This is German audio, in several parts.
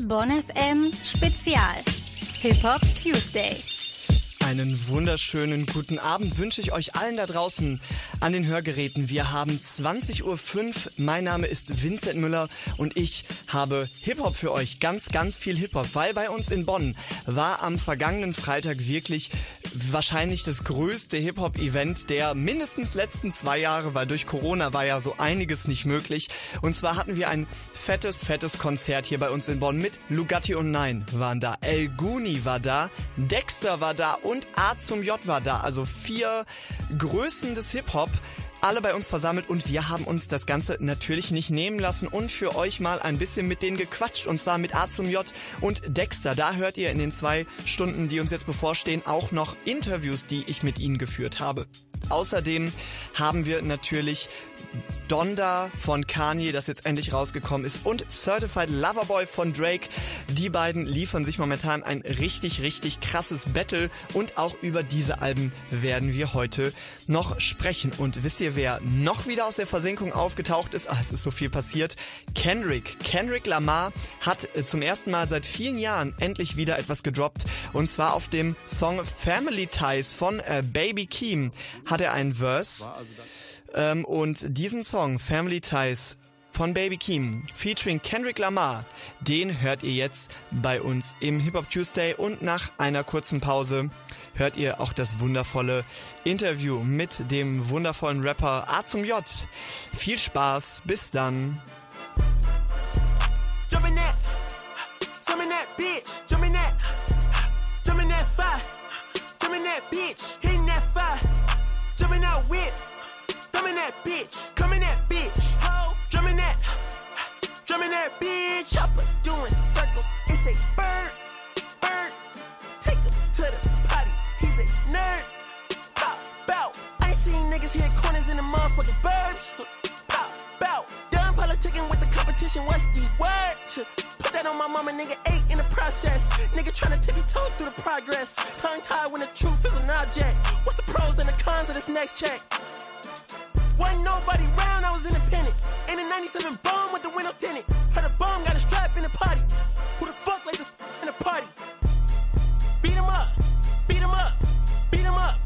Bonn FM Spezial Hip Hop Tuesday. Einen wunderschönen guten Abend wünsche ich euch allen da draußen an den Hörgeräten. Wir haben 20.05 Uhr. Mein Name ist Vincent Müller und ich habe Hip-Hop für euch. Ganz, ganz viel Hip-Hop, weil bei uns in Bonn war am vergangenen Freitag wirklich wahrscheinlich das größte Hip-Hop-Event der mindestens letzten zwei Jahre, weil durch Corona war ja so einiges nicht möglich. Und zwar hatten wir ein fettes, fettes Konzert hier bei uns in Bonn mit Lugatti und Nein waren da, El Guni war da, Dexter war da und A zum J war da. Also vier Größen des Hip-Hop alle bei uns versammelt und wir haben uns das Ganze natürlich nicht nehmen lassen und für euch mal ein bisschen mit denen gequatscht und zwar mit A zum J und Dexter. Da hört ihr in den zwei Stunden, die uns jetzt bevorstehen, auch noch Interviews, die ich mit ihnen geführt habe. Außerdem haben wir natürlich Donda von Kanye, das jetzt endlich rausgekommen ist, und Certified Loverboy von Drake. Die beiden liefern sich momentan ein richtig, richtig krasses Battle und auch über diese Alben werden wir heute noch sprechen. Und wisst ihr, wer noch wieder aus der Versenkung aufgetaucht ist? Ah, es ist so viel passiert. Kendrick. Kendrick Lamar hat äh, zum ersten Mal seit vielen Jahren endlich wieder etwas gedroppt. Und zwar auf dem Song Family Ties von äh, Baby Keem hat er einen Verse. Ähm, und diesen Song, Family Ties, von Baby Keem, featuring Kendrick Lamar, den hört ihr jetzt bei uns im Hip Hop Tuesday und nach einer kurzen Pause hört ihr auch das wundervolle Interview mit dem wundervollen Rapper A zum J. Viel Spaß, bis dann. Jumping jumping out whip. Drumming that bitch, coming that bitch, ho, drumming that, drumming that bitch. Chopper doing circles, it's a bird, bird. Take him to the potty, he's a nerd. Pop, bout. I ain't seen niggas hit corners in the motherfucking burbs. Pop, bout. Competition, what's the word? Put that on my mama, nigga, eight in the process. Nigga trying to tippy toe through the progress. Tongue tied when the truth is an object. What's the pros and the cons of this next check? Wasn't nobody round, I was independent. In a 97 bomb with the windows tinted. Heard a bomb got a strap in the party. Who the fuck like this in the party? Beat him up, beat him up, beat him up,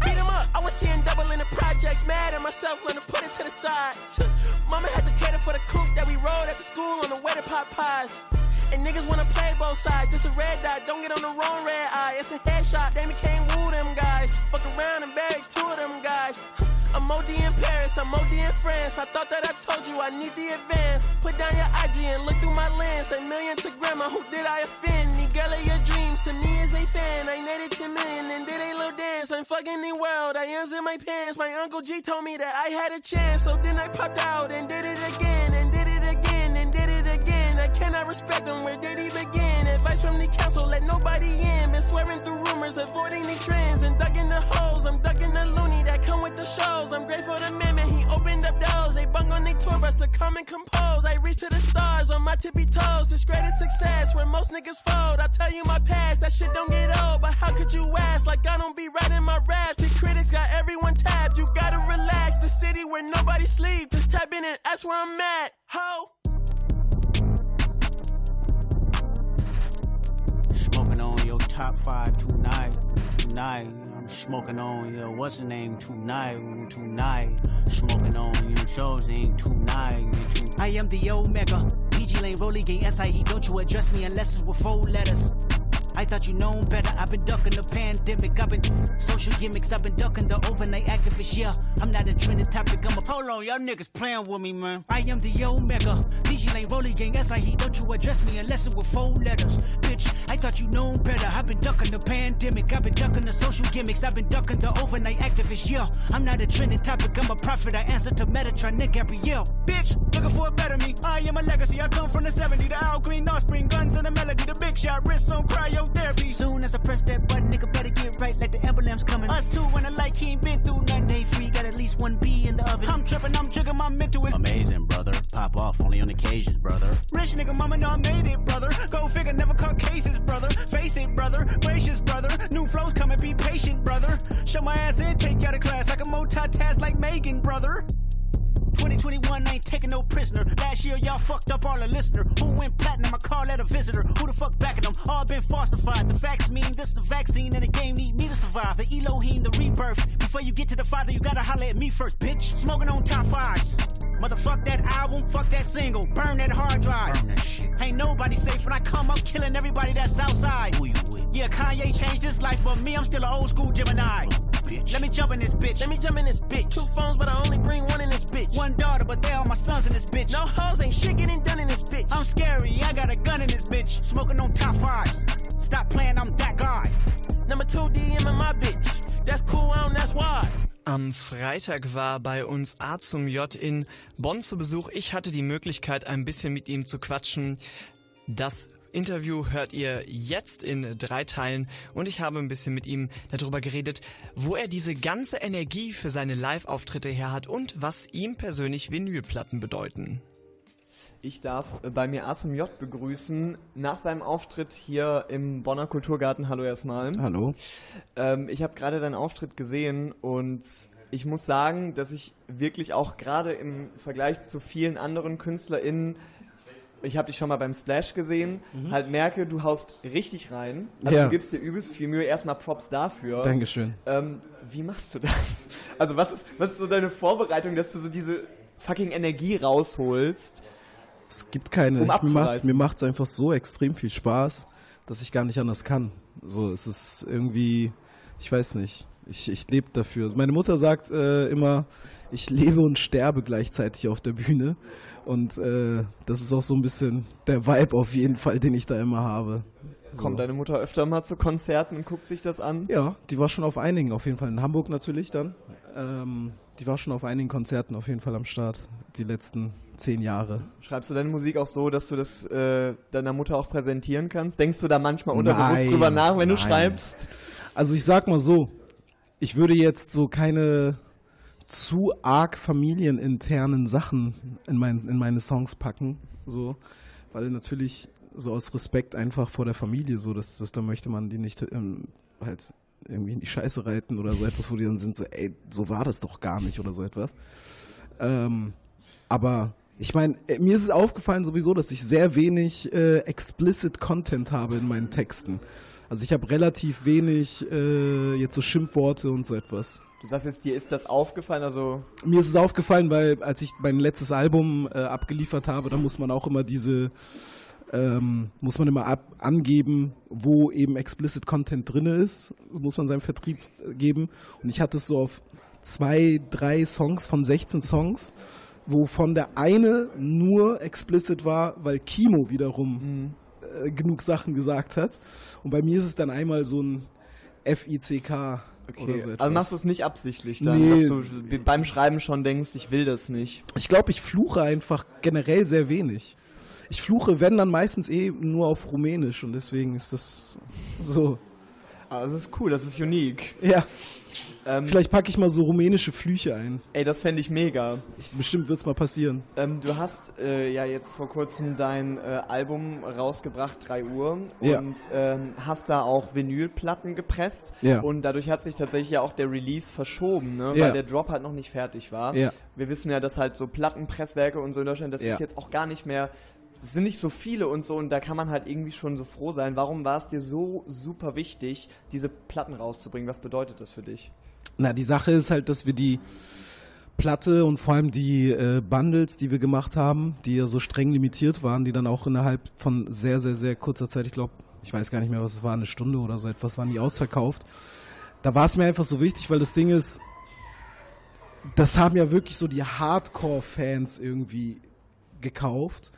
beat him up. Was seeing double in the projects, mad at myself, learn to put it to the side. Mama had to cater for the coupe that we rode at the school on the way to pop pies. And niggas wanna play both sides. This a red dot, don't get on the wrong red eye. It's a headshot, they can't woo them guys. Fuck around and bag two of them guys. I'm OD in Paris, I'm OD in France. I thought that I told you I need the advance. Put down your IG and look through my lens. A million to grandma, who did I offend? The girl of your dreams to me is a fan. I netted 10 million and did a little dance. I'm fucking the world, I ends in my pants. My uncle G told me that I had a chance. So then I popped out and did it again, and did it again, and did it again. I cannot respect them, where did he begin? Advice from the council, let nobody in. Been swearing through rumors, avoiding the trends, and ducking the holes. I'm ducking the loony that come with the shows. I'm grateful to man, man, he opened up doors. They bung on their tour bus to come and compose. I reach to the stars on my tippy toes. This greatest success where most niggas fold. I tell you my past, that shit don't get old. But how could you ask? Like I don't be writing my raps. The got everyone tabbed. You gotta relax. The city where nobody sleep. Just tap in and that's where I'm at. Ho! Smoking on your top five tonight, tonight. I'm smoking on your what's the name tonight, tonight. Smoking on your chosen tonight, tonight. I am the Omega. PG Lane, Rolly Gang, SIE. Don't you address me unless it's with four letters. I thought you known better. I've been ducking the pandemic. I've been social gimmicks. I've been ducking the overnight activists. Yeah, I'm not a trending topic. I'm a Hold on, y'all niggas playing with me, man. I am the Omega. DJ Lane Rolling Gang, SIE. Don't you address me unless it with four letters. Bitch, I thought you known better. I've been ducking the pandemic. I've been ducking the social gimmicks. I've been ducking the overnight activists. Yeah, I'm not a trending topic. I'm a prophet. I answer to Metatron, Nick Gabrielle. Bitch, looking for a better me. I am a legacy. I come from the 70. The Al Green Offspring, guns and the melody. The big shot, wrists on cryotherapy. Soon as I press that button, nigga better get right like the emblem's coming. Us two when the light he ain't been through nothing. Day free, got at least one B in the oven. I'm tripping, I'm jigging, my mental is Amazing, brother. Pop off only on occasions, brother. Rich nigga, mama know I made it, brother. Go figure, never caught cases, brother. Face it, brother. Gracious, brother. New flows coming, be patient, brother. Show my ass in, take you out of class. I can multitask like Megan, brother. 20 2021, I ain't taking no prisoner. Last year, y'all fucked up all the listener. Who went platinum? I call that a visitor. Who the fuck backing them? All been falsified. The facts mean this is a vaccine and the game need me to survive. The Elohim, the rebirth. Before you get to the father, you gotta holler at me first, bitch. Smoking on top fives. Motherfuck that album, fuck that single, burn that hard drive. That. Ain't nobody safe when I come I'm killing everybody that's outside. Who you with? Yeah, Kanye changed his life, but me, I'm still an old school Gemini. Bitch. Let me jump in this bitch. Let me jump in this bitch. Two phones, but I only bring one in this bitch. One daughter, but they all my sons in this bitch. No hoes, ain't shit getting done in this bitch. I'm scary, I got a gun in this bitch. Smoking on top fives. Stop playing, I'm that guy. Number two DM in my bitch. That's cool, I don't, that's why. Am Freitag war bei uns A zum J in Bonn zu Besuch. Ich hatte die Möglichkeit, ein bisschen mit ihm zu quatschen. Das Interview hört ihr jetzt in drei Teilen und ich habe ein bisschen mit ihm darüber geredet, wo er diese ganze Energie für seine Live-Auftritte her hat und was ihm persönlich Vinylplatten bedeuten. Ich darf bei mir A zum J begrüßen nach seinem Auftritt hier im Bonner Kulturgarten. Hallo erstmal. Hallo. Ähm, ich habe gerade deinen Auftritt gesehen und ich muss sagen, dass ich wirklich auch gerade im Vergleich zu vielen anderen KünstlerInnen, ich habe dich schon mal beim Splash gesehen, halt merke, du haust richtig rein. Also Ja. du gibst dir übelst viel Mühe. Erstmal Props dafür. Dankeschön. Ähm, wie machst du das? Also was ist, was ist so deine Vorbereitung, dass du so diese fucking Energie rausholst? Es gibt keine. Um ich, mir mir macht's einfach so extrem viel Spaß, dass ich gar nicht anders kann. So, es ist irgendwie, ich weiß nicht. Ich, ich lebe dafür. Meine Mutter sagt äh, immer, ich lebe und sterbe gleichzeitig auf der Bühne. Und äh, das ist auch so ein bisschen der Vibe auf jeden Fall, den ich da immer habe. So. Kommt deine Mutter öfter mal zu Konzerten und guckt sich das an? Ja, die war schon auf einigen, auf jeden Fall in Hamburg natürlich dann. Ähm, die war schon auf einigen Konzerten auf jeden Fall am Start, die letzten zehn Jahre. Schreibst du deine Musik auch so, dass du das äh, deiner Mutter auch präsentieren kannst? Denkst du da manchmal unterbewusst Nein, drüber nach, wenn du nein. schreibst? Also ich sag mal so, ich würde jetzt so keine zu arg familieninternen Sachen in, mein, in meine Songs packen, so, weil natürlich so aus Respekt einfach vor der Familie, so, dass, dass da möchte man die nicht ähm, halt irgendwie in die Scheiße reiten oder so etwas, wo die dann sind, so, ey, so war das doch gar nicht oder so etwas. Ähm, aber ich meine, mir ist es aufgefallen sowieso, dass ich sehr wenig äh, explicit Content habe in meinen Texten. Also ich habe relativ wenig äh, jetzt so Schimpfworte und so etwas. Du sagst jetzt, dir ist das aufgefallen, also Mir ist es aufgefallen, weil als ich mein letztes Album äh, abgeliefert habe, da muss man auch immer diese, ähm, muss man immer ab angeben, wo eben explicit Content drinne ist, muss man seinem Vertrieb geben. Und ich hatte es so auf zwei, drei Songs von 16 Songs, wovon der eine nur explicit war, weil Kimo wiederum äh, genug Sachen gesagt hat. Und bei mir ist es dann einmal so ein FICK okay. so also machst du es nicht absichtlich dann, Nee. dass du beim Schreiben schon denkst, ich will das nicht. Ich glaube, ich fluche einfach generell sehr wenig. Ich fluche, wenn dann meistens eh nur auf Rumänisch und deswegen ist das so. Aber das ist cool, das ist unique. Ja, Ähm, vielleicht packe ich mal so rumänische Flüche ein. ey, das fände ich mega. Ich, bestimmt wird's mal passieren. Ähm, du hast äh, ja jetzt vor kurzem dein äh, Album rausgebracht, 3 Uhr, Ja. und ähm, hast da auch Vinylplatten gepresst. Ja. Und dadurch hat sich tatsächlich ja auch der Release verschoben, ne? Ja. weil der Drop halt noch nicht fertig war. Ja. Wir wissen ja, dass halt so Plattenpresswerke und so in Deutschland, das ist jetzt auch gar nicht mehr, es sind nicht so viele und so und da kann man halt irgendwie schon so froh sein. Warum war es dir so super wichtig, diese Platten rauszubringen? Was bedeutet das für dich? Na, die Sache ist halt, dass wir die Platte und vor allem die äh, Bundles, die wir gemacht haben, die ja so streng limitiert waren, die dann auch innerhalb von sehr, sehr, sehr kurzer Zeit, ich glaube, ich weiß gar nicht mehr, was es war, eine Stunde oder so etwas, waren die ausverkauft. Da war es mir einfach so wichtig, weil das Ding ist, das haben ja wirklich so die Hardcore-Fans irgendwie gekauft.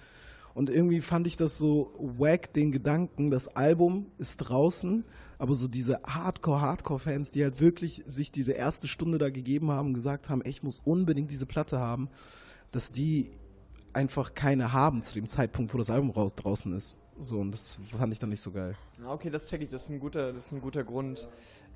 Und irgendwie fand ich das so wack, den Gedanken, das Album ist draußen, aber so diese Hardcore-Hardcore-Fans, die halt wirklich sich diese erste Stunde da gegeben haben und gesagt haben, ey, ich muss unbedingt diese Platte haben, dass die einfach keine haben zu dem Zeitpunkt, wo das Album raus, draußen ist. So, und das fand ich dann nicht so geil. Okay, das check ich, das ist ein guter, das ist ein guter Grund.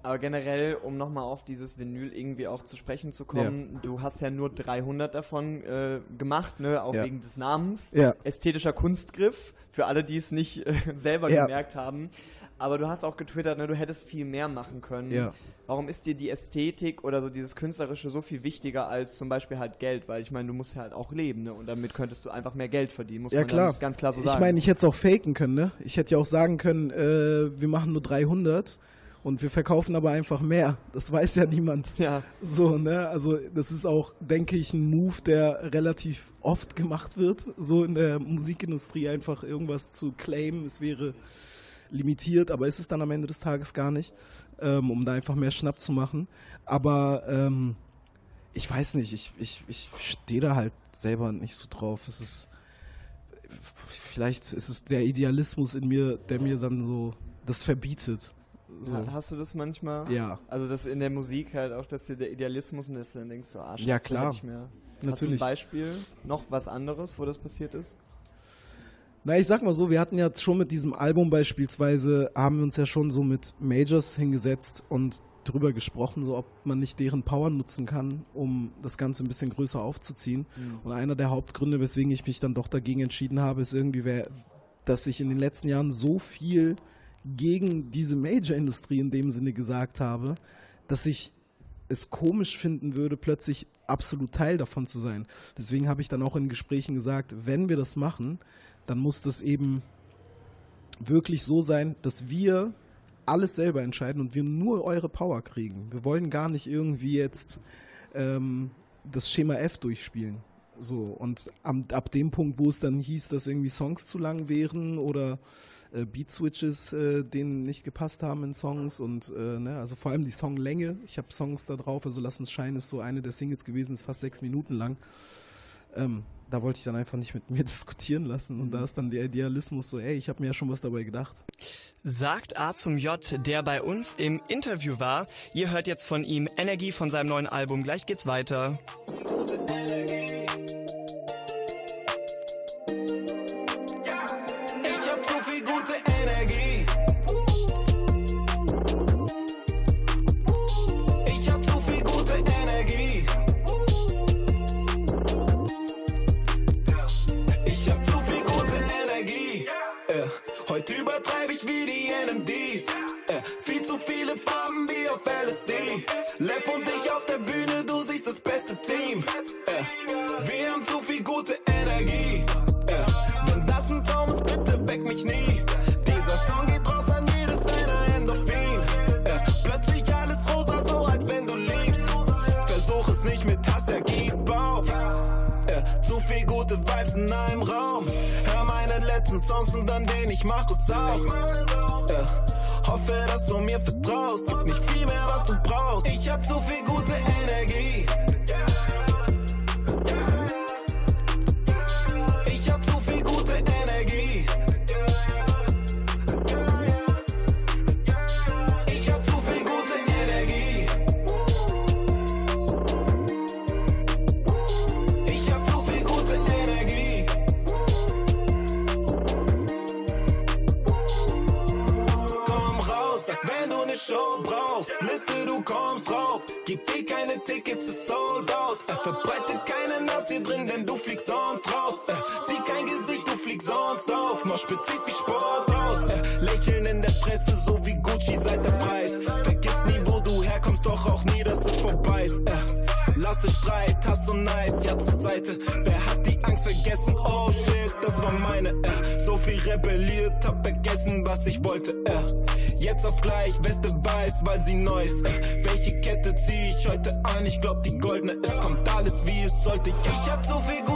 Aber generell, um nochmal auf dieses Vinyl irgendwie auch zu sprechen zu kommen, du hast ja nur 300 davon äh, gemacht, ne, auch Ja. wegen des Namens. Ja. Ästhetischer Kunstgriff, für alle, die es nicht äh, selber Ja. gemerkt haben. Aber du hast auch getwittert, ne, du hättest viel mehr machen können. Ja. Warum ist dir die Ästhetik oder so dieses Künstlerische so viel wichtiger als zum Beispiel halt Geld? Weil ich meine, du musst ja halt auch leben, ne? Und damit könntest du einfach mehr Geld verdienen, muss Ja, man klar. ganz klar so sagen. Ich meine, ich hätte es auch faken können, ne? Ich hätte ja auch sagen können, äh, wir machen nur 300 und wir verkaufen aber einfach mehr. Das weiß ja niemand. ja. So, ne? Also, das ist auch, denke ich, ein Move, der relativ oft gemacht wird, so in der Musikindustrie einfach irgendwas zu claimen. Es wäre limitiert, aber ist es dann am Ende des Tages gar nicht, ähm, um da einfach mehr Schnapp zu machen. Aber ähm, ich weiß nicht, ich, ich, ich stehe da halt selber nicht so drauf. Es ist vielleicht ist es der Idealismus in mir, der mir dann so das verbietet. So. Ha- Hast du das manchmal? Ja. Also das in der Musik halt auch, dass dir der Idealismus und das dann denkst du, ah, Scheiße, Ja, klar. Ich mehr. Hast du ein Natürlich. Beispiel? Noch was anderes, wo das passiert ist? Na, ich sag mal so, wir hatten ja schon mit diesem Album beispielsweise, haben wir uns ja schon so mit Majors hingesetzt und drüber gesprochen, so ob man nicht deren Power nutzen kann, um das Ganze ein bisschen größer aufzuziehen. Und einer der Hauptgründe, weswegen ich mich dann doch dagegen entschieden habe, ist irgendwie, dass ich in den letzten Jahren so viel gegen diese Major-Industrie in dem Sinne gesagt habe, dass ich es komisch finden würde, plötzlich absolut Teil davon zu sein. Deswegen habe ich dann auch in Gesprächen gesagt, wenn wir das machen, dann muss das eben wirklich so sein, dass wir alles selber entscheiden und wir nur eure Power kriegen. Wir wollen gar nicht irgendwie jetzt ähm, das Schema F durchspielen. So, und am, ab dem Punkt, wo es dann hieß, dass irgendwie Songs zu lang wären oder äh, Beat-Switches äh, denen nicht gepasst haben in Songs und äh, ne, also vor allem die Songlänge. Ich habe Songs da drauf, also Lass uns scheinen ist so eine der Singles gewesen, ist fast sechs Minuten lang. Ähm, da wollte ich dann einfach nicht mit mir diskutieren lassen und da ist dann der Idealismus so, ey, ich habe mir ja schon was dabei gedacht. Sagt A zum J, der bei uns im Interview war. Ihr hört jetzt von ihm Energie von seinem neuen Album. Gleich geht's weiter. Ich in einem Raum. Hör meine letzten Songs und dann den, ich mach es auch. Äh, hoffe, dass du mir vertraust. Gib nicht viel mehr, was du brauchst. Ich hab zu viel gute Energie. Weil sie neu ist. Welche Kette zieh ich heute an? Ich glaub die goldene. Es kommt alles wie es sollte. Ich hab so viel gute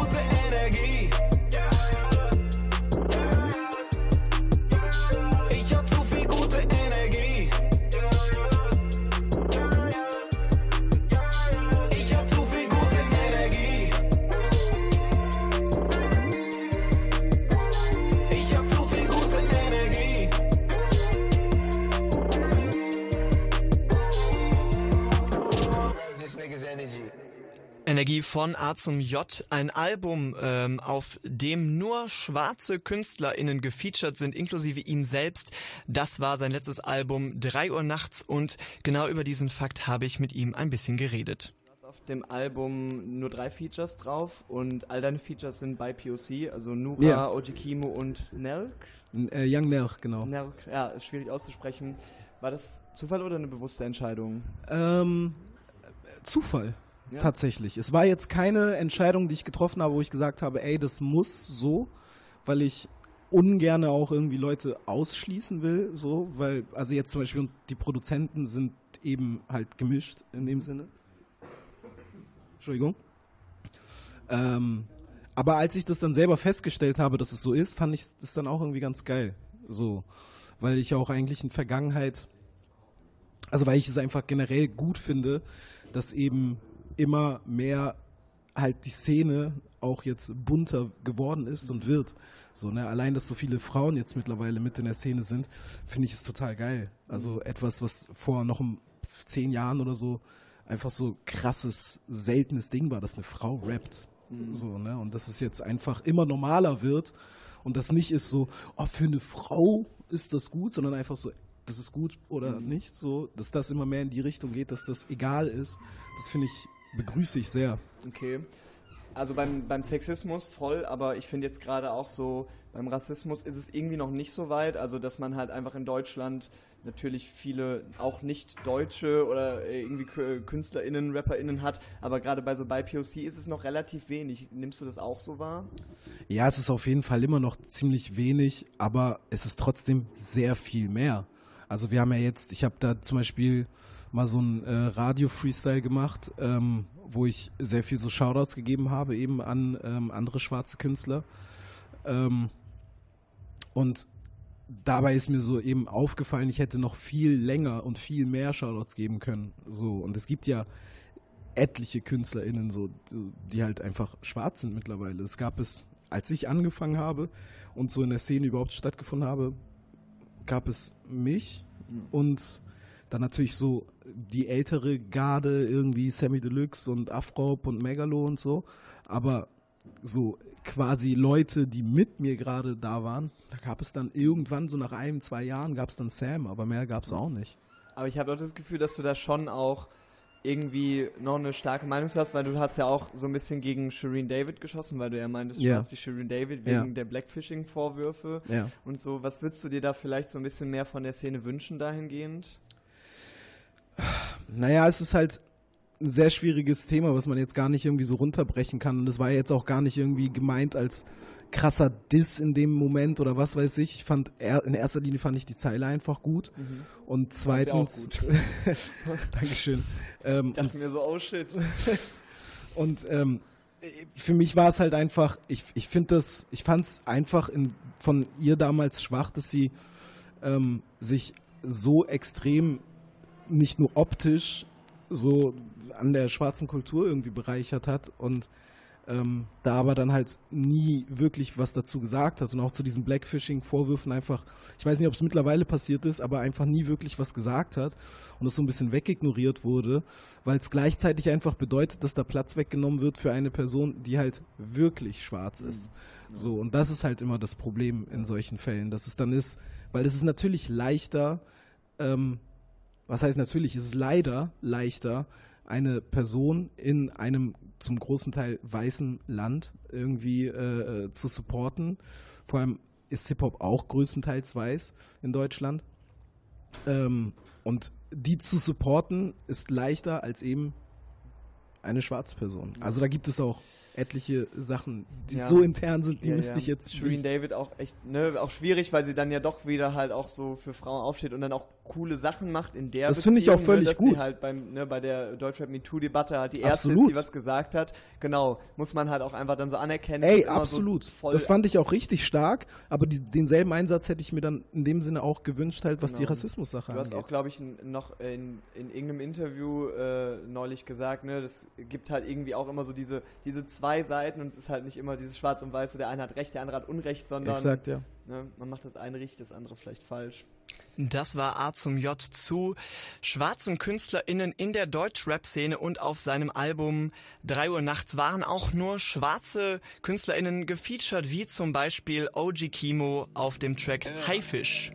Energie von A zum J, ein Album, ähm, auf dem nur schwarze KünstlerInnen gefeatured sind, inklusive ihm selbst. Das war sein letztes Album, 3 Uhr nachts und genau über diesen Fakt habe ich mit ihm ein bisschen geredet. Auf dem Album nur drei Features drauf und all deine Features sind bei POC, also Nura, Ja. OG Kimo und Nelk. N- Äh, Young Nelk, genau. Nelk, ja, ist schwierig auszusprechen. War das Zufall oder eine bewusste Entscheidung? Ähm, Zufall. Ja. Tatsächlich. Es war jetzt keine Entscheidung, die ich getroffen habe, wo ich gesagt habe, ey, das muss so, weil ich ungern auch irgendwie Leute ausschließen will, so, weil, also jetzt zum Beispiel die Produzenten sind eben halt gemischt in dem Sinne. Entschuldigung. Ähm, aber als ich das dann selber festgestellt habe, dass es so ist, fand ich das dann auch irgendwie ganz geil. So, weil ich auch eigentlich in Vergangenheit also weil ich es einfach generell gut finde, dass eben immer mehr halt die Szene auch jetzt bunter geworden ist und wird. So, ne, allein, dass so viele Frauen jetzt mittlerweile mit in der Szene sind, finde ich es total geil. Also etwas, was vor noch zehn Jahren oder so einfach so krasses, seltenes Ding war, dass eine Frau rappt. So, ne? Und dass es jetzt einfach immer normaler wird und das nicht ist so, oh, für eine Frau ist das gut, sondern einfach so, das ist gut oder nicht, so, dass das immer mehr in die Richtung geht, dass das egal ist. Das finde ich, begrüße ich sehr. Okay. Also beim, beim Sexismus voll, aber ich finde jetzt gerade auch so, beim Rassismus ist es irgendwie noch nicht so weit. Also, dass man halt einfach in Deutschland natürlich viele auch nicht Deutsche oder irgendwie Kü- KünstlerInnen, RapperInnen hat, aber gerade bei so bei POC ist es noch relativ wenig. Nimmst du das auch so wahr? Ja, es ist auf jeden Fall immer noch ziemlich wenig, aber es ist trotzdem sehr viel mehr. Also wir haben ja jetzt, ich habe da zum Beispiel mal so ein äh, Radio-Freestyle gemacht, ähm, wo ich sehr viel so Shoutouts gegeben habe, eben an ähm, andere schwarze Künstler. Ähm, und dabei ist mir so eben aufgefallen, ich hätte noch viel länger und viel mehr Shoutouts geben können. So, und es gibt ja etliche KünstlerInnen, so, die- die halt einfach schwarz sind mittlerweile. Es gab es, als ich angefangen habe und so in der Szene überhaupt stattgefunden habe, gab es mich und dann natürlich so die ältere Garde, irgendwie Sammy Deluxe und Afrop und Megalo und so. Aber so quasi Leute, die mit mir gerade da waren, da gab es dann irgendwann, so nach einem, zwei Jahren, gab es dann Sam, aber mehr gab es auch nicht. Aber ich habe auch das Gefühl, dass du da schon auch irgendwie noch eine starke Meinung hast, weil du hast ja auch so ein bisschen gegen Shireen David geschossen, weil du ja meintest, du hast die Shireen David wegen der Blackfishing-Vorwürfe Ja. und so. Was würdest du dir da vielleicht so ein bisschen mehr von der Szene wünschen dahingehend? Naja, es ist halt ein sehr schwieriges Thema, was man jetzt gar nicht irgendwie so runterbrechen kann. Und es war ja jetzt auch gar nicht irgendwie gemeint als krasser Diss in dem Moment oder was weiß ich. Ich fand, er, in erster Linie fand ich die Zeile einfach gut. Und sie auch zweitens, gut. Dankeschön. Ähm, Ich dachte und- mir so, oh shit. und ähm, für mich war es halt einfach, ich, ich finde das, ich fand es einfach in, von ihr damals schwach, dass sie ähm, sich so extrem nicht nur optisch so an der schwarzen Kultur irgendwie bereichert hat und ähm, da aber dann halt nie wirklich was dazu gesagt hat und auch zu diesen Blackfishing-Vorwürfen einfach, ich weiß nicht, ob es mittlerweile passiert ist, aber einfach nie wirklich was gesagt hat und es so ein bisschen wegignoriert wurde, weil es gleichzeitig einfach bedeutet, dass da Platz weggenommen wird für eine Person, die halt wirklich schwarz ist. So, und das ist halt immer das Problem in solchen Fällen, dass es dann ist, weil es ist natürlich leichter, ähm, was heißt natürlich, es ist leider leichter, eine Person in einem zum großen Teil weißen Land irgendwie äh, äh, zu supporten. Vor allem ist Hip-Hop auch größtenteils weiß in Deutschland. Ähm, und die zu supporten ist leichter als eben eine schwarze Person. Also da gibt es auch etliche Sachen, die Ja. so intern sind, die Ja, müsste ja. ich jetzt Shireen nicht- David auch echt, ne, auch schwierig, weil sie dann ja doch wieder halt auch so für Frauen aufsteht und dann auch coole Sachen macht in der Das finde ich auch Beziehung, völlig ne, dass gut. Sie halt beim, ne, bei der Deutschrap MeToo-Debatte halt die erste ist, die was gesagt hat. Genau, muss man halt auch einfach dann so anerkennen. Ey, absolut. So voll das fand ich auch richtig stark, aber die, denselben Einsatz hätte ich mir dann in dem Sinne auch gewünscht, halt, was die Genau. Rassismus-Sache Du hast angeht. auch, glaube ich, noch in, in irgendeinem Interview äh, neulich gesagt, ne, das gibt halt irgendwie auch immer so diese, diese zwei Seiten und es ist halt nicht immer dieses Schwarz und Weiß, so der eine hat Recht, der andere hat Unrecht, sondern Exakt, ja. Ne, man macht das eine richtig, das andere vielleicht falsch. Das war A zum J zu schwarzen KünstlerInnen in der Deutschrap-Szene und auf seinem Album 3 Uhr nachts waren auch nur schwarze KünstlerInnen gefeatured, wie zum Beispiel OG Kimo auf dem Track Haifisch.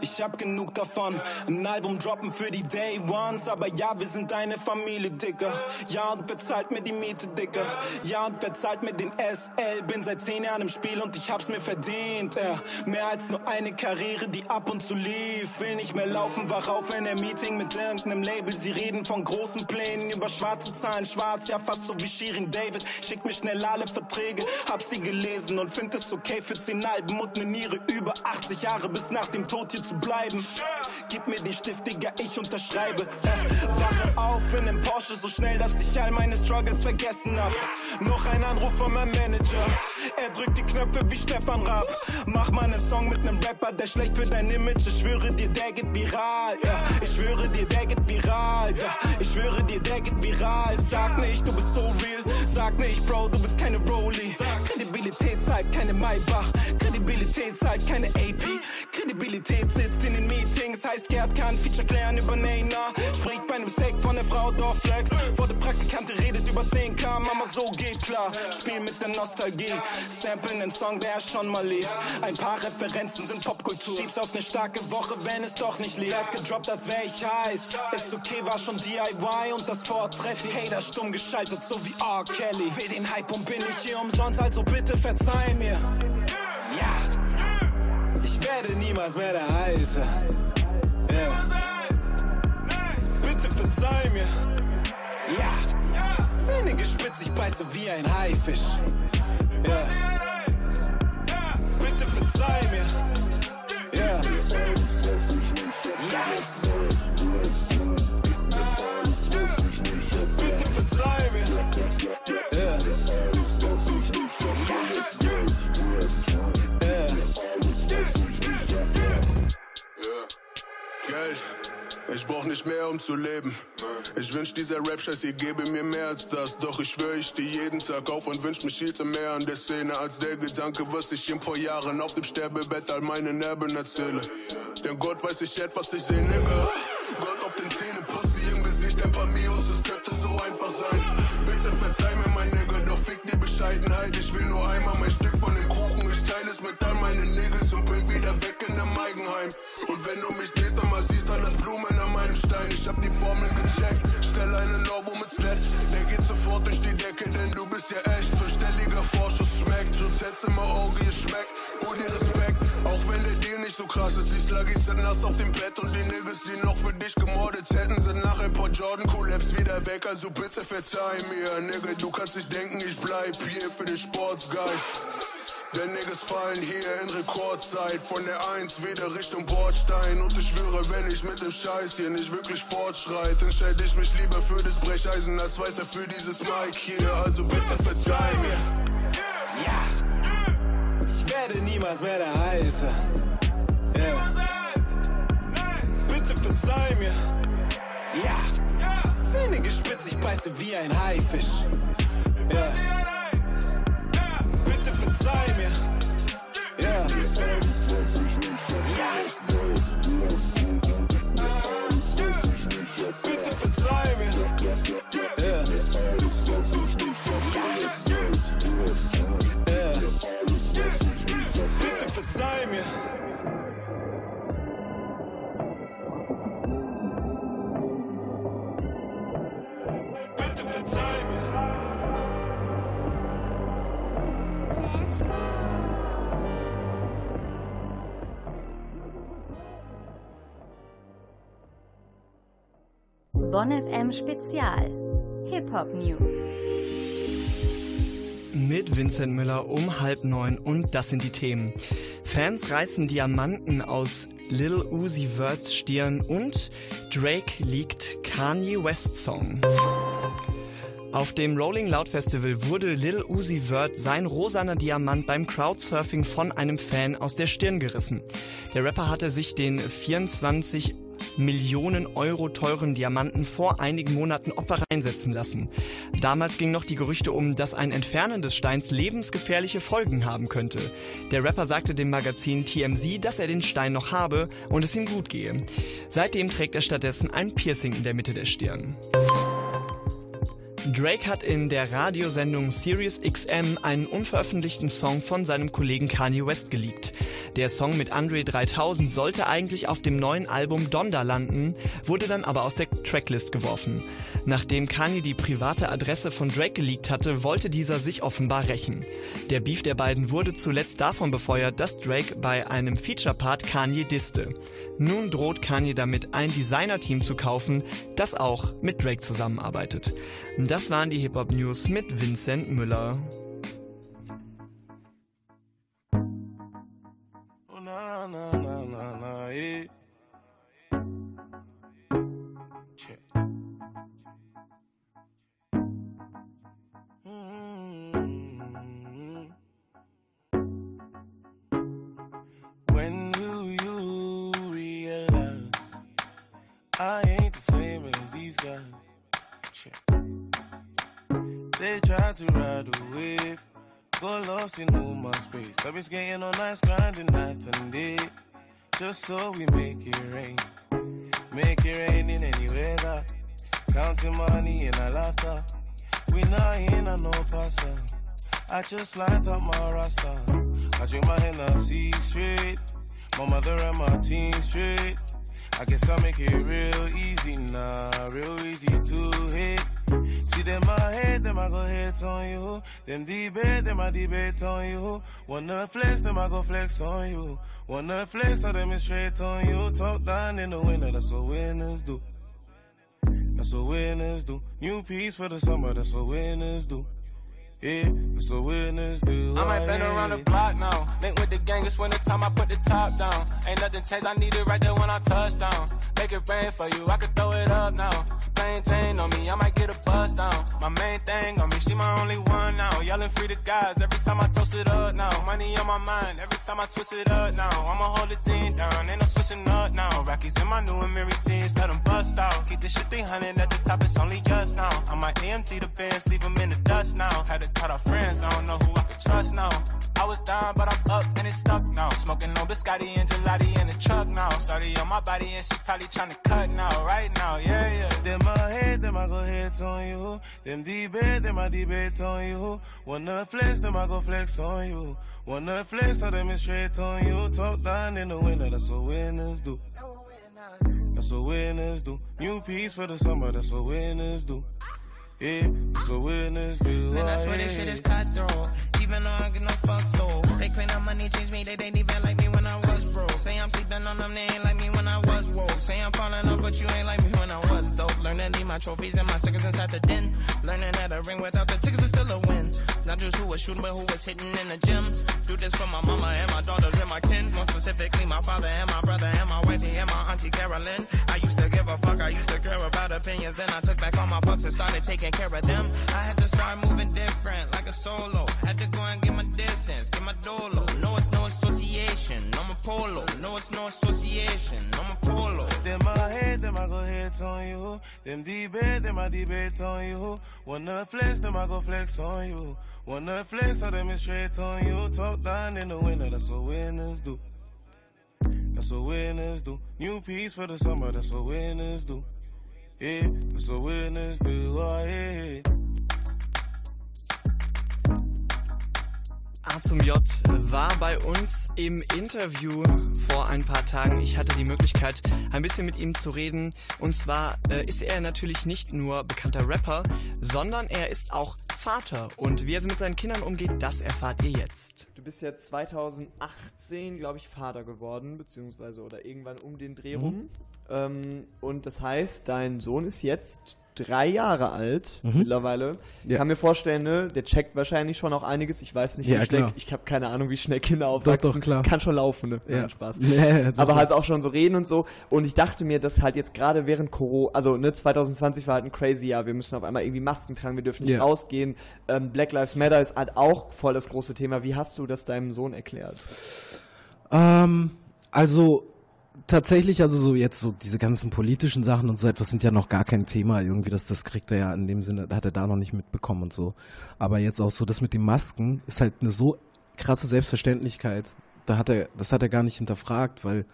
Ich hab genug davon, ein Album droppen für die Day Ones, aber ja, wir sind eine Familie, Dicker. Ja, und wer zahlt mir die Miete, Dicker? Ja, und wer zahlt mir den SL? Bin seit zehn Jahren im Spiel und ich hab's mir verdient, ja. Mehr als nur eine Karriere, die ab und zu lief. Will nicht mehr laufen, wach auf in der Meeting mit irgendeinem Label. Sie reden von großen Plänen über schwarze Zahlen, schwarz, ja, fast so wie Shirin David. Schickt mir schnell alle Verträge, hab sie gelesen und find es okay für zehn Alben und ne Niere über 80 Jahre bis nach dem Tod hier zu bleiben. Gib mir den Stift, Digga, ich unterschreibe. Äh, wache auf in einem Porsche so schnell, dass ich all meine Struggles vergessen hab. Noch ein Anruf von meinem Manager. Er drückt die Knöpfe wie Stefan Raab. Mach mal einen Song mit nem Rapper, der schlecht für dein Image. Ich schwöre dir, der geht viral. Ja, ich schwöre dir, der geht viral. Ja, ich schwöre dir, der geht viral. Sag nicht, du bist so real. Sag nicht, Bro, du bist keine Rollie. Kredibilität zahlt keine Maybach. Kredibilität zahlt keine AP. Kredibilität sitzt in den Meetings. Heißt, Gerd kann Feature klären über Nena. Spricht bei einem Steak von der Frau Dorflex. Vor der Praktikante redet über 10k. Mama, so geht klar. Spiel mit der Nostalgie. Samplen den Song, der schon mal lief. Ein paar Referenzen sind Popkultur. Schieb's auf ne starke Woche, wenn es doch nicht lief. Hat gedroppt, als wär ich heiß. Ist okay, war schon DIY und das Vortritt. Die Hater stumm geschaltet, so wie R. Kelly. Will den Hype und bin ich hier umsonst, also bitte verzeih mir. Ja. Werde niemals mehr der Alte. So bitte verzeih mir. Ja. Zähne gespitzt, ich beiße wie ein Haifisch. Ja. Bitte verzeih mir. Ja. Ja. Bitte verzeih mir. Ich brauch nicht mehr, um zu leben. Ich wünsch dieser Rap-Scheiß, ihr gebe mir mehr als das. Doch ich schwör, ich steh jeden Tag auf und wünsch mich hielte mehr an der Szene als der Gedanke, was ich in paar Jahren auf dem Sterbebett all meinen Erben erzähle. Denn Gott weiß ich etwas, ich seh Nigga. Gott auf den Zähnen, Pussy im Gesicht, ein paar Mios, es könnte so einfach sein. Bitte verzeih mir, mein Nigga, doch fick die Bescheidenheit. Ich will nur einmal mein Stück von dem Kuchen. Ich teile es mit all meinen Niggas und bin wieder weg in dem Eigenheim. Und wenn du mich nächstes Mal siehst, dann hast Blumen Stein. Ich hab die Formel gecheckt. Stell einen Novo mit Sleds. Der geht sofort durch die Decke, denn du bist ja echt. Verstelliger Vorschuss schmeckt. So Zets im Auge, es schmeckt. Dir Respekt. Auch wenn der Deal nicht so krass ist. Die Sluggies sind nass auf dem Bett. Und die Niggas, die noch für dich gemordet hätten, sind nach ein paar Jordan Collabs wieder weg. Also bitte verzeih mir, Nigga. Du kannst nicht denken, ich bleib hier für den Sportsgeist. Denn Niggas fallen hier in Rekordzeit Von der 1 wieder Richtung Bordstein Und ich schwöre, wenn ich mit dem Scheiß hier nicht wirklich fortschreite Entscheide ich mich lieber für das Brecheisen als weiter für dieses Mic hier Also bitte verzeih mir Ja. Werde niemals mehr der Alte. Ja. Bitte verzeih mir. Ja. Zähne gespitzt, ich beiße wie ein Haifisch. Ja. Bitte verzeih mir. Ja. Bonn FM Spezial. Hip-Hop News. Mit Vincent Müller um halb neun und das sind die Themen. Fans reißen Diamanten aus Lil Uzi Verts Stirn und Drake liegt Kanye West Song. Auf dem Rolling Loud Festival wurde Lil Uzi Vert sein rosaner Diamant beim Crowdsurfing von einem Fan aus der Stirn gerissen. Der Rapper hatte sich den 24 Millionen Euro teuren Diamanten vor einigen Monaten Opfer reinsetzen lassen. Damals ging noch die Gerüchte um, dass ein Entfernen des Steins lebensgefährliche Folgen haben könnte. Der Rapper sagte dem Magazin TMZ, dass er den Stein noch habe und es ihm gut gehe. Seitdem trägt er stattdessen ein Piercing in der Mitte der Stirn. Drake hat in der Radiosendung Sirius XM einen unveröffentlichten Song von seinem Kollegen Kanye West geleakt. Der Song mit Andre 3000 sollte eigentlich auf dem neuen Album Donda landen, wurde dann aber aus der Tracklist geworfen. Nachdem Kanye die private Adresse von Drake geleakt hatte, wollte dieser sich offenbar rächen. Der Beef der beiden wurde zuletzt davon befeuert, dass Drake bei einem Feature-Part Kanye disste. Nun droht Kanye damit, ein Designer-Team zu kaufen, das auch mit Drake zusammenarbeitet. Das waren die Hip-Hop-News mit Vincent Müller. Oh, na, na, na, na, na, yeah. To ride a wave, got lost in all my space. I've been skating on nights, grinding night and day, just so we make it rain. Make it rain in any weather, counting money in a laughter. We not in a no passer. I just lined up my rasta. I drink my Hennessy straight, my mother and my team straight. I guess I make it real easy now, real easy to hit. See them my head, them I go hit on you. Them debate, them I debate on you. Wanna flex, them I go flex on you. Wanna flex, so them straight on you. Talk down in the winter, that's what winners do. That's what winners do. New piece for the summer, that's what winners do. Yeah, that's what winners do. I might been yeah. around the block now. Link with the gang, it's when the time I put the top down. Ain't nothing changed, I need it right there when I touch down. Make it rain for you, I could throw it up now. Plain Jane on me, I might get a buzz down. My main thing on me, she my only one now. Yelling free the guys every time I toast it up now. Money on my mind, every time I twist it up now. I'ma hold the team down, ain't no switching up now. Rockies in my new and Mary jeans, let them bust out. Keep this shit 300 at the top, it's only just now. I might AMG the bands, leave them in the dust now. Had to cut off friends, I don't know who I could trust now. I was down, but I'm up and it's stuck now. Smoking no biscotti and gelati in the truck now. Sorry on my body and she probably tryna cut now, right now, yeah, yeah. Them my head, them I go hit on you. Them debate, them I debate on you. Wanna flex, them I go flex on you. Wanna flex, so them is straight on you. Talk down in the winter, that's what winners do. That's what winners do. New piece for the summer, that's what winners do. Yeah, that's what winners do. Man, I Oh, swear this shit is cutthroat. Even though I get no fucks though. They claim that money changed me, they didn't even like me when I was broke. Say I'm sleeping on them, they ain't like me Say I'm falling up, but you ain't like me when I was dope. Learn to leave my trophies and my stickers inside the den. Learning that a ring without the tickets is still a win. Not just who was shooting, but who was hitting in the gym. Do this for my mama and my daughters and my kin. More specifically, my father and my brother and my wifey and my auntie Carolyn. I used to give a fuck, I used to care about opinions. Then I took back all my fucks and started taking care of them. I had to start moving different, like a solo. Had to go and get my distance, get my dolo. No, it's no association. I'm a polo. No, it's no association. I'm a polo. I go hit on you. Them debate, them I debate on you. Wanna flex, them I go flex on you. Wanna flex, so them is straight on you. Talk down in the winter, that's what winners do. That's what winners do. New piece for the summer, that's what winners do. Yeah, that's what winners do. Oh, yeah. A zum J war bei uns im Interview vor ein paar Tagen. Ich hatte die Möglichkeit, ein bisschen mit ihm zu reden. Und zwar äh, ist er natürlich nicht nur bekannter Rapper, sondern er ist auch Vater. Und wie er mit seinen Kindern umgeht, das erfahrt ihr jetzt. Du bist ja 2018, glaube ich, Vater geworden, beziehungsweise oder irgendwann um den Dreh Mhm. rum. Ähm, und das heißt, dein Sohn ist jetzt drei Jahre alt Mhm. mittlerweile. Ich Ja. kann mir vorstellen, ne, der checkt wahrscheinlich schon auch einiges. Ich weiß nicht, wie Ja, schnell, klar. ich habe keine Ahnung, wie schnell Kinder Doch, aufwachsen. doch, klar. Kann schon laufen, ne? Ja. Spaß. Nee, doch, Aber doch. halt auch schon so reden und so. Und ich dachte mir, dass halt jetzt gerade während Corona, also ne, 2020 war halt ein crazy Jahr. Wir müssen auf einmal irgendwie Masken tragen, wir dürfen nicht Ja. rausgehen. Ähm, Black Lives Matter ist halt auch voll das große Thema. Wie hast du das deinem Sohn erklärt? Ähm, also tatsächlich, also so jetzt so diese ganzen politischen Sachen und so etwas sind ja noch gar kein Thema irgendwie, das, das kriegt er ja in dem Sinne, hat er da noch nicht mitbekommen und so. Aber jetzt auch so, das mit den Masken ist halt eine so krasse Selbstverständlichkeit. Da hat er, das hat er gar nicht hinterfragt, weil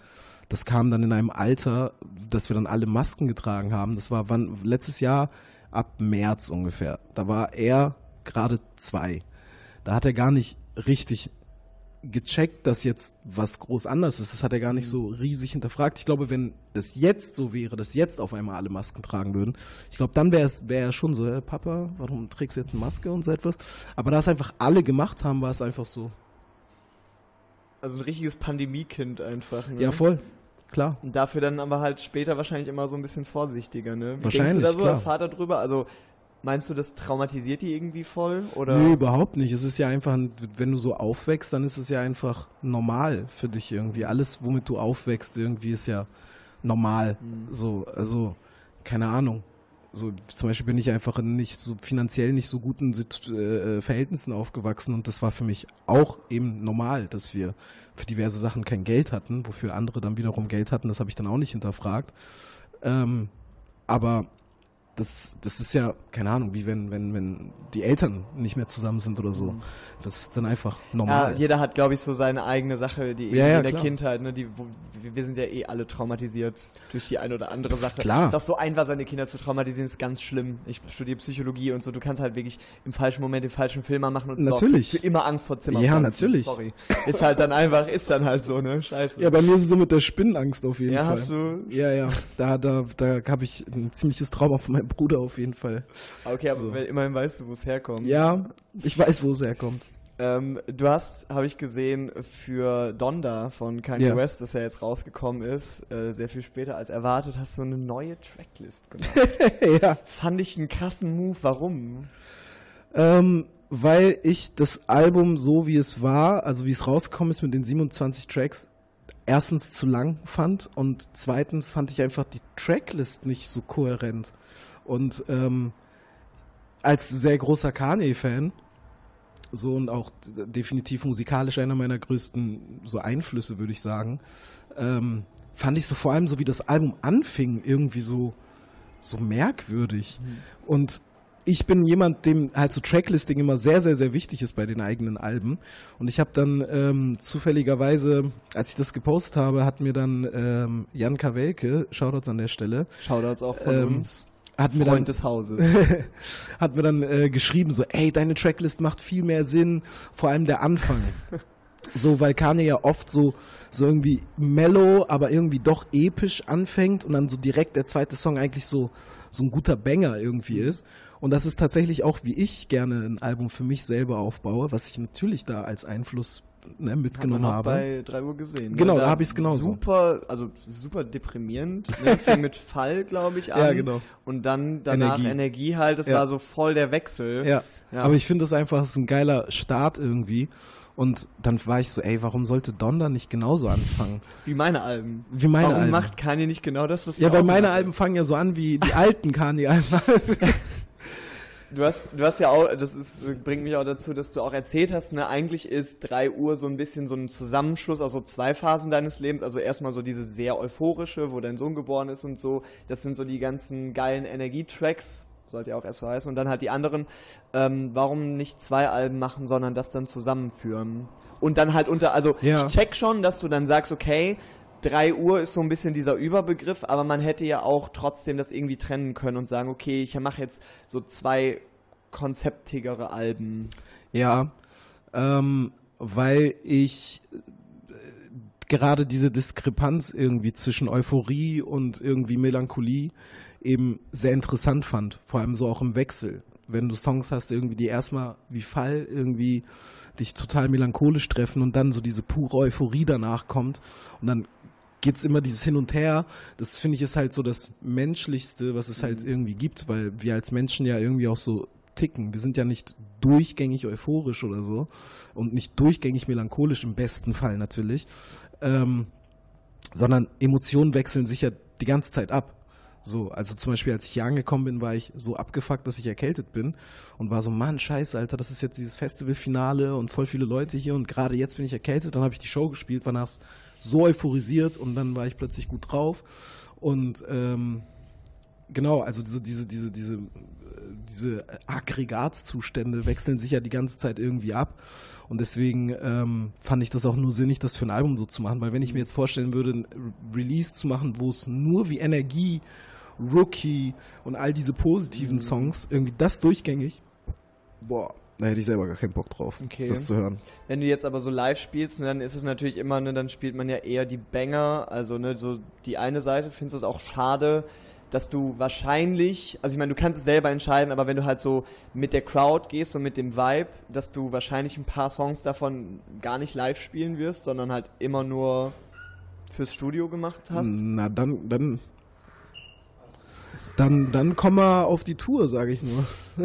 das kam dann in einem Alter, dass wir dann alle Masken getragen haben. Das war wann, letztes Jahr ab März ungefähr. Da war er gerade zwei. Da hat er gar nicht richtig gecheckt, dass jetzt was groß anders ist. Das hat er gar nicht so riesig hinterfragt. Ich glaube, wenn das jetzt so wäre, dass jetzt auf einmal alle Masken tragen würden, ich glaube, dann wäre es wär schon so, hey, Papa, warum trägst du jetzt eine Maske und so etwas? Aber da es einfach alle gemacht haben, war es einfach so. Also ein richtiges Pandemiekind einfach. Ne? Ja, voll. Klar. Und dafür dann aber halt später wahrscheinlich immer so ein bisschen vorsichtiger, ne? Wie Wahrscheinlich, denkst du da so klar. als Vater drüber? Also meinst du, das traumatisiert die irgendwie voll? Oder? Nö, überhaupt nicht. Es ist ja einfach, ein- wenn du so aufwächst, dann ist es ja einfach normal für dich irgendwie. Alles, womit du aufwächst, irgendwie ist ja normal. So, also, keine Ahnung. So, zum Beispiel bin ich einfach in nicht so finanziell nicht so guten äh, Verhältnissen aufgewachsen und das war für mich auch eben normal, dass wir für diverse Sachen kein Geld hatten, wofür andere dann wiederum Geld hatten. Das habe ich dann auch nicht hinterfragt. Ähm, aber das, das ist ja, keine Ahnung, wie wenn, wenn, wenn die Eltern nicht mehr zusammen sind oder so. Das ist dann einfach Ja, normal. jeder hat, glaube ich, so seine eigene Sache, die Ja, ja, in der klar. Kindheit, ne, die, wo, wir sind ja eh alle traumatisiert durch die eine oder andere Sache. Klar. Ist auch so einfach, seine Kinder zu traumatisieren, ist ganz schlimm. Ich studiere Psychologie und so, du kannst halt wirklich im falschen Moment den falschen Film machen und Natürlich. sorgst für immer Angst vor Zimmer. Ja, natürlich. Sorry. Ist halt dann einfach, ist dann halt so, ne? Scheiße. Ja, bei mir ist es so mit der Spinnenangst auf jeden Ja, Fall. hast du- Ja, ja. Da, da, da habe ich ein ziemliches Trauma von meinem Bruder auf jeden Fall. Okay, aber So. immerhin weißt du, wo es herkommt. Ja, ich weiß, wo es herkommt. Ähm, du hast, habe ich gesehen, für Donda von Kanye Ja. West, das ja jetzt rausgekommen ist, äh, sehr viel später als erwartet, hast du eine neue Tracklist gemacht. ja. Fand ich einen krassen Move. Warum? Ähm, weil ich das Album so wie es war, also wie es rausgekommen ist mit den 27 Tracks, erstens zu lang fand und zweitens fand ich einfach die Tracklist nicht so kohärent. Und ähm, als sehr großer Kanye-Fan, so und auch definitiv musikalisch einer meiner größten so Einflüsse, würde ich sagen, ähm, fand ich so vor allem so wie das Album anfing, irgendwie so, so merkwürdig. Und ich bin jemand, dem halt so Tracklisting immer sehr, sehr, sehr wichtig ist bei den eigenen Alben. Und ich habe dann ähm, zufälligerweise, als ich das gepostet habe, hat mir dann ähm, Jan Kawelke, Shoutouts an der Stelle, Shoutouts auch von ähm, uns. Hat mir Freund dann, des Hauses. hat mir dann äh, geschrieben so, ey, deine Tracklist macht viel mehr Sinn, vor allem der Anfang. So, weil Kanye ja oft so, so irgendwie mellow, aber irgendwie doch episch anfängt und dann so direkt der zweite Song eigentlich so, so ein guter Banger irgendwie ist. Und das ist tatsächlich auch, wie ich gerne ein Album für mich selber aufbaue, was ich natürlich da als Einfluss ne, mitgenommen habe. bei 3 Uhr gesehen. ne? Genau, da hab ich's genauso. Super, also super deprimierend. Ne? Fing mit Fall, glaube ich, an. Ja, genau. Und dann danach Energie, Energie. halt. Das Ja. war so voll der Wechsel. Ja. Ja. Aber ich finde das einfach das ist ein geiler Start irgendwie. Und dann war ich so, ey, warum sollte Donda nicht genauso anfangen? Wie meine Alben. Wie meine Warum Alben. macht Kanye nicht genau das, was Ja, ich weil meine? Alben fangen ja so an wie die alten Kanye-Alben. Du hast, du hast ja auch, das ist, bringt mich auch dazu, dass du auch erzählt hast, ne, eigentlich ist 3 Uhr so ein bisschen so ein Zusammenschluss aus so zwei Phasen deines Lebens. Also erstmal so diese sehr euphorische, wo dein Sohn geboren ist und so. Das sind so die ganzen geilen Energietracks, sollte ja auch erst so heißen. Und dann halt die anderen, ähm, warum nicht zwei Alben machen, sondern das dann zusammenführen. Und dann halt unter, also Ja. ich check schon, dass du dann sagst, okay, 3 Uhr ist so ein bisschen dieser Überbegriff, aber man hätte ja auch trotzdem das irgendwie trennen können und sagen, okay, ich mache jetzt so zwei konzeptigere Alben. Ja, ähm, weil ich äh, gerade diese Diskrepanz irgendwie zwischen Euphorie und irgendwie Melancholie eben sehr interessant fand, vor allem so auch im Wechsel. Wenn du Songs hast, irgendwie die erstmal wie Fall irgendwie dich total melancholisch treffen und dann so diese pure Euphorie danach kommt und dann geht's immer dieses Hin und Her. Das finde ich ist halt so das Menschlichste, was es halt irgendwie gibt, weil wir als Menschen ja irgendwie auch so ticken. Wir sind ja nicht durchgängig euphorisch oder so und nicht durchgängig melancholisch im besten Fall natürlich, ähm, sondern Emotionen wechseln sich ja die ganze Zeit ab. So, also zum Beispiel, als ich hier angekommen bin, war ich so abgefuckt, dass ich erkältet bin und war so, Mann, scheiße, Alter, das ist jetzt dieses Festivalfinale und voll viele Leute hier und gerade jetzt bin ich erkältet. Dann habe ich die Show gespielt, war nach so euphorisiert und dann war ich plötzlich gut drauf. Und ähm, genau, also so diese, diese, diese, diese Aggregatzustände wechseln sich ja die ganze Zeit irgendwie ab. Und deswegen ähm, fand ich das auch nur sinnig, das für ein Album so zu machen, weil wenn ich mir jetzt vorstellen würde, ein Release zu machen, wo es nur wie Energie, Rookie und all diese positiven Songs, irgendwie das durchgängig, boah, da hätte ich selber gar keinen Bock drauf, Okay. das zu hören. Wenn du jetzt aber so live spielst, ne, dann ist es natürlich immer, ne, dann spielt man ja eher die Banger, also ne, so die eine Seite. Findest du es auch schade, dass du wahrscheinlich, also ich meine, du kannst es selber entscheiden, aber wenn du halt so mit der Crowd gehst und mit dem Vibe, dass du wahrscheinlich ein paar Songs davon gar nicht live spielen wirst, sondern halt immer nur fürs Studio gemacht hast. Na, dann, dann, dann, dann komm mal auf die Tour, sage ich nur.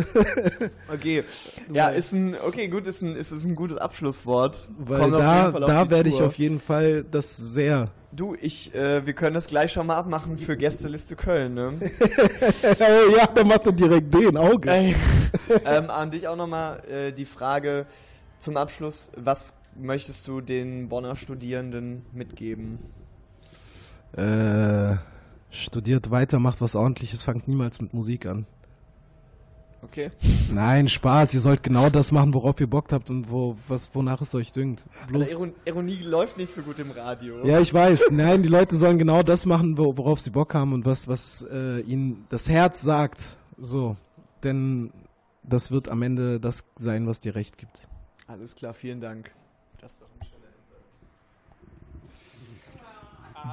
Okay, ja, ist ein, okay, gut, ist ein, ist, ist ein gutes Abschlusswort. Weil Kommt auf da, da werde ich auf jeden Fall das sehr. Du, ich, äh, wir können das gleich schon mal abmachen für Gästeliste Köln, ne? oh ja, dann macht er direkt den Auge. Ähm, an dich auch nochmal äh, die Frage zum Abschluss, was möchtest du den Bonner Studierenden mitgeben? Äh, studiert weiter, macht was ordentliches, fangt niemals mit Musik an. Okay. Nein, Spaß, ihr sollt genau das machen, worauf ihr Bock habt und wo, was, wonach es euch dünkt. Bloß, Iron Ironie läuft nicht so gut im Radio. ja, ich weiß. Nein, die Leute sollen genau das machen, wo, worauf sie Bock haben und was, was äh, ihnen das Herz sagt. So, denn das wird am Ende das sein, was dir recht gibt. Alles klar, vielen Dank. Das ist doch ein schöner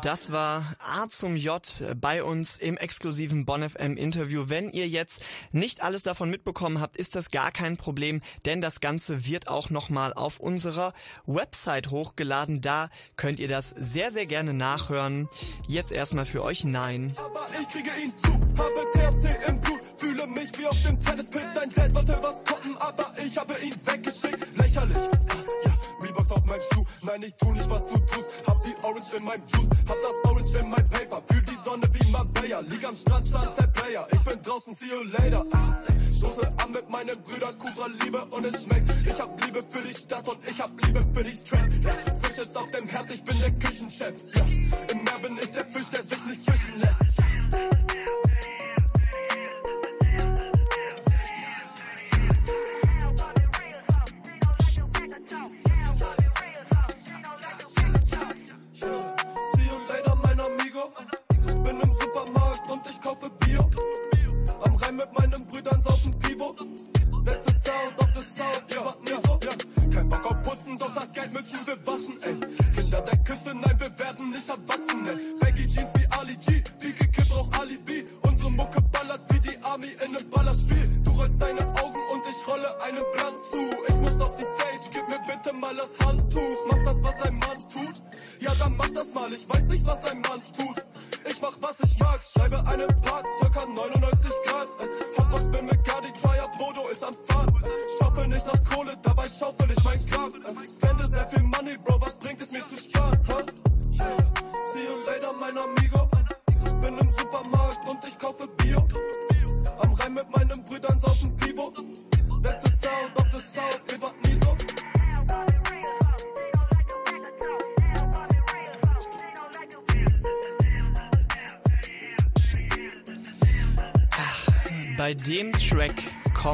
Das war A zum J bei uns im exklusiven Bonn FM Interview. Wenn ihr jetzt nicht alles davon mitbekommen habt, ist das gar kein Problem, denn das Ganze wird auch nochmal auf unserer Website hochgeladen. Da könnt ihr das sehr, sehr gerne nachhören. Jetzt erstmal für euch Nein. Aber ich kriege ihn zu, habe THC im Blut, fühle mich wie auf dem Tennispit. Dein Dad wollte was koppen, aber ich habe ihn weggeschickt. Lächerlich, meinem Schuh. Nein, ich tu nicht, was du tust. Hab die Orange in meinem Juice, hab das Orange in meinem Paper. Fühl die Sonne wie Marbella, lieg am Strand, Sunset Player. Ich bin draußen, see you later. Stoße an mit meinen Brüdern, Kufra Liebe und es schmeckt. Ich hab Liebe für die Stadt und ich hab Liebe für die Trap. Fisch ist auf dem Herd, ich bin der Küchenchef. Im Meer bin ich der Fisch, der sich nicht fischen lässt.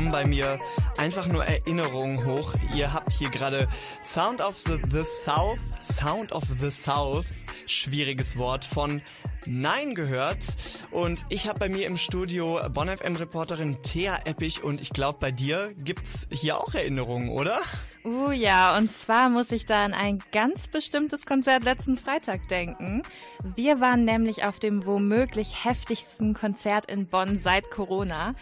Kommen bei mir einfach nur Erinnerungen hoch. Ihr habt hier gerade Sound of the, the South, Sound of the South, schwieriges Wort, von Nein gehört. Und ich habe bei mir im Studio Bonn FM Reporterin Thea Eppich und ich glaube bei dir gibt's hier auch Erinnerungen, oder? Uh ja, und zwar muss ich da an ein ganz bestimmtes Konzert letzten Freitag denken. Wir waren nämlich auf dem womöglich heftigsten Konzert in Bonn seit Corona.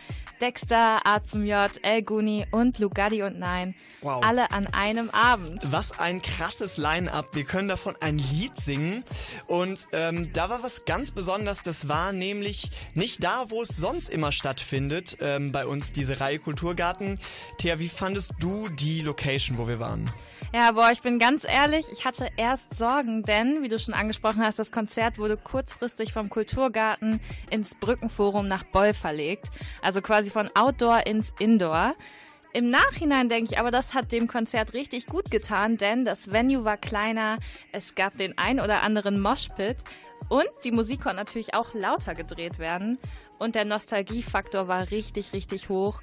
Dexter, A zum J, El Guni und Lugatti und Nein. Wow. Alle an einem Abend. Was ein krasses Line-up. Wir können davon ein Lied singen. Und ähm, da war was ganz Besonderes. Das war nämlich nicht da, wo es sonst immer stattfindet. Ähm, bei uns diese Reihe Kulturgarten. Thea, wie fandest du die Location, wo wir waren? Ja, boah, ich bin ganz ehrlich, ich hatte erst Sorgen, denn, wie du schon angesprochen hast, das Konzert wurde kurzfristig vom Kulturgarten ins Brückenforum nach Boll verlegt. Also quasi von Outdoor ins Indoor. im Nachhinein denke ich aber, das hat dem Konzert richtig gut getan, denn das Venue war kleiner, es gab den ein oder anderen Moshpit und die Musik konnte natürlich auch lauter gedreht werden und der Nostalgiefaktor war richtig, richtig hoch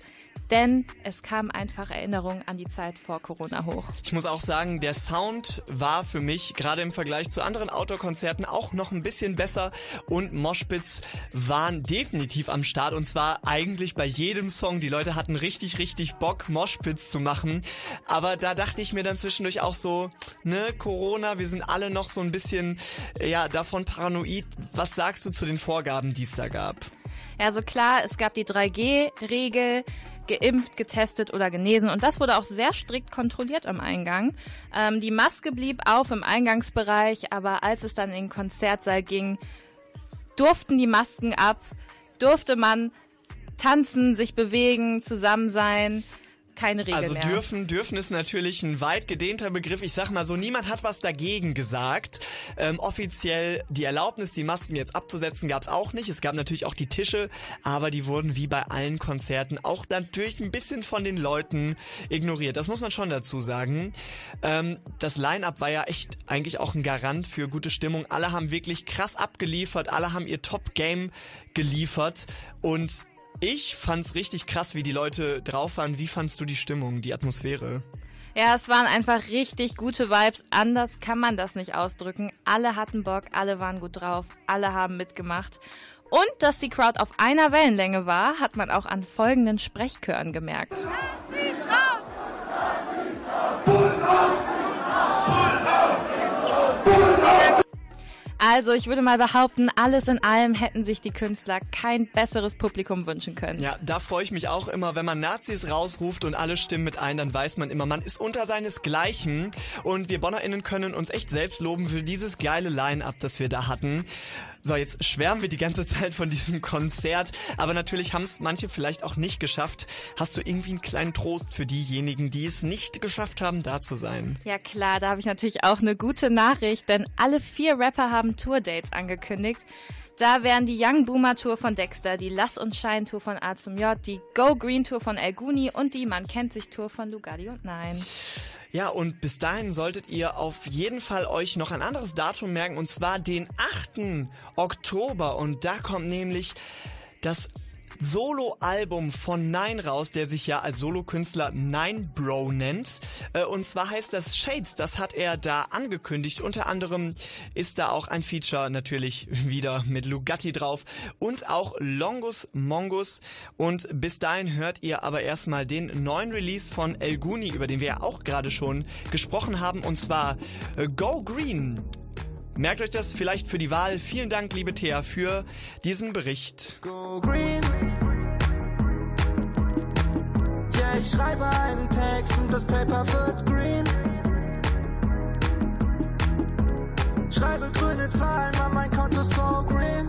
denn es kam einfach Erinnerungen an die Zeit vor Corona hoch. Ich muss auch sagen, der Sound war für mich gerade im Vergleich zu anderen Outdoor-Konzerten auch noch ein bisschen besser und Moshpits waren definitiv am Start und zwar eigentlich bei jedem Song. Die Leute hatten richtig, richtig Bock, Moshpits zu machen, aber da dachte ich mir dann zwischendurch auch so, ne, Corona, wir sind alle noch so ein bisschen, ja, davon paranoid. Was sagst du zu den Vorgaben, die es da gab? Ja, also klar, es gab die 3G-Regel, geimpft, getestet oder genesen. Und das wurde auch sehr strikt kontrolliert am Eingang. Ähm, die Maske blieb auf im Eingangsbereich, aber als es dann in den Konzertsaal ging, durften die Masken ab, durfte man tanzen, sich bewegen, zusammen sein keine Regel also mehr. Also dürfen, dürfen ist natürlich ein weit gedehnter Begriff. Ich sag mal so, niemand hat was dagegen gesagt. Ähm, offiziell die Erlaubnis, die Masken jetzt abzusetzen, gab es auch nicht. Es gab natürlich auch die Tische, aber die wurden wie bei allen Konzerten auch natürlich ein bisschen von den Leuten ignoriert. Das muss man schon dazu sagen. Ähm, das Line-Up war ja echt eigentlich auch ein Garant für gute Stimmung. Alle haben wirklich krass abgeliefert, alle haben ihr Top-Game geliefert und ich fand's richtig krass, wie die Leute drauf waren. Wie fandst du die Stimmung, die Atmosphäre? Ja, es waren einfach richtig gute Vibes. Anders kann man das nicht ausdrücken. Alle hatten Bock, alle waren gut drauf, alle haben mitgemacht. Und dass die Crowd auf einer Wellenlänge war, hat man auch an folgenden Sprechchören gemerkt. Also ich würde mal behaupten, alles in allem hätten sich die Künstler kein besseres Publikum wünschen können. Ja, da freue ich mich auch immer, wenn man Nazis rausruft und alle stimmen mit ein, dann weiß man immer, man ist unter seinesgleichen. Und wir BonnerInnen können uns echt selbst loben für dieses geile Line-Up, das wir da hatten. So, jetzt schwärmen wir die ganze Zeit von diesem Konzert, aber natürlich haben es manche vielleicht auch nicht geschafft. Hast du irgendwie einen kleinen Trost für diejenigen, die es nicht geschafft haben, da zu sein? Ja klar, da habe ich natürlich auch eine gute Nachricht, denn alle vier Rapper haben Tourdates angekündigt. Da wären die Young Boomer Tour von Dexter, die Lass und Schein Tour von A zum J, die Go Green Tour von El Guni und die Man kennt sich Tour von Lugardi und Nein. Ja, und bis dahin solltet ihr auf jeden Fall euch noch ein anderes Datum merken, und zwar den 8. Oktober. Und da kommt nämlich das Solo-Album von Nine raus, der sich ja als Solokünstler Nine Bro nennt. Äh, und zwar heißt das Shades, das hat er da angekündigt. Unter anderem ist da auch ein Feature natürlich wieder mit Lugatti drauf und auch Longus Mongus. Und bis dahin hört ihr aber erstmal den neuen Release von El Guni, über den wir ja auch gerade schon gesprochen haben, und zwar äh, Go Green. Merkt euch das vielleicht für die Wahl. Vielen Dank, liebe Thea, für diesen Bericht. Go green. Yeah, ich schreibe einen Text und das Paper wird green. Schreibe grüne Zahlen, weil mein Konto so green.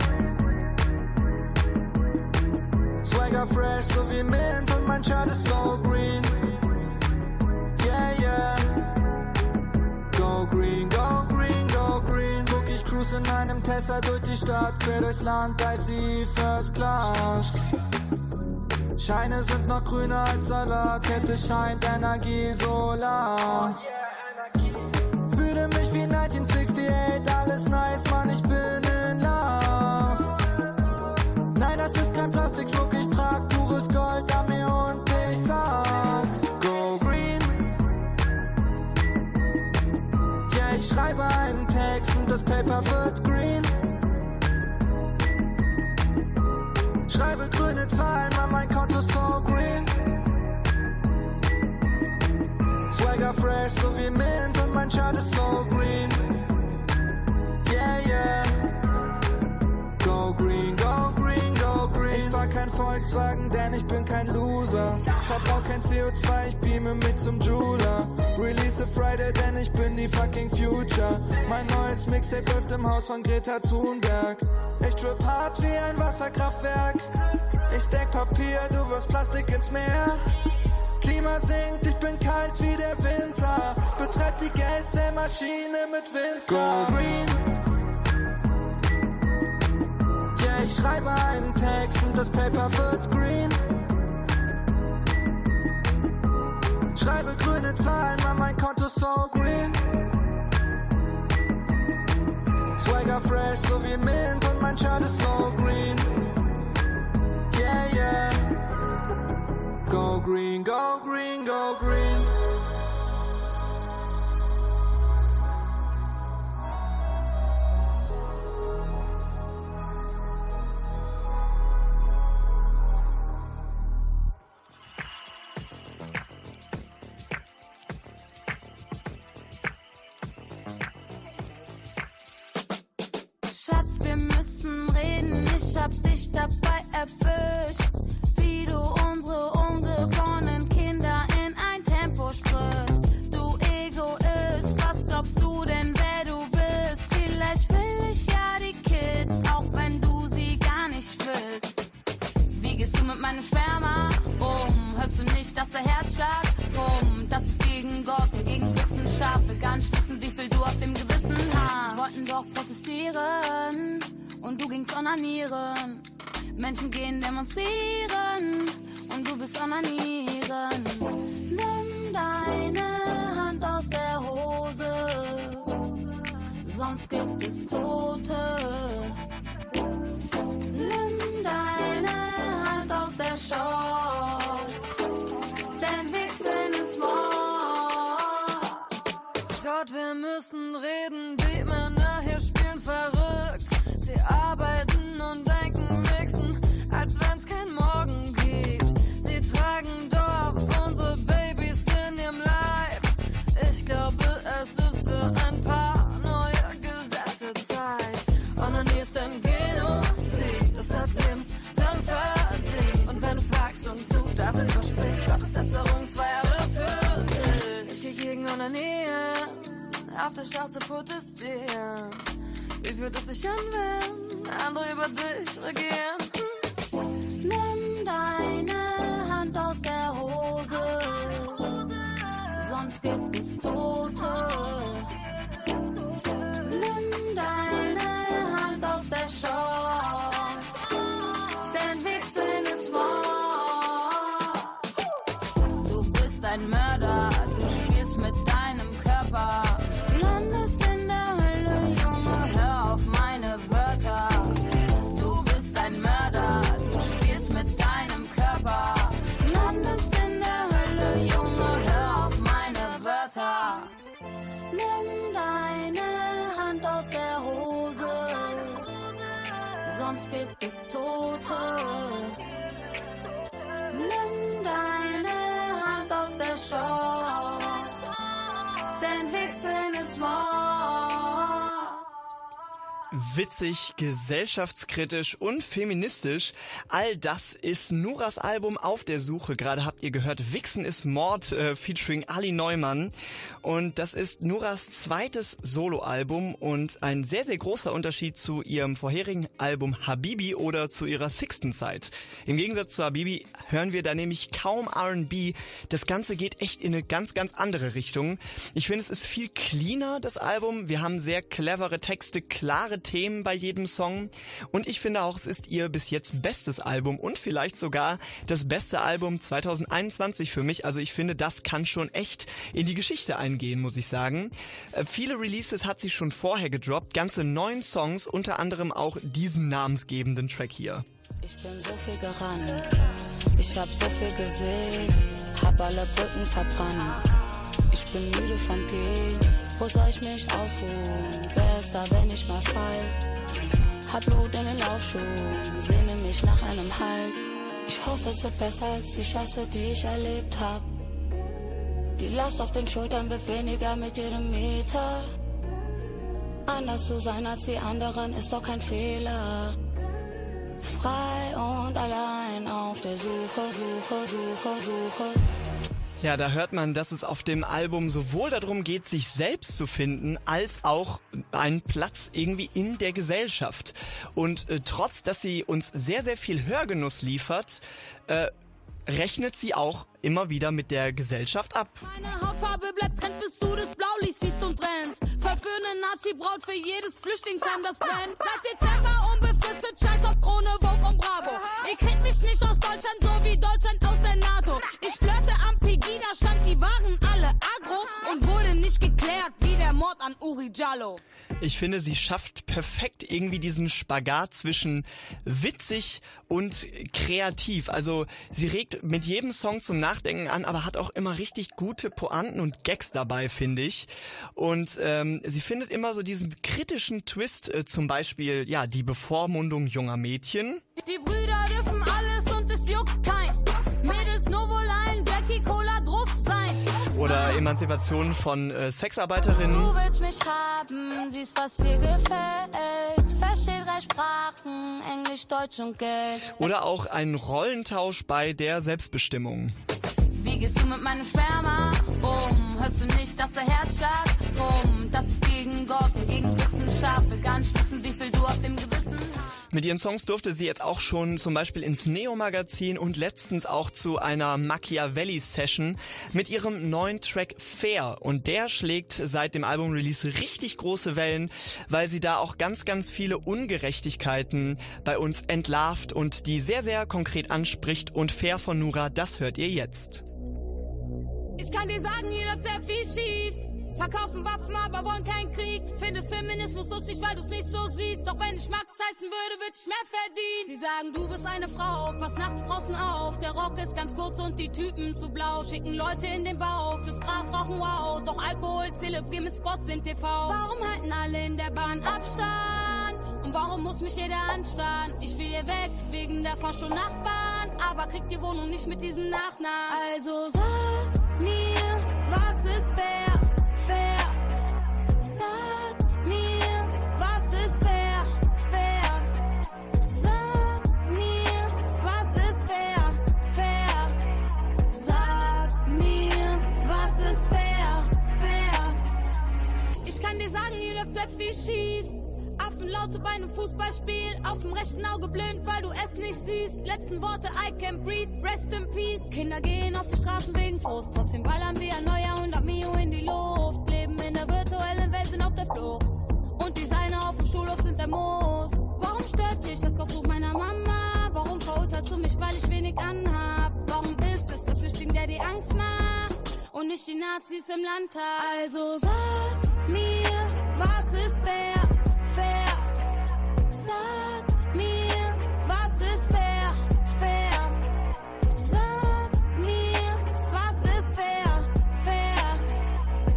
Swagger fresh, so wie Mint und mein Shirt ist so green. Yeah, yeah. Go green, cruise in einem Tesla durch die Stadt, quer durchs Land, sie First Class. Scheine sind noch grüner als Salat, Kette scheint Energie Solar. Fühle mich wie 1968, alles nice, von Greta Thunberg. Ich trip hart wie ein Wasserkraftwerk. Ich stack Papier, du wirst Plastik ins Meer. Klima sinkt, ich bin kalt wie der Winter. Betreib die Geldzählmaschine mit Wind. Go green. Yeah, ich schreibe einen Text und das Paper wird green. Go green, Du bist Witzig, gesellschaftskritisch und feministisch. All das ist Nuras Album auf der Suche. Gerade habt ihr gehört, Wichsen ist Mord äh, featuring Ali Neumann. Und das ist Nuras zweites Soloalbum und ein sehr, sehr großer Unterschied zu ihrem vorherigen Album Habibi oder zu ihrer sixten Zeit. Im Gegensatz zu Habibi hören wir da nämlich kaum R&B. Das Ganze geht echt in eine ganz, ganz andere Richtung. Ich finde, es ist viel cleaner, das Album. Wir haben sehr clevere Texte, klare Themen bei jedem Song. Und ich finde auch, es ist ihr bis jetzt bestes Album und vielleicht sogar das beste Album 2021 für mich. Also ich finde, das kann schon echt in die Geschichte eingehen, muss ich sagen. Äh, viele Releases hat sie schon vorher gedroppt. Ganze neun Songs, unter anderem auch diesen namensgebenden Track hier. Ich bin so viel gerannt, ich hab so viel gesehen, hab alle Brücken verbrannt. Ich bin müde vom Gehen, wo soll ich mich ausruhen? Wer ist da, wenn ich mal fall? Hab Blut in den Laufschuhen, sehne mich nach einem Halt. Ich hoffe, es wird besser als die Scheiße, die ich erlebt hab. Die Last auf den Schultern wird weniger mit jedem Meter. Anders zu sein als die anderen ist doch kein Fehler. Frei und allein auf der Suche, Suche, Suche, Suche. Ja, da hört man, dass es auf dem Album sowohl darum geht, sich selbst zu finden, als auch einen Platz irgendwie in der Gesellschaft. Und äh, trotz, dass sie uns sehr, sehr viel Hörgenuss liefert, äh, rechnet sie auch immer wieder mit der Gesellschaft ab. Meine Hautfarbe bleibt trend, bis du das Blaulicht siehst und trennst. Verführende Nazi-Braut für jedes Flüchtlingsheim, das brennt. Seit Dezember unbefristet, scheiß auf Krone, Vogue und Bravo. Ihr kriegt mich nicht aus Deutschland, so wie Deutschland aus der NATO. Ich Pegida stand, die waren alle agro und wurde nicht geklärt wie der Mord an Uri Jallo. Ich finde, sie schafft perfekt irgendwie diesen Spagat zwischen witzig und kreativ. Also sie regt mit jedem Song zum Nachdenken an, aber hat auch immer richtig gute Pointen und Gags dabei, finde ich. Und ähm, sie findet immer so diesen kritischen Twist, äh, zum Beispiel ja die Bevormundung junger Mädchen. Die Brüder dürfen alles und es juckt kein Mädels nur wohl ein. Cola drauf sein. Oder Emanzipation von äh, Sexarbeiterinnen. Du willst mich haben, siehst, was dir gefällt. Versteh drei Sprachen, Englisch, Deutsch und Geld. Oder auch ein Rollentausch bei der Selbstbestimmung. Wie gehst du mit meinem Sperma um? Hörst du nicht, dass der Herzschlag um? Das ist gegen Gott und gegen Wissenschaft. Will gar nicht wissen, wie viel du auf dem Gewissen Mit ihren Songs durfte sie jetzt auch schon zum Beispiel ins Neo-Magazin und letztens auch zu einer Machiavelli-Session mit ihrem neuen Track Fair. Und der schlägt seit dem Album-Release richtig große Wellen, weil sie da auch ganz, ganz viele Ungerechtigkeiten bei uns entlarvt und die sehr, sehr konkret anspricht. Und Fair von Nura, das hört ihr jetzt. Ich kann dir sagen, hier läuft sehr viel schief. Verkaufen Waffen, aber wollen keinen Krieg. Findest Feminismus lustig, weil du's nicht so siehst. Doch wenn ich Max heißen würde, würd ich mehr verdienen. Sie sagen, du bist eine Frau, pass nachts draußen auf. Der Rock ist ganz kurz und die Typen zu blau. Schicken Leute in den Bau, fürs Gras rauchen wow. Doch Alkohol, Zelebrieren mit Spots sind TV. Warum halten alle in der Bahn Abstand? Und warum muss mich jeder anstarren? Ich will hier weg, wegen der Faschon Nachbarn. Aber kriegt die Wohnung nicht mit diesem Nachnamen. Also sag mir, was ist? Fair. Sehr viel schief. Affenlaute bei einem Fußballspiel, auf dem rechten Auge blind, weil du es nicht siehst. Letzten Worte, I can't breathe, rest in peace. Kinder gehen auf die Straßen wegen Frust, trotzdem ballern wir ein neuer 100 Mio in die Luft. Leben in der virtuellen Welt, sind auf der Flucht. Und Designer auf dem Schulhof sind der Moos. Warum stört dich das Kopftuch meiner Mama? Warum verurteilst du mich, weil ich wenig anhab? Warum ist es der Flüchtling, der die Angst macht? Und nicht die Nazis im Landtag? Also sag mir, was ist fair? Fair. Sag mir, was ist fair? Fair. Sag mir, was ist fair? Fair.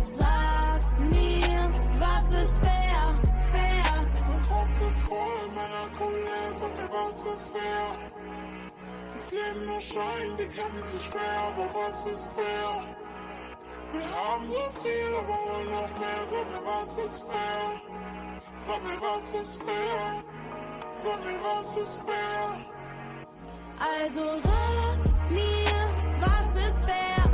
Sag mir, was ist fair? Fair. Was ist fair in meiner Kunde? Sag mir, was ist fair? Das Leben nur Schein, die kennen sich schwer, aber was ist fair? Wir haben so viel, aber wollen noch mehr. Sag mir, was ist fair? Sag mir, was ist fair? Sag mir, was ist fair? Also sag mir, was ist fair? Fair.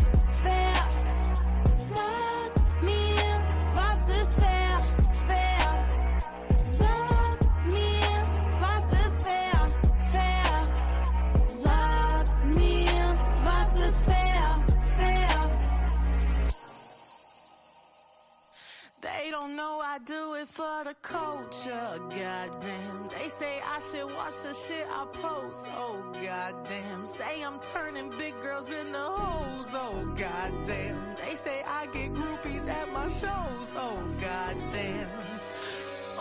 Don't know I do it for the culture, goddamn. They say I should watch the shit I post, oh goddamn. Say I'm turning big girls into hoes, oh goddamn. They say I get groupies at my shows, oh goddamn.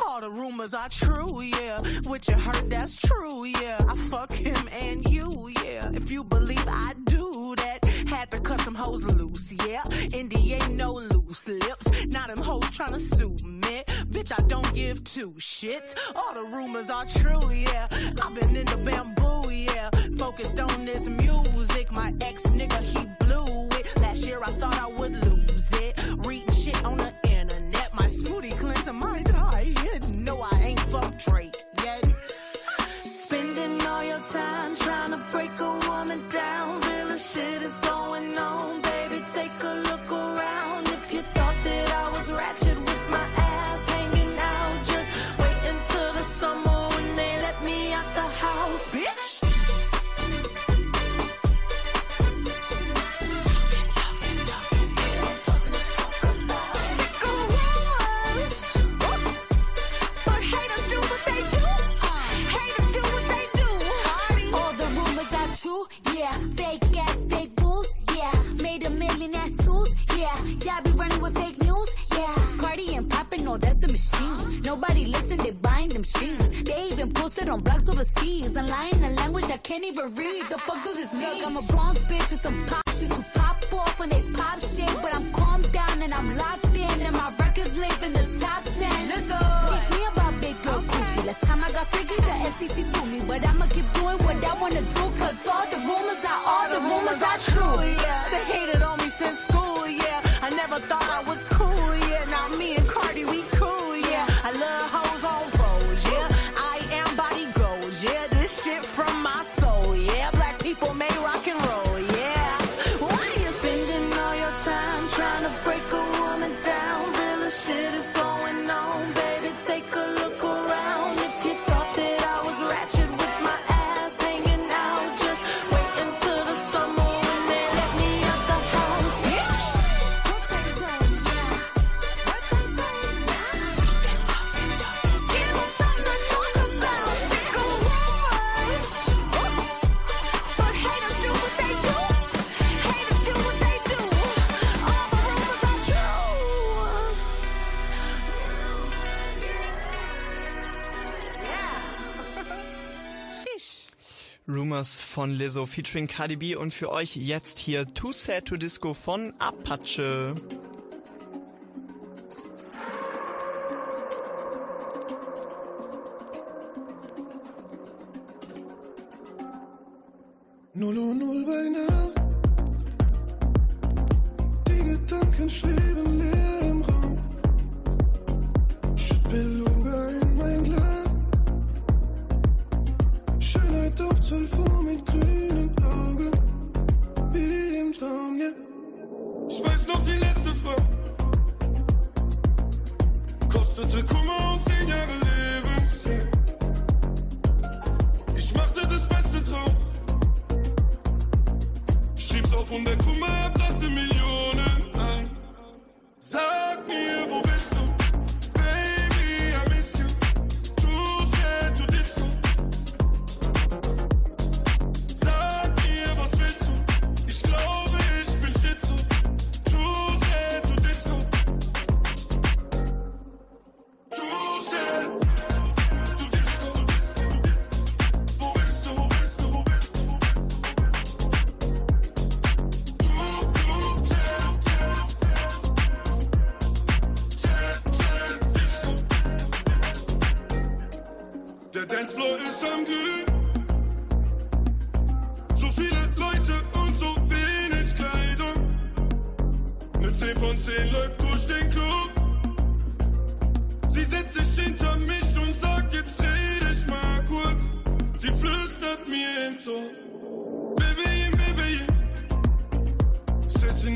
All the rumors are true, yeah. What you heard, that's true, yeah. I fuck him and you, yeah. If you believe I do that, had to cut some hoes loose, yeah. Ain't no loose lips. Now them hoes tryna sue me. Bitch, I don't give two shits. All the rumors are true, yeah. I've been in the bamboo, yeah. Focused on this music. My ex nigga, he blew it. Last year I thought I My smoothie my diet. No, I ain't fucked Drake yet. Spending all your time trying to break a woman down. Real shit is going on, von Lizzo featuring Cardi B und für euch jetzt hier Too Sad to Disco von Apache.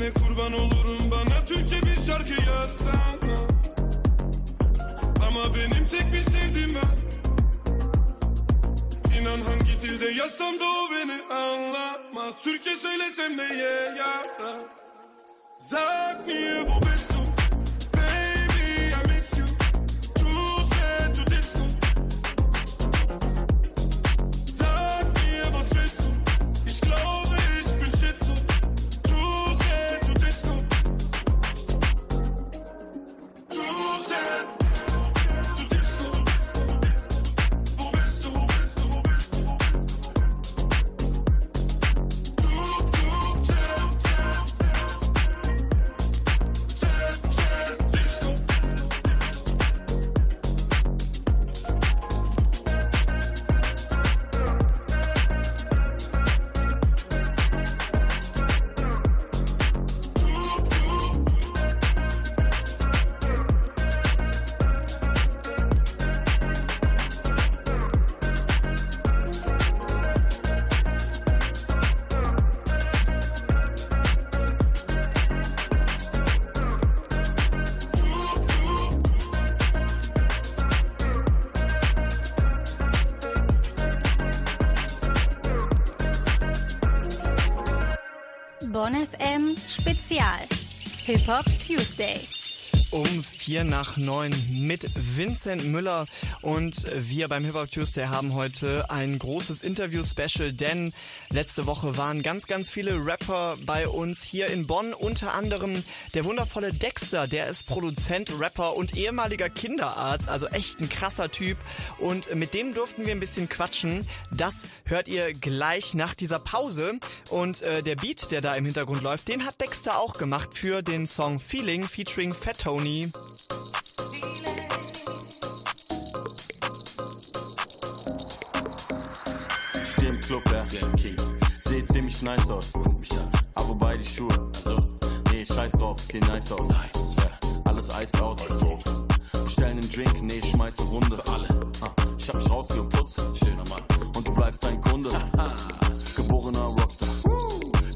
Sesine kurban olurum bana. Türkçe bir şarkı yazsana Ama benim tek bir sevdim ben. İnan hangi dilde yazsam da o beni anlamaz. Türkçe söylesem de ye yara. Sag mir, wo Business Day. Um vier nach neun mit Vincent Müller und wir beim Hip Hop Tuesday haben heute ein großes Interview-Special, denn letzte Woche waren ganz, ganz viele Rapper bei uns hier in Bonn, unter anderem der wundervolle Dexter, der ist Produzent, Rapper und ehemaliger Kinderarzt, also echt ein krasser Typ und mit dem durften wir ein bisschen quatschen. Das hört ihr gleich nach dieser Pause und äh, der Beat, der da im Hintergrund läuft, den hat Dexter auch gemacht für den Song Feeling featuring Fat Tony. Seh ziemlich nice aus, guck mich an. Aber wobei die Schuhe, also, nee, scheiß drauf, seh nice aus. Nice. Ja, alles iced out. Bestellen einen Drink, nee, ich schmeiße Runde. Für alle. Ah, ich hab mich rausgeputzt, schöner Mann. Und du bleibst ein Kunde. Geborener Rockstar.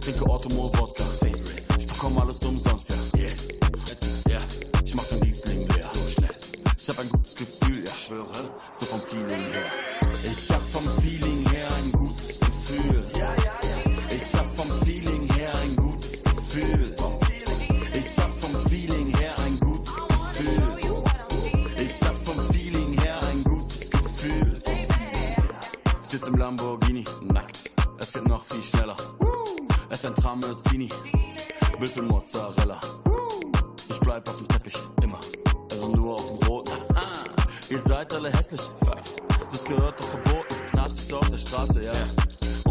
Trinke Ottomo Wodka. Ich bekomme alles umsonst, ja. Yeah. Ja. Ich mach den Riesling leer. So schnell. Ich hab ein gutes Gefühl, ja, schwöre. So vom Feeling her. Lamborghini, nackt. Es geht noch viel schneller. Es ist ein Tramezzini. Büffel Mozzarella. Ich bleib auf dem Teppich, immer. Also nur auf dem roten. Ihr seid alle hässlich. Das gehört doch verboten. Nazis auf der Straße, ja.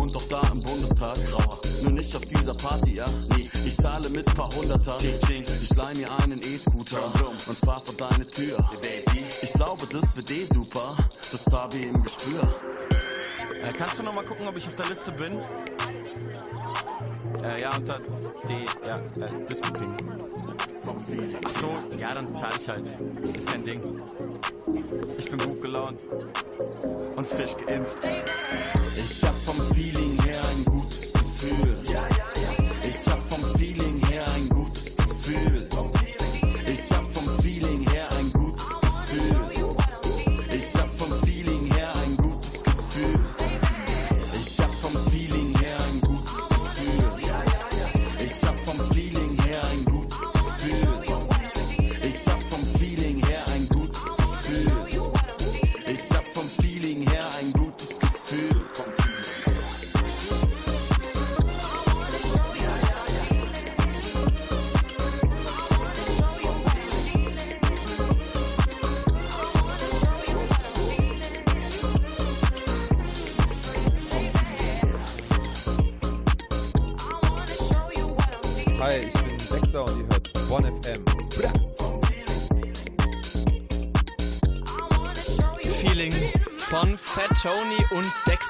Und doch da im Bundestag. Grauer. Nur nicht auf dieser Party, ja. Nee, ich zahle mit paar Hunderter. Ich leih mir einen E-Scooter und fahr vor deine Tür. Ich glaube, das wird eh super. Das habe ich im Gespür. Äh, kannst du noch mal gucken, ob ich auf der Liste bin? Äh, ja, unter D, ja, äh, Disco King. Ach so, ja, dann zahl ich halt. Ist kein Ding. Ich bin gut gelaunt und frisch geimpft. Ich hab vom Feeling her ein gutes Gefühl. Ich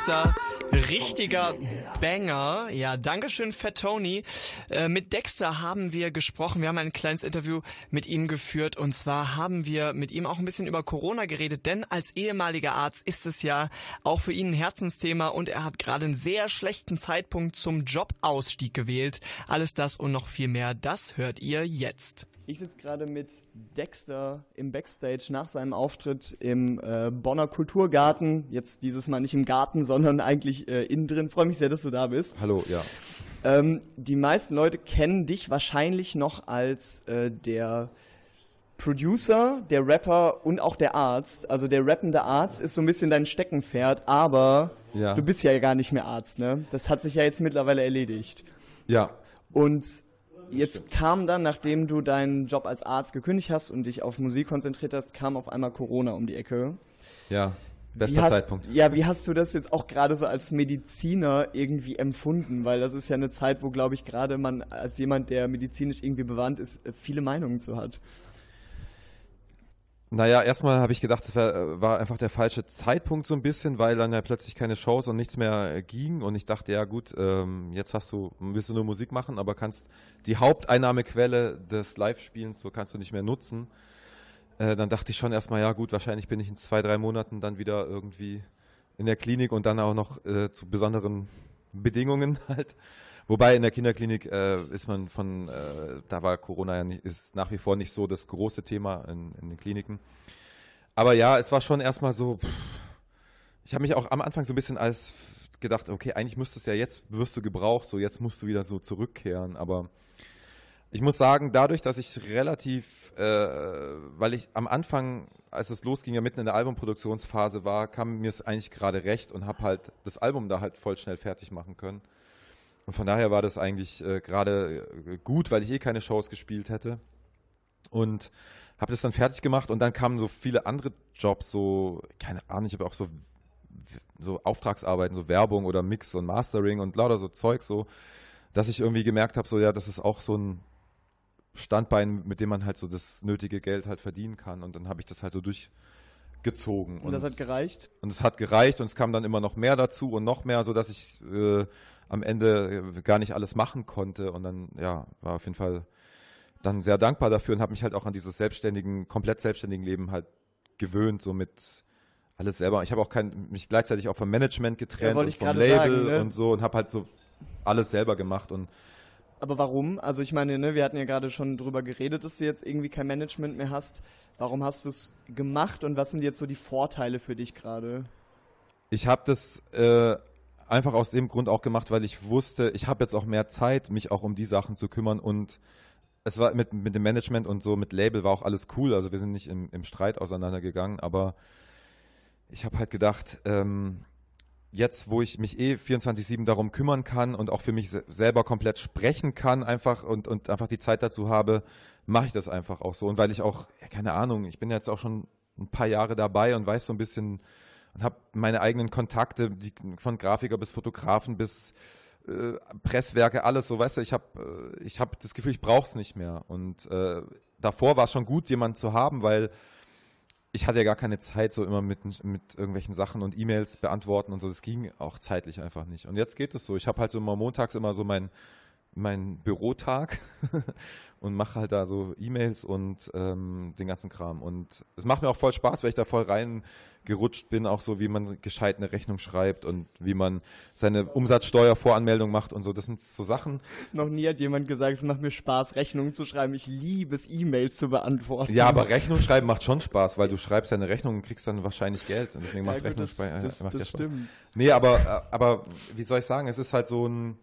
Dexter. Richtiger Banger. Ja, Dankeschön, Fat Tony. Äh, mit Dexter haben wir gesprochen. Wir haben ein kleines Interview mit ihm geführt. Und zwar haben wir mit ihm auch ein bisschen über Corona geredet. Denn als ehemaliger Arzt ist es ja auch für ihn ein Herzensthema. Und er hat gerade einen sehr schlechten Zeitpunkt zum Jobausstieg gewählt. Alles das und noch viel mehr, das hört ihr jetzt. Ich sitze gerade mit Dexter im Backstage nach seinem Auftritt im äh, Bonner Kulturgarten. Jetzt dieses Mal nicht im Garten, sondern eigentlich äh, innen drin. Freue mich sehr, dass du da bist. Hallo, ja. Ähm, die meisten Leute kennen dich wahrscheinlich noch als äh, der Producer, der Rapper und auch der Arzt. Also der rappende Arzt ist so ein bisschen dein Steckenpferd, aber Ja. du bist ja gar nicht mehr Arzt, ne? Das hat sich ja jetzt mittlerweile erledigt. Ja. Und jetzt kam dann, nachdem du deinen Job als Arzt gekündigt hast und dich auf Musik konzentriert hast, kam auf einmal Corona um die Ecke. Ja, bester hast, Zeitpunkt. Ja, wie hast du das jetzt auch gerade so als Mediziner irgendwie empfunden? Weil das ist ja eine Zeit, wo, glaube ich, gerade man als jemand, der medizinisch irgendwie bewandt ist, äh, viele Meinungen zu hat. Naja, erstmal habe ich gedacht, es war, war einfach der falsche Zeitpunkt so ein bisschen, weil dann ja plötzlich keine Shows und nichts mehr äh, ging und ich dachte, ja gut, ähm, jetzt hast du, willst du nur Musik machen, aber kannst die Haupteinnahmequelle des Live-Spielens, so kannst du nicht mehr nutzen. Äh, dann dachte ich schon erstmal, ja gut, wahrscheinlich bin ich in zwei, drei Monaten dann wieder irgendwie in der Klinik und dann auch noch äh, zu besonderen Bedingungen halt. Wobei in der Kinderklinik äh, ist man von, äh, da war Corona ja nicht, ist nach wie vor nicht so das große Thema in, in den Kliniken. Aber ja, es war schon erstmal so, pff, ich habe mich auch am Anfang so ein bisschen als gedacht, okay, eigentlich müsstest du ja jetzt, wirst du gebraucht, so jetzt musst du wieder so zurückkehren, aber ich muss sagen, dadurch, dass ich relativ, äh, weil ich am Anfang, als es losging, ja mitten in der Albumproduktionsphase war, kam mir es eigentlich gerade recht und habe halt das Album da halt voll schnell fertig machen können. Und von daher war das eigentlich äh, gerade äh, gut, weil ich eh keine Shows gespielt hätte. Und habe das dann fertig gemacht und dann kamen so viele andere Jobs, so, keine Ahnung, ich habe auch so, so Auftragsarbeiten, so Werbung oder Mix und Mastering und lauter so Zeug, so, dass ich irgendwie gemerkt habe, so, ja, das ist auch so ein Standbein, mit dem man halt so das nötige Geld halt verdienen kann. Und dann habe ich das halt so durchgezogen. Und, das hat gereicht? Und es hat gereicht und es kam dann immer noch mehr dazu und noch mehr, sodass ich äh, am Ende äh, gar nicht alles machen konnte. Und dann, ja, war auf jeden Fall dann sehr dankbar dafür und habe mich halt auch an dieses selbstständigen, komplett selbstständigen Leben halt gewöhnt, so mit alles selber. Ich habe auch kein, mich gleichzeitig auch vom Management getrennt Ja, und vom Label sagen, ne? und so und habe halt so alles selber gemacht und Aber warum? Also ich meine, ne, wir hatten ja gerade schon drüber geredet, dass du jetzt irgendwie kein Management mehr hast. Warum hast du es gemacht und was sind jetzt so die Vorteile für dich gerade? Ich habe das äh, einfach aus dem Grund auch gemacht, weil ich wusste, ich habe jetzt auch mehr Zeit, mich auch um die Sachen zu kümmern und es war mit, mit dem Management und so mit Label war auch alles cool. Also wir sind nicht im, im Streit auseinandergegangen, aber ich habe halt gedacht, ähm, jetzt, wo ich mich eh 24-7 darum kümmern kann und auch für mich se selber komplett sprechen kann einfach und, und einfach die Zeit dazu habe, mache ich das einfach auch so. Und weil ich auch, ja, keine Ahnung, ich bin jetzt auch schon ein paar Jahre dabei und weiß so ein bisschen und habe meine eigenen Kontakte, die, von Grafiker bis Fotografen bis äh, Presswerke, alles so, weißt du, ich habe äh, ich hab das Gefühl, ich brauche es nicht mehr. Und äh, davor war es schon gut, jemanden zu haben, weil ich hatte ja gar keine Zeit, so immer mit, mit irgendwelchen Sachen und E-Mails beantworten und so. Das ging auch zeitlich einfach nicht. Und jetzt geht es so. Ich habe halt so immer montags immer so mein, mein Bürotag und mache halt da so E-Mails und ähm, den ganzen Kram. Und es macht mir auch voll Spaß, weil ich da voll reingerutscht bin, auch so, wie man gescheit eine Rechnung schreibt und wie man seine Umsatzsteuervoranmeldung macht und so. Das sind so Sachen. Noch nie hat jemand gesagt, es macht mir Spaß, Rechnungen zu schreiben. Ich liebe es, E-Mails zu beantworten. Ja, aber Rechnung schreiben macht schon Spaß, weil du schreibst deine Rechnung und kriegst dann wahrscheinlich Geld. Und deswegen Ja, macht gut, Rechnung das- Spaß. das- macht das ja Spaß. stimmt. Nee, aber, äh, aber wie soll ich sagen, es ist halt so ein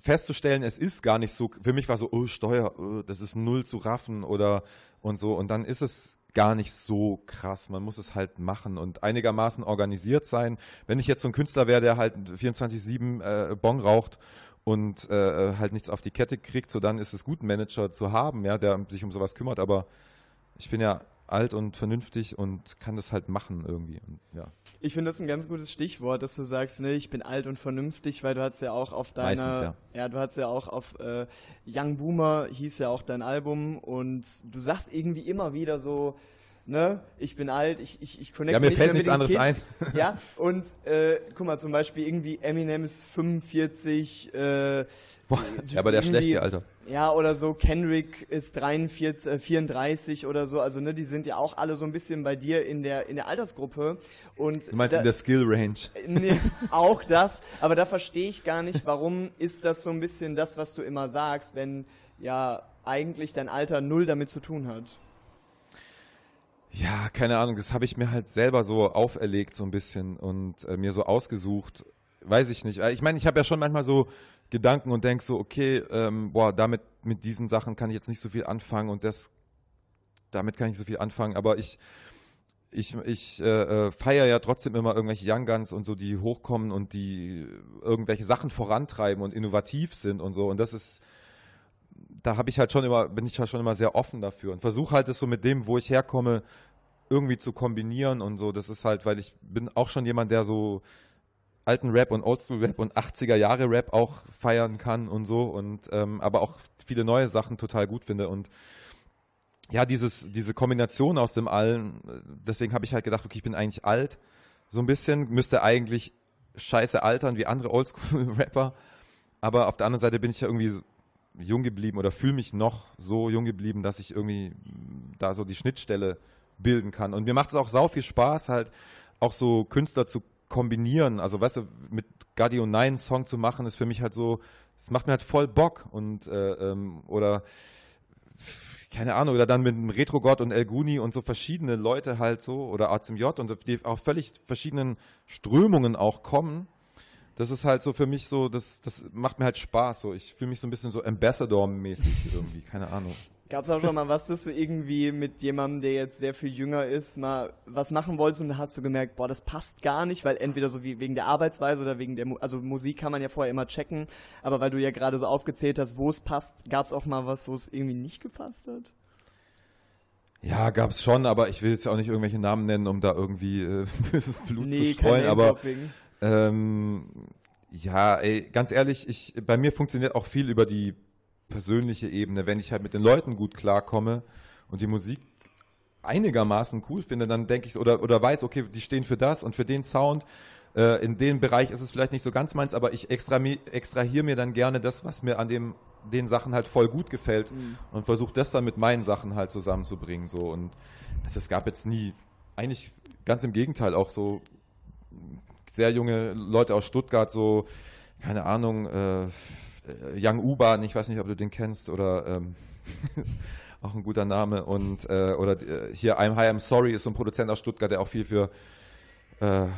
festzustellen, es ist gar nicht so, für mich war so, oh, Steuer, oh, das ist null zu raffen oder und so. Und dann ist es gar nicht so krass. Man muss es halt machen und einigermaßen organisiert sein. Wenn ich jetzt so ein Künstler wäre, der halt 24-7 äh, Bon raucht und äh, halt nichts auf die Kette kriegt, so dann ist es gut, einen Manager zu haben, ja, der sich um sowas kümmert. Aber ich bin ja alt und vernünftig und kann das halt machen irgendwie. Und, ja. Ich finde das ein ganz gutes Stichwort, dass du sagst, ne, ich bin alt und vernünftig, weil du hast ja auch auf deiner, Meistens, ja. du hast ja auch auf äh, Young Boomer hieß ja auch dein Album und du sagst irgendwie immer wieder so, ne, ich bin alt, ich ich ich connecte Ja, mir nicht fällt nichts anderes Kids. Ja, und äh, guck mal zum Beispiel irgendwie Eminem ist 45, äh, ja, aber der ist schlecht irgendwie- gealtert. Ja, oder so, Kendrick ist 43, äh, 34 oder so, also ne, die sind ja auch alle so ein bisschen bei dir in der in der Altersgruppe und Du meinst da- in der Skill Range. Nee, auch das, aber da verstehe ich gar nicht, warum ist das so ein bisschen das, was du immer sagst, wenn ja eigentlich dein Alter null damit zu tun hat. Ja, keine Ahnung, das habe ich mir halt selber so auferlegt so ein bisschen und äh, mir so ausgesucht. Weiß ich nicht. Äh, Ich meine, ich habe ja schon manchmal so Gedanken und denk so, okay, ähm, boah, damit mit diesen Sachen kann ich jetzt nicht so viel anfangen und das damit kann ich so viel anfangen, aber ich ich, ich äh, äh, feiere ja trotzdem immer irgendwelche Young Guns und so, die hochkommen und die irgendwelche Sachen vorantreiben und innovativ sind und so. Und das ist, da habe ich halt schon immer, bin ich halt schon immer sehr offen dafür und versuche halt es so mit dem, wo ich herkomme, irgendwie zu kombinieren und so. Das ist halt, weil ich bin auch schon jemand, der so alten Rap und Oldschool Rap und 80er Jahre Rap auch feiern kann und so und ähm, aber auch viele neue Sachen total gut finde und ja, dieses, diese Kombination aus dem allen, deswegen habe ich halt gedacht, okay, ich bin eigentlich alt, so ein bisschen, müsste eigentlich scheiße altern wie andere Oldschool-Rapper, aber auf der anderen Seite bin ich ja irgendwie jung geblieben oder fühle mich noch so jung geblieben, dass ich irgendwie da so die Schnittstelle bilden kann. Und mir macht es auch sau viel Spaß, halt auch so Künstler zu kombinieren. Also, weißt du, mit Guardian 9 einen Song zu machen, ist für mich halt so, es macht mir halt voll Bock und, äh, ähm, oder, keine Ahnung, oder dann mit dem Retro-Gott und El Guni und so verschiedene Leute halt so, oder A zum J und so, die auf völlig verschiedenen Strömungen auch kommen. Das ist halt so für mich so, das, das macht mir halt Spaß. So, ich fühle mich so ein bisschen so Ambassador-mäßig irgendwie, keine Ahnung. Gab es auch schon mal was, dass du irgendwie mit jemandem, der jetzt sehr viel jünger ist, mal was machen wolltest und hast du gemerkt, boah, das passt gar nicht, weil entweder so wie wegen der Arbeitsweise oder wegen der, Mu also Musik kann man ja vorher immer checken, aber weil du ja gerade so aufgezählt hast, wo es passt, gab es auch mal was, wo es irgendwie nicht gepasst hat? Ja, gab's schon, aber ich will jetzt auch nicht irgendwelche Namen nennen, um da irgendwie äh, böses Blut Nee, zu streuen. kein Aber Name-Dropping. Ähm, ja, ey, ganz ehrlich, ich, bei mir funktioniert auch viel über die persönliche Ebene. Wenn ich halt mit den Leuten gut klarkomme und die Musik einigermaßen cool finde, dann denke ich oder oder weiß, okay, die stehen für das und für den Sound. Äh, in dem Bereich ist es vielleicht nicht so ganz meins, aber ich extra, extrahiere mir dann gerne das, was mir an dem den Sachen halt voll gut gefällt Mhm. und versuche das dann mit meinen Sachen halt zusammenzubringen so und es, es gab jetzt nie eigentlich ganz im Gegenteil auch so sehr junge Leute aus Stuttgart so keine Ahnung äh, Young U-Bahn, ich weiß nicht, ob du den kennst oder ähm, auch ein guter Name und äh, oder äh, hier I'm Hi I'm Sorry ist so ein Produzent aus Stuttgart, der auch viel für äh,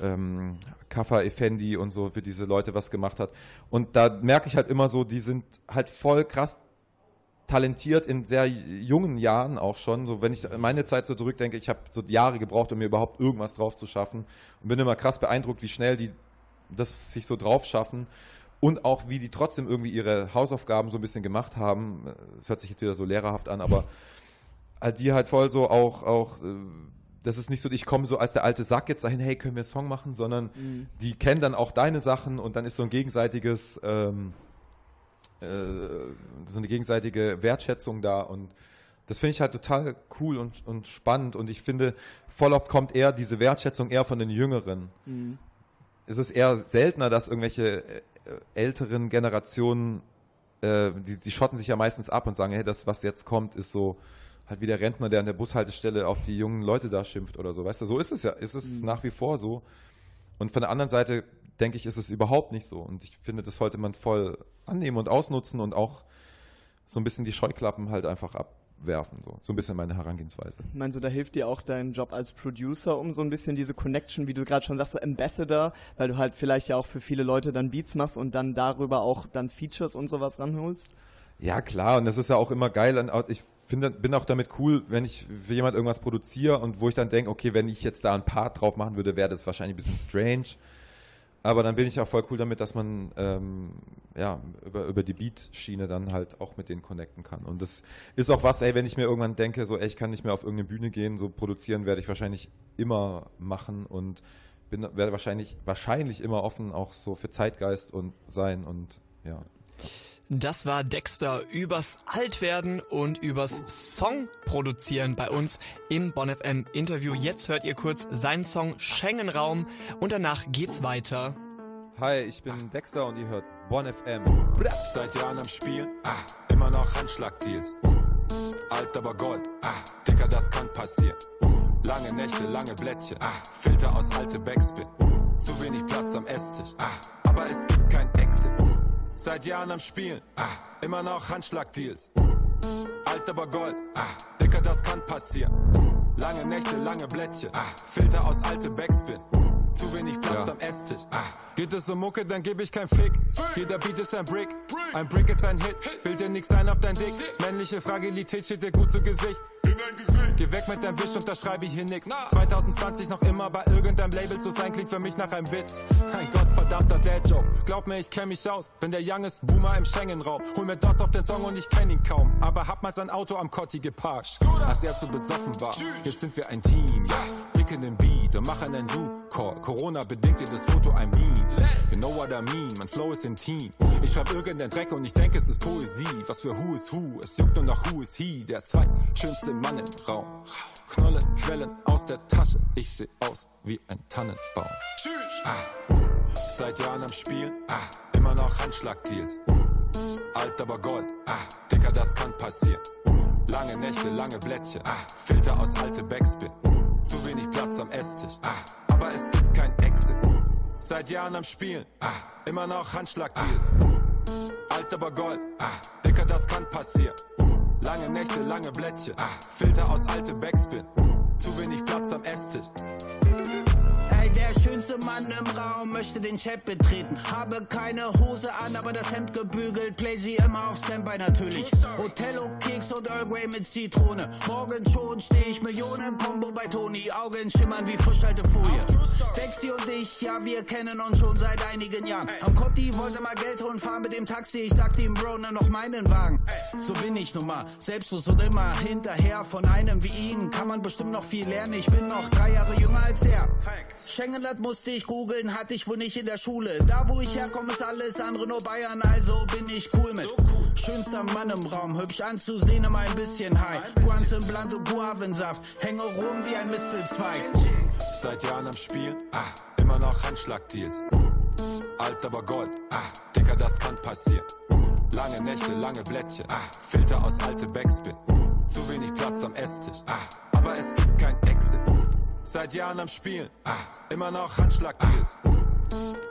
ähm, Kaffa Effendi und so für diese Leute was gemacht hat. Und da merke ich halt immer so, die sind halt voll krass talentiert in sehr jungen Jahren auch schon. So, wenn ich meine Zeit so zurückdenke, ich habe so Jahre gebraucht, um mir überhaupt irgendwas drauf zu schaffen. Und bin immer krass beeindruckt, wie schnell die das sich so drauf schaffen. Und auch, wie die trotzdem irgendwie ihre Hausaufgaben so ein bisschen gemacht haben. Es hört sich jetzt wieder so lehrerhaft an, aber halt die halt voll so auch, auch äh, das ist nicht so, ich komme so als der alte Sack jetzt dahin, hey, können wir einen Song machen, sondern Mhm. die kennen dann auch deine Sachen und dann ist so ein gegenseitiges, ähm, äh, so eine gegenseitige Wertschätzung da und das finde ich halt total cool und, und spannend und ich finde, voll oft kommt eher diese Wertschätzung eher von den Jüngeren. Mhm. Es ist eher seltener, dass irgendwelche äh, älteren Generationen, äh, die, die schotten sich ja meistens ab und sagen, hey, das, was jetzt kommt, ist so halt wie der Rentner, der an der Bushaltestelle auf die jungen Leute da schimpft oder so. Weißt du, so ist es ja. Ist es nach wie vor so. Und von der anderen Seite denke ich, ist es überhaupt nicht so. Und ich finde, das sollte man voll annehmen und ausnutzen und auch so ein bisschen die Scheuklappen halt einfach abwerfen. So, so ein bisschen meine Herangehensweise. Meinst du, da hilft dir auch dein Job als Producer, um so ein bisschen diese Connection, wie du gerade schon sagst, so Ambassador, weil du halt vielleicht ja auch für viele Leute dann Beats machst und dann darüber auch dann Features und sowas ranholst? Ja, klar, und das ist ja auch immer geil. Ich finde, bin auch damit cool, wenn ich für jemand irgendwas produziere und wo ich dann denke, okay, wenn ich jetzt da ein Part drauf machen würde, wäre das wahrscheinlich ein bisschen strange. Aber dann bin ich auch voll cool damit, dass man ähm, ja, über, über die Beat-Schiene dann halt auch mit denen connecten kann. Und das ist auch was, ey, wenn ich mir irgendwann denke, so, ey, ich kann nicht mehr auf irgendeine Bühne gehen, so produzieren werde ich wahrscheinlich immer machen und bin, werde wahrscheinlich, wahrscheinlich immer offen auch so für Zeitgeist und sein und ja. Das war Dexter übers Altwerden und übers Song produzieren bei uns im Bonn FM Interview. Jetzt hört ihr kurz seinen Song Schengen-Raum und danach geht's weiter. Hi, ich bin Dexter und ihr hört Bonn FM. Seit Jahren am Spiel, ah, immer noch Handschlagdeals. Alt aber Gold, ah, Dicker, das kann passieren. Lange Nächte, lange Blättchen, ah, Filter aus alte Backspin. Zu wenig Platz am Esstisch, ah, aber es Exit. Seit Jahren am Spielen, ah, immer noch Handschlagdeals. Alt aber Gold, ah, Dicker, das kann passieren. Lange Nächte, lange Blättchen, ah, Filter aus alte Backspin. Zu wenig Platz Ja. am Esstisch. Ah, geht es um Mucke, dann geb ich kein Fick. Jeder Beat ist ein Brick. Ein Brick ist ein Hit. Bild dir nix ein auf dein Dick. Männliche Fragilität steht dir gut zu Gesicht. Geh weg mit deinem Wisch, unterschreibe ich hier nix. 2020 noch immer bei irgendeinem Label zu sein, klingt für mich nach einem Witz. Ein gottverdammter Dad-Joke. Glaub mir, ich kenn mich aus. Bin der youngest Boomer im Schengen-Raum. Hol mir das auf den Song und ich kenn ihn kaum. Aber hab mal sein Auto am Kotti geparkt. Als er zu besoffen war. Jetzt sind wir ein Team, ja. Picken den Beat und machen einen Zoo-Call. Corona bedingt dir das Foto ein Meme. You know what I mean, mein Flow ist intim. Ich schreib irgendeinen Dreck und ich denke, es ist Poesie. Was für Who is Who, es juckt nur nach Who is He. Der zweitschönste Mann im Raum. Knolle Quellen aus der Tasche. Ich seh aus wie ein Tannenbaum. Ah. Seit Jahren am Spiel, ah. immer noch Handschlagdeals. Alt aber Gold, ah. Dicker, das kann passieren. Lange Nächte, lange Blättchen, ah. Filter aus alte Backspin. Zu wenig Platz am Esstisch, ah. aber es gibt kein Exit. Seit Jahren am Spielen, ah. immer noch Handschlagdeals. Alt aber Gold, ah. Dicker, das kann passieren. Lange Nächte, lange Blättchen, ah. Filter aus alte Backspin. Zu wenig Platz am Esstisch. Sei der schönste Mann im Raum, möchte den Chat betreten. Habe keine Hose an, aber das Hemd gebügelt. Sie immer auf Standby natürlich. Hotello, Keks und Earl Grey mit Zitrone. Morgen schon steh ich Millionen Combo bei Toni. Augen schimmern wie Frischhaltefolie. Dexy und ich, ja, wir kennen uns schon seit einigen Jahren. Am Kotti wollte mal Geld holen, fahren mit dem Taxi. Ich sagte ihm, Bro, nimm noch meinen Wagen. So bin ich nun mal, selbstbewusst und immer hinterher. Von einem wie ihn kann man bestimmt noch viel lernen. Ich bin noch drei Jahre jünger als er. Schengenland musste ich googeln, hatte ich wohl nicht in der Schule. Da wo ich herkomme, ist alles andere nur Bayern, also bin ich cool mit. Schönster Mann im Raum, hübsch anzusehen, immer ein bisschen high. Guans im Bland und Guavensaft, hänge rum wie ein Mistelzweig. Seit Jahren am Spiel, ah, immer noch Handschlagdeals. Alt aber Gold, ah, Dicker, das kann passieren. Lange Nächte, lange Blättchen, ah, Filter aus alte Backspin. Zu wenig Platz am Esstisch, ah, aber es gibt. Seit Jahren am Spielen, ah, immer noch Handschlagdeals.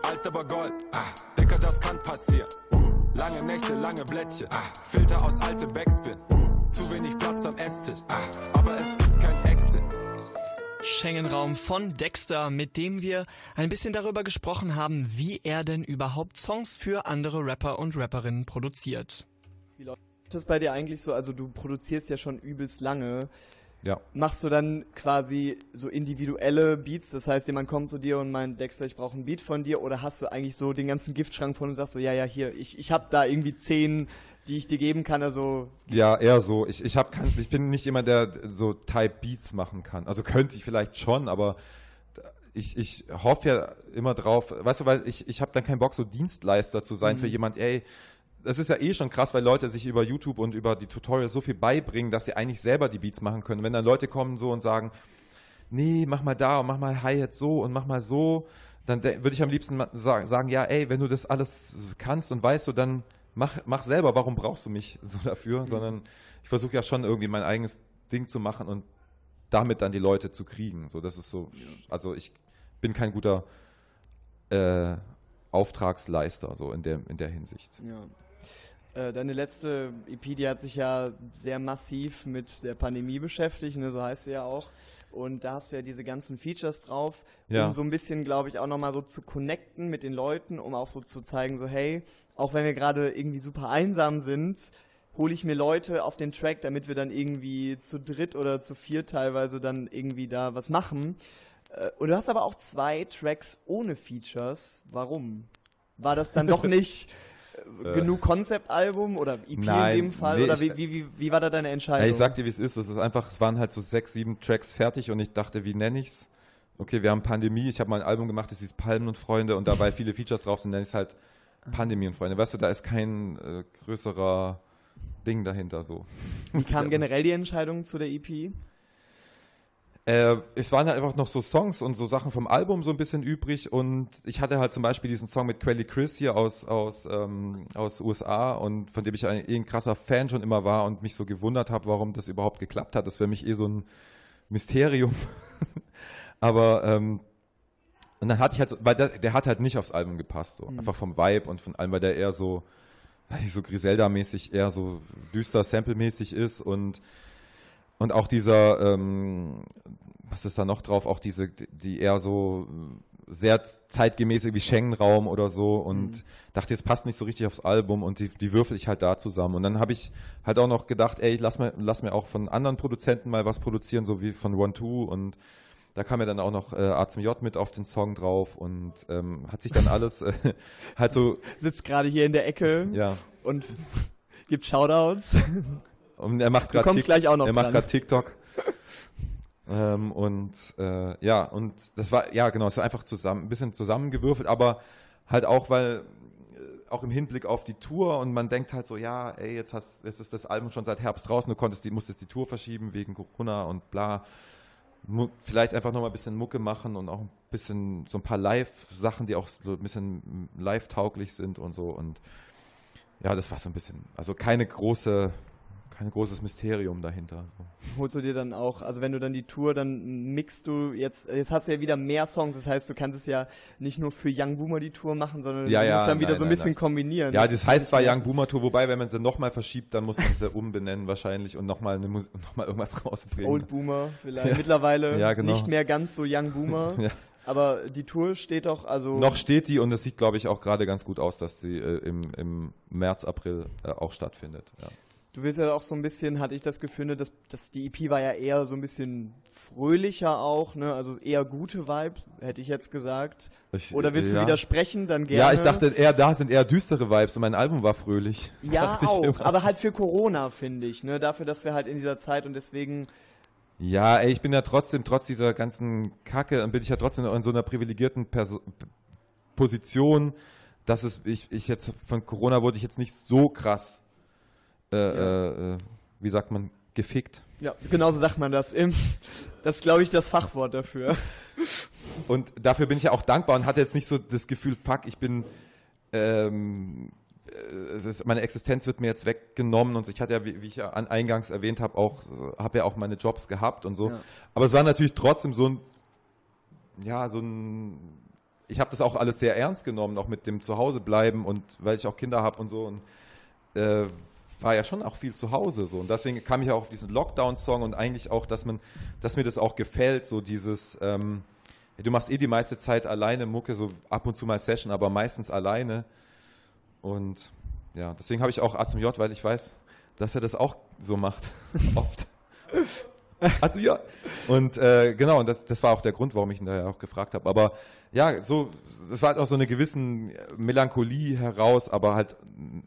Alt aber Gold, ah, Dicker, das kann passieren. Lange Nächte, lange Blättchen, ah, Filter aus alte Backspin. Zu wenig Platz am Esstisch, ah, aber es gibt kein Exit. Schengen-Raum von Dexter, mit dem wir ein bisschen darüber gesprochen haben, wie er denn überhaupt Songs für andere Rapper und Rapperinnen produziert. Wie läuft das bei dir eigentlich so? Also du produzierst ja schon übelst lange. Ja. Machst du dann quasi so individuelle Beats? Das heißt, jemand kommt zu dir und meint, Dexter, ich brauche ein Beat von dir. Oder hast du eigentlich so den ganzen Giftschrank von und sagst so, ja, ja, hier, ich, ich habe da irgendwie zehn, die ich dir geben kann. Also Ja, eher so. Ich, ich, hab kein, ich bin nicht jemand, der so Type Beats machen kann. Also könnte ich vielleicht schon, aber ich, ich hoffe ja immer drauf, weißt du, weil ich, ich habe dann keinen Bock, so Dienstleister zu sein Mhm. für jemand, ey, das ist ja eh schon krass, weil Leute sich über YouTube und über die Tutorials so viel beibringen, dass sie eigentlich selber die Beats machen können. Wenn dann Leute kommen so und sagen, nee, mach mal da und mach mal Hi-Hat so und mach mal so, dann de- würde ich am liebsten sagen, ja, ey, wenn du das alles kannst und weißt, so dann mach, mach selber, warum brauchst du mich so dafür? Sondern ich versuche ja schon irgendwie mein eigenes Ding zu machen und damit dann die Leute zu kriegen. So, das ist so, also ich bin kein guter äh, Auftragsleister, so in der, in der Hinsicht. Ja. Äh, Deine letzte EP, die hat sich ja sehr massiv mit der Pandemie beschäftigt, ne, so heißt sie ja auch. Und da hast du ja diese ganzen Features drauf, Ja. um so ein bisschen, glaube ich, auch nochmal so zu connecten mit den Leuten, um auch so zu zeigen, so hey, auch wenn wir gerade irgendwie super einsam sind, hole ich mir Leute auf den Track, damit wir dann irgendwie zu dritt oder zu vier teilweise dann irgendwie da was machen. Äh, Und du hast aber auch zwei Tracks ohne Features. Warum? War das dann doch nicht äh, genug Konzeptalbum oder EP Nein, in dem Fall? nee, oder wie, wie, wie, wie war da deine Entscheidung? Ja, ich sag dir, wie es ist. Es ist einfach, es waren halt so sechs, sieben Tracks fertig und ich dachte, wie nenne ich's? Okay, wir haben Pandemie. Ich habe mal ein Album gemacht, das hieß Palmen und Freunde und dabei viele Features drauf sind, nenne ich es halt Pandemie und Freunde. Weißt du, da ist kein äh, größerer Ding dahinter so. Wie kam generell die Entscheidung zu der EP? Äh, es waren halt einfach noch so Songs und so Sachen vom Album so ein bisschen übrig und ich hatte halt zum Beispiel diesen Song mit Quelly Chris hier aus, aus, ähm, aus USA und von dem ich ein, eh ein krasser Fan schon immer war und mich so gewundert habe, warum das überhaupt geklappt hat. Das wäre mich eh so ein Mysterium. Aber ähm, und dann hatte ich halt, so, weil der, der hat halt nicht aufs Album gepasst, so Mhm. einfach vom Vibe und von allem, weil der eher so, weiß ich, so Griselda-mäßig, eher so düster, Sample-mäßig ist und und auch dieser, ähm, was ist da noch drauf? Auch diese, die eher so äh, sehr zeitgemäße wie Schengen-Raum oder so und Mhm. dachte, es passt nicht so richtig aufs Album und die, die würfel ich halt da zusammen. Und dann habe ich halt auch noch gedacht, ey, lass mir, lass mir auch von anderen Produzenten mal was produzieren, so wie von One Two und da kam ja dann auch noch äh, A zum J mit auf den Song drauf und ähm, hat sich dann alles äh, halt so. Sitzt gerade hier in der Ecke ja. und gibt Shoutouts. Und er macht gerade kommst Tik- gleich auch noch Er macht gerade TikTok. ähm, und äh, ja, und das war, ja genau, es war einfach zusammen, ein bisschen zusammengewürfelt, aber halt auch, weil äh, auch im Hinblick auf die Tour und man denkt halt so, ja, ey, jetzt, hast, jetzt ist das Album schon seit Herbst draußen, du konntest die, musstest die Tour verschieben wegen Corona und bla. Vielleicht einfach nochmal ein bisschen Mucke machen und auch ein bisschen so ein paar Live-Sachen, die auch so ein bisschen live-tauglich sind und so und ja, das war so ein bisschen, also keine große kein großes Mysterium dahinter. So. Holst du dir dann auch, also wenn du dann die Tour, dann mixt du jetzt, jetzt hast du ja wieder mehr Songs, das heißt, du kannst es ja nicht nur für Young Boomer die Tour machen, sondern Ja, du ja, musst dann wieder nein, so ein nein, bisschen nein. kombinieren. Ja, Das das heißt zwar Young Boomer Tour, wobei, wenn man sie nochmal verschiebt, dann muss man sie umbenennen wahrscheinlich und nochmal noch mal irgendwas rausbringen. Old Boomer vielleicht. Ja. Mittlerweile ja, genau. nicht mehr ganz so Young Boomer. Ja. Aber die Tour steht doch, also. Noch steht die und es sieht, glaube ich, auch gerade ganz gut aus, dass sie äh, im, im März, April äh, auch stattfindet. Ja. Du willst ja auch so ein bisschen, hatte ich das Gefühl, dass, dass die EP war ja eher so ein bisschen fröhlicher auch, ne? Also eher gute Vibes, hätte ich jetzt gesagt. Ich- Oder willst ja. du widersprechen? Dann gerne. Ja, ich dachte eher, da sind eher düstere Vibes und mein Album war fröhlich. Ja, auch. Aber halt für Corona, finde ich, ne? Dafür, dass wir halt in dieser Zeit und deswegen. Ja, ey, ich bin ja trotzdem, trotz dieser ganzen Kacke, bin ich ja trotzdem in so einer privilegierten Perso Position, dass es, ich, ich jetzt, von Corona wurde ich jetzt nicht so krass, äh, äh, äh, wie sagt man, gefickt. Ja, genauso sagt man das. Das ist, glaube ich, das Fachwort dafür. Und dafür bin ich ja auch dankbar und hatte jetzt nicht so das Gefühl, fuck, ich bin, ähm, äh, ist, meine Existenz wird mir jetzt weggenommen und ich hatte ja, wie, wie ich ja an, eingangs erwähnt habe, auch, habe ja auch meine Jobs gehabt und so. Ja. Aber es war natürlich trotzdem so ein, ja, so ein, ich habe das auch alles sehr ernst genommen, auch mit dem Zuhausebleiben und weil ich auch Kinder habe und so und äh, war ja schon auch viel zu Hause so und deswegen kam ich auch auf diesen Lockdown-Song und eigentlich auch, dass man, dass mir das auch gefällt, so dieses, ähm, du machst eh die meiste Zeit alleine Mucke, so ab und zu mal Session, aber meistens alleine und ja, deswegen habe ich auch A zum J, weil ich weiß, dass er das auch so macht, oft. Also ja. Und äh, genau, und das, das war auch der Grund, warum ich ihn daher auch gefragt habe. Aber ja, so, es war halt auch so eine gewissen Melancholie heraus, aber halt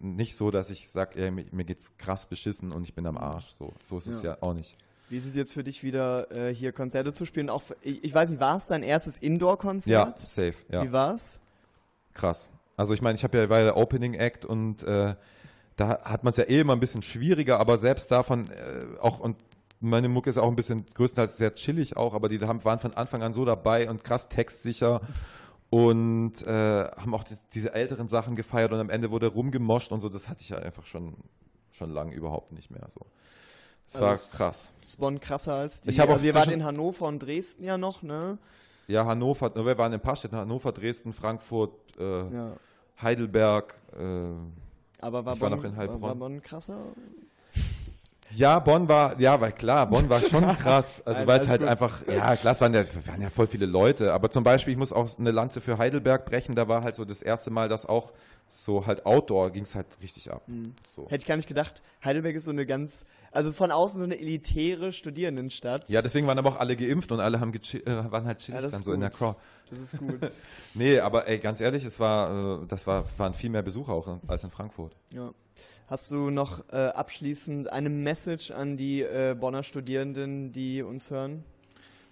nicht so, dass ich sage, ey, mir, mir geht's krass beschissen und ich bin am Arsch. So, so ist es Ja. ja auch nicht. Wie ist es jetzt für dich wieder, äh, hier Konzerte zu spielen? Auch, ich, ich weiß nicht, war es dein erstes Indoor-Konzert? Ja, safe, ja. Wie war's? Krass. Also ich meine, ich habe ja war ja der Opening Act und äh, da hat man es ja eh immer ein bisschen schwieriger, aber selbst davon äh, auch und meine Mucke ist auch ein bisschen größtenteils sehr chillig auch, aber die haben, waren von Anfang an so dabei und krass textsicher und äh, haben auch das, diese älteren Sachen gefeiert und am Ende wurde rumgemoscht und so. Das hatte ich ja einfach schon schon lange überhaupt nicht mehr so. Das war Also, krass. Ist Bonn krasser als die. Ich also wir waren in Hannover und Dresden ja noch, ne? Ja, Hannover, wir waren in ein paar Städten, Hannover, Dresden, Frankfurt, äh, Ja. Heidelberg. Äh, Aber war ich war Bonn, noch in war, war Heilbronn. Bonn krasser? Ja, Bonn war, ja, weil klar, Bonn war schon krass. Also weil es halt gut. einfach, ja, klar, es waren ja, waren ja voll viele Leute. Aber zum Beispiel, ich muss auch eine Lanze für Heidelberg brechen. Da war halt so das erste Mal, dass auch so halt Outdoor ging es halt richtig ab. Mhm. So. Hätte ich gar nicht gedacht. Heidelberg ist so eine ganz, also von außen so eine elitäre Studierendenstadt. Ja, deswegen waren aber auch alle geimpft und alle haben äh, waren halt chillig Ja, dann so in der gut. Crowd. Das ist gut. nee, aber ey, ganz ehrlich, es war, äh, das war, waren viel mehr Besucher auch als in Frankfurt. Ja. Hast du noch äh, abschließend eine Message an die äh, Bonner Studierenden, die uns hören?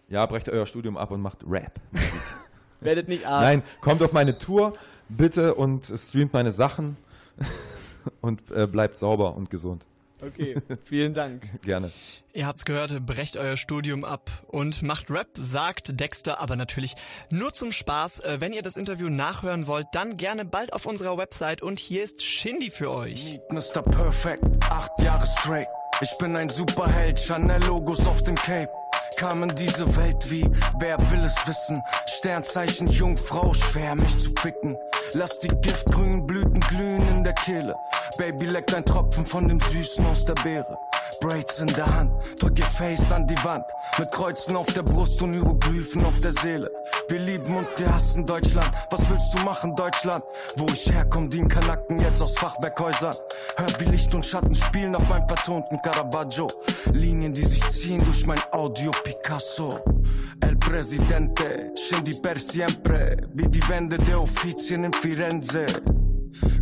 Ja, brecht euer Studium ab und macht Rap. Werdet nicht Arzt. Nein, kommt auf meine Tour, bitte, und streamt meine Sachen und äh, bleibt sauber und gesund. Okay, vielen Dank. Gerne. Ihr habt's gehört, brecht euer Studium ab und macht Rap, sagt Dexter, aber natürlich nur zum Spaß. Äh, Wenn ihr das Interview nachhören wollt, dann gerne bald auf unserer Website und hier ist Shindy für euch. Mr. Perfect, acht Jahre straight. Ich bin ein Superheld, Chanel-Logos auf dem Cape. Kam in diese Welt wie, wer will es wissen? Sternzeichen Jungfrau, schwer mich zu ficken. Lass die giftgrünen Blüten glühen in der Kehle. Baby leckt ein Tropfen von dem Süßen aus der Beere. Braids in der Hand, drück ihr Face an die Wand. Mit Kreuzen auf der Brust und Hieroglyphen auf der Seele. Wir lieben und wir hassen Deutschland. Was willst du machen, Deutschland? Wo ich herkomme, dienen Kanaken jetzt aus Fachwerkhäusern. Hör wie Licht und Schatten spielen auf meinem vertonten Caravaggio. Linien, die sich ziehen durch mein Audio Picasso. El Presidente, scendi per siempre. Wie die Wände der Offizien in Firenze.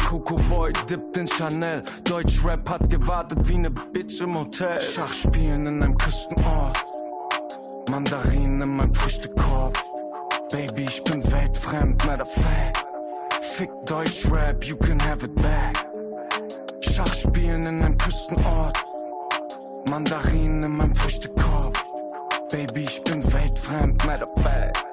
Coco Boy dippt in Chanel. Deutschrap hat gewartet wie ne Bitch im Hotel. Schachspielen in einem Küstenort. Mandarinen in meinem Früchtekorb. Baby, ich bin weltfremd, matter fact. Fick Deutschrap, you can have it back. Schachspielen in einem Küstenort. Mandarinen in meinem Früchtekorb. Baby, ich bin weltfremd, matter fact.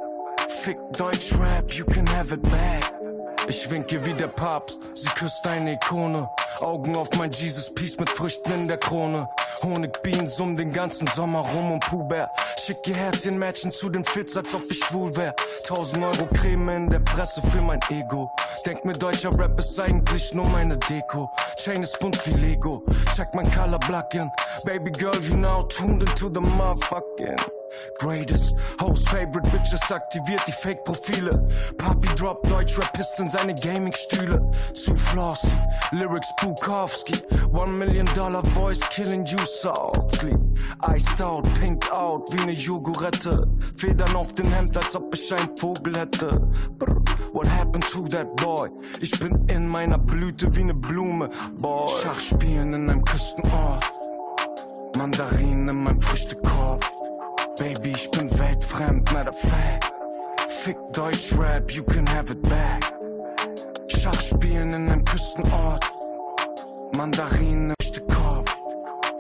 Fick Deutschrap, you can have it back. Ich winke wie der Papst, sie küsst eine Ikone. Augen auf mein Jesus Peace mit Früchten in der Krone. Honigbienen summen den ganzen Sommer rum und Puber. Schick ihr Herzchen Matchen zu den Fits, als ob ich schwul wär. 1000 Euro Creme in der Presse für mein Ego. Denk mir, deutscher Rap ist eigentlich nur meine Deko. Chain ist bunt wie Lego. Check mein Color Blackin. Baby girl, you now tuned into the motherfucking. Greatest Host Favorite Bitches aktiviert die Fake-Profile. Papi drop Deutsch-Rappist in seine Gaming-Stühle. Zu flossy, Lyrics Bukowski. One Million Dollar Voice killing you softly. Iced out, pinked out wie ne Jogurette. Federn auf dem Hemd, als ob ich ein Vogel hätte. Brr, what happened to that boy? Ich bin in meiner Blüte wie ne Blume, boy. Schachspielen in einem Küstenort. Mandarinen in meinem Früchtekorb. Baby, ich bin weltfremd, matter fact. Fick Deutschrap, you can have it back. Schachspielen in einem Küstenort. Mandarinen im Korb.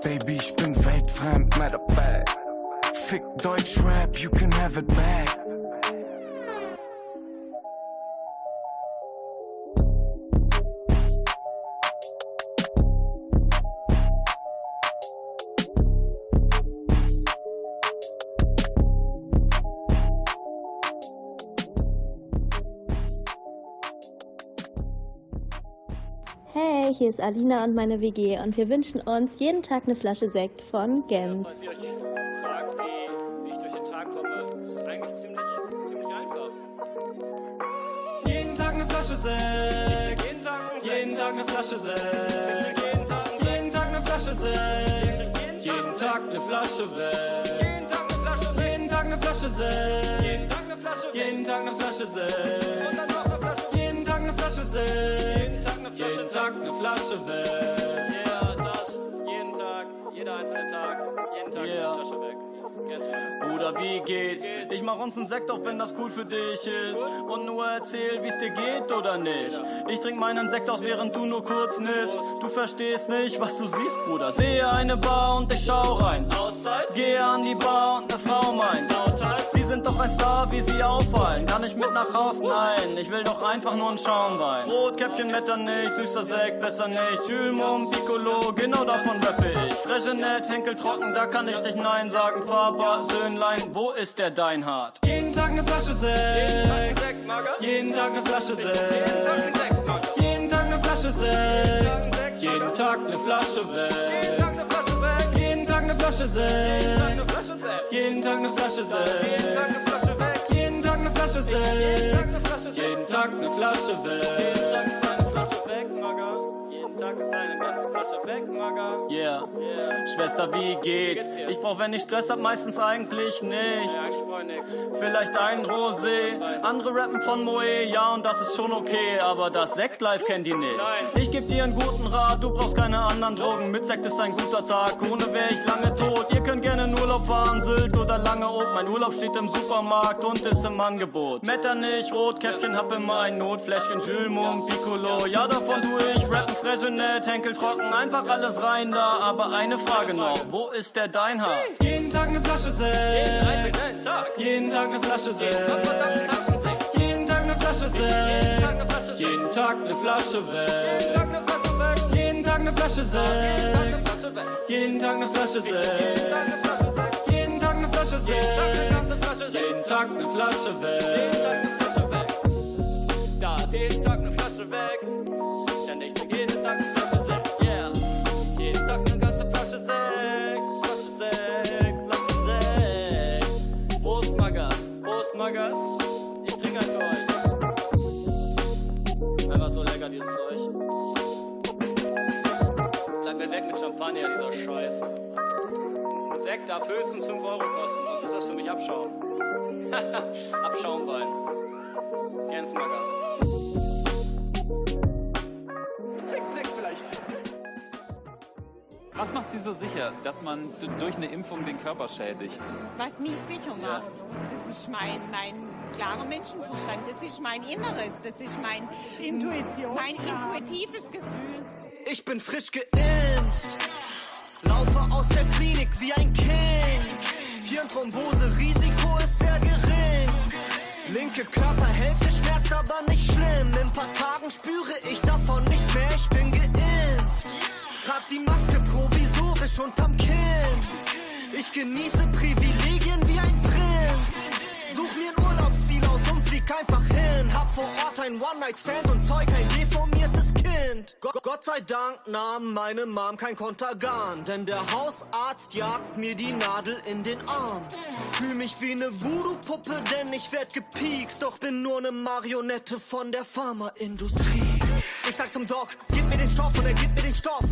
Baby, ich bin weltfremd, matter fact. Fick Deutschrap, you can have it back. Hier ist Alina und meine WG und wir wünschen uns jeden Tag eine Flasche Sekt von Gems. Falls ihr euch fragt, wie, wie ich durch den Tag komme, ist eigentlich ziemlich, ziemlich einfach. Jeden Tag eine Flasche Sekt. Jeden Tag einen Jeden Tag eine Flasche Sekt. Jeden Tag einen Jeden Tag eine Flasche Sekt. Jeden Tag eine Flasche weg. Jeden Tag eine Flasche Jeden Tag eine Flasche Sekt. Jeden Tag eine Flasche Jeden Tag eine Flasche Sekt. Flasche eine Sekt. Jeden Tag eine Flasche Jeden Tag eine Flasche weg. Ja, das. Jeden Tag, jeder einzelne Tag, jeden Tag Yeah. die Flasche weg. Bruder, wie geht's? Ich mach uns einen Sekt auf, wenn das cool für dich ist. Und nur erzähl, wie's dir geht oder nicht. Ich trink meinen Sekt aus, während du nur kurz nippst. Du verstehst nicht, was du siehst, Bruder. Sehe eine Bar und ich schau rein. Auszeit, Gehe an die Bar und ne Frau meint. Sind doch ein Star, wie sie auffallen. Kann ich mit nach Haus? Nein, ich will doch einfach nur ein Schaumwein. Rotkäppchen, Metternich, süßer Sekt, besser nicht. Julmum, Piccolo, genau davon rappe ich. Freshenet, Henkel trocken, da kann ich dich Nein sagen. Faber, Söhnlein, wo ist der Deinhard? Jeden Tag ne Flasche jeden Sekt. Sekt. Jeden Tag ne Flasche Jeden Sekt. Sekt. Jeden Tag ne Flasche Sekt. Jeden Jeden Tag ne Flasche Jeden weg. Tag eine Flasche weg. Flasche Jeden Tag eine Sekt. Flasche Sekt. Jeden Tag ne eine Sekt. Flasche weg. Jeden Tag ne Sekt. eine Flasche Sekt. Jeden Tag ne Flasche weg. Jeden Tag ist eine ganze Flasche weg, Mager. Yeah. Yeah. Schwester, wie geht's? Wie geht's? Ich brauch, wenn ich Stress hab, meistens eigentlich Ja, nichts. ich freu nix. Vielleicht ein Rosé. Andere rappen von Moe, ja, und das ist schon okay. Aber das Sekt-Life kennt die nicht. Nein. Ich geb dir einen guten Rat, du brauchst keine anderen Drogen. Mit Sekt ist ein guter Tag, ohne wär ich lange tot. Ihr könnt gerne in Urlaub fahren, Sylt oder Langeoog. Mein Urlaub steht im Supermarkt und ist im Angebot. Metternich, Rotkäppchen, hab immer ein Notfläschchen. Julmum, Piccolo, ja, davon tu ich. Rappen, Freshenet, Henkel trocken, einfach alles rein da. Aber eine Frage noch, wo ist der Deinhard? Jeden Tag eine Flasche Jeden Sekt. einzelnen Tag. Jeden Tag eine Flasche Sekt. Jeden Tag ein Sekt. Jeden Tag eine Flasche Jeden Tag eine Flasche Sekt. Sekt. Jeden Tag eine Flasche weg. Jeden Tag eine Flasche weg. Jeden Tag eine Flasche Jeden Sekt. Jeden Tag eine Flasche weg. Jeden Tag eine Flasche Sekt. Sekt. Jeden Tag eine Flasche Jeden Tag weg. eine Flasche weg. Da ist jeden Tag eine Flasche weg. Denn ich mit Champagner, dieser Scheiß. Sekt darf höchstens 5 Euro kosten, sonst ist das für mich Abschaum. Abschaumwein. Jens Mager. Sekt, Sekt vielleicht. Was macht Sie so sicher, dass man durch eine Impfung den Körper schädigt? Was mich sicher macht, das ist mein, mein klarer Menschenverstand, das ist mein Inneres, das ist mein, Intuition, mein intuitives Gefühl. Ich bin frisch geimpft, laufe aus der Klinik wie ein King. Hirnthrombose, Risiko ist sehr gering. Linke Körperhälfte schmerzt aber nicht schlimm. In paar Tagen spüre ich davon nichts mehr, ich bin geimpft. Trag die Maske provisorisch unterm Kinn. Ich genieße Privilegien wie ein Prinz. Such mir ein Urlaubsziel aus und flieg einfach hin. Hab vor Ort ein One-Night-Stand und zeug ein deformiertes Kind. Go Gott sei Dank nahm meine Mom kein Kontergan, denn der Hausarzt jagt mir die Nadel in den Arm. Fühl mich wie ne Voodoo-Puppe, denn ich werd gepiekst, doch bin nur ne Marionette von der Pharmaindustrie. Ich sag zum Doc, gib mir den Stoff und er gibt mir den Stoff.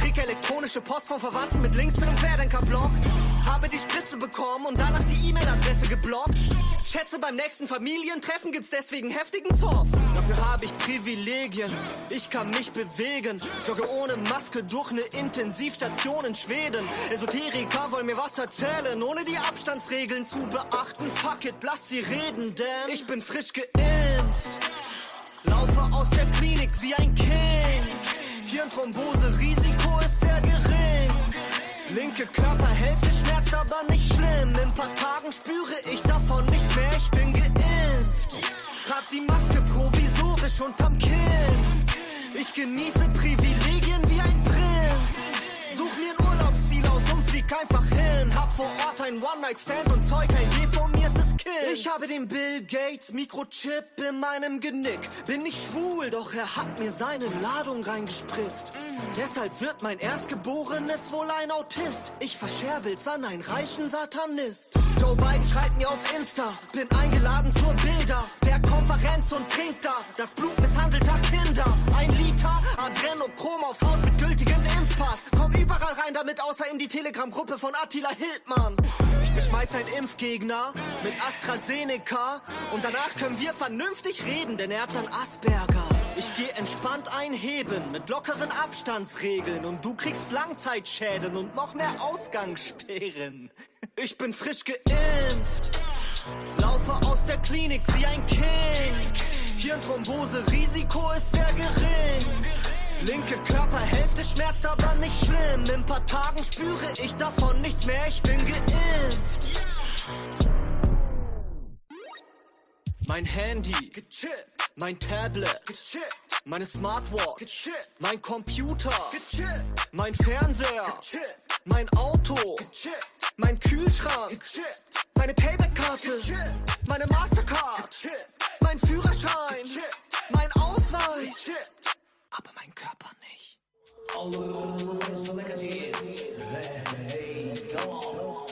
Krieg elektronische Post vom Verwandten mit Links zu einem Querdenker-Blog. Habe die Spritze bekommen und danach die E-Mail-Adresse geblockt. Schätze, beim nächsten Familientreffen gibt's deswegen heftigen Zoff. Dafür habe ich Privilegien, ich kann mich bewegen. Jogge ohne Maske durch ne Intensivstation in Schweden. Esoteriker wollen mir was erzählen, ohne die Abstandsregeln zu beachten. Fuck it, lass sie reden, denn ich bin frisch geimpft. Laufe aus der Klinik wie ein King. Hirnthrombose, gering. Linke Körperhälfte schmerzt aber nicht schlimm. In paar Tagen spüre ich davon nichts mehr. Ich bin geimpft. Trag die Maske provisorisch unterm Kinn. Ich genieße Privilegien wie ein Prinz. Such mir ein Urlaubsziel aus und flieg einfach hin. Hab vor Ort ein One-Night-Stand und zeug ein deformiertes Kind. Ich habe den Bill Gates Mikrochip in meinem Genick. Bin nicht schwul, doch er hat mir seine Ladung reingespritzt. Deshalb wird mein Erstgeborenes wohl ein Autist. Ich verscherbel's an einen reichen Satanist. Joe Biden schreibt mir auf Insta, bin eingeladen zur Bilder. Konferenz und trinkt da das Blut misshandelter Kinder. Ein Liter Adrenochrom aufs Haus mit gültigem Impfpass. Komm überall rein damit, außer in die Telegram-Gruppe von Attila Hildmann. Ich beschmeiß einen Impfgegner mit AstraZeneca und danach können wir vernünftig reden, denn er hat dann Asperger. Ich geh entspannt einheben mit lockeren Abstandsregeln und du kriegst Langzeitschäden und noch mehr Ausgangssperren. Ich bin frisch geimpft, laufe aus der Klinik wie ein King. Hirnthrombose, Risiko ist sehr gering. Linke Körperhälfte schmerzt aber nicht schlimm. In paar Tagen spüre ich davon nichts mehr. Ich bin geimpft. Mein Handy, gechippt. mein Tablet, gechippt. meine Smartwatch, gechippt. mein Computer, gechippt. mein Fernseher, gechippt. mein Auto, gechippt. mein Kühlschrank, gechippt. meine Payback-Karte, meine Mastercard, mein Führerschein, mein Ausweis, aber mein Körper nicht. Ja. Uh,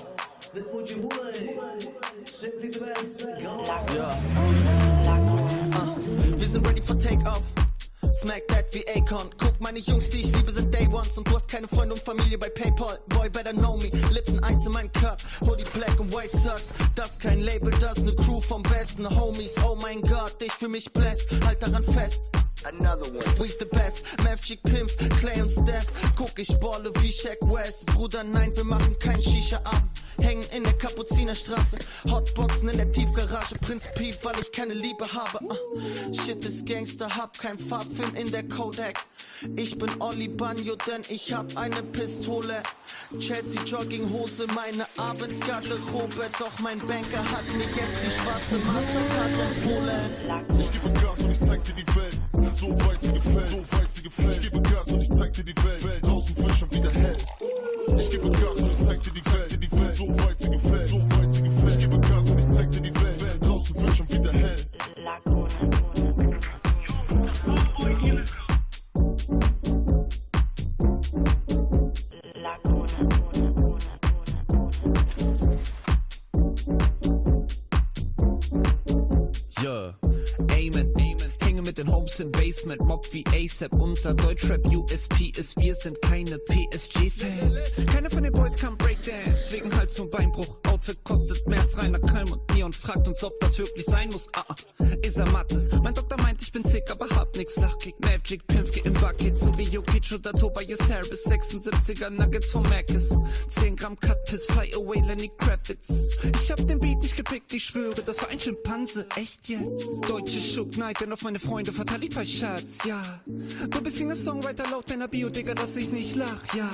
wir sind ready for Takeoff. Smack that wie Akon. Guck, meine Jungs, die ich liebe, sind Day Ones. Und du hast keine Freunde und Familie bei PayPal. Boy, better know me. Lippen eins in meinem Cup. Hoodie Black und White Sucks. Das kein Label, das ne Crew vom besten Homies. Oh mein Gott, ich fühl mich blessed. Halt daran fest. Another one. We the best. Mavchick Pimp, Clay und Steph. Guck, ich balle wie Shaq West. Bruder, nein, wir machen kein Shisha ab. Hängen in der Kapuzinerstraße. Hotboxen in der Tiefgarage. Prinz Piep, weil ich keine Liebe habe. Uh, shit ist Gangster, hab kein Farbfilm in der Kodak. Ich bin Olli Banjo, denn ich hab eine Pistole. Chelsea Jogginghose, meine Abendgarderobe. Doch mein Banker hat mir jetzt die schwarze Mastercard empfohlen. Ich gebe Gas und ich zeig dir die Welt. So weit sie gefällt, so weit sie gefällt. Ich gebe Gas und ich zeig dir die Welt. Welt draußen frisch und wieder hell. Ich gebe Gas und ich zeig dir die Welt, die Welt. So weit sie gefällt, so weit sie gefällt. Mit den Homes im Basement, Mob wie ASAP. Unser Deutschrap USP ist, wir sind keine PSG-Fans. Keiner von den Boys kann Breakdance, wegen Hals- und Beinbruch. Outfit kostet mehr als reiner Kalm und Neon fragt uns, ob das wirklich sein muss. Ah, ah. ist er Mattes. Mein Doktor meint, ich bin sick, aber hab nix. Lachkick, Magic, Pimpke im Bucket, so wie Jokic oder Tobias Harris. 76er Nuggets vom Macis. 10 Gramm Cut Piss, Fly Away, Lenny Kravitz. Ich hab den Beat nicht gepickt, ich schwöre, das war ein Schimpanse. Echt jetzt? Deutsche Shook Knight, denn auf meine Freunde Freunde, Fatalipa, Schatz, ja. Du bist ein Songwriter laut deiner Bio, Digga, dass ich nicht lach, ja.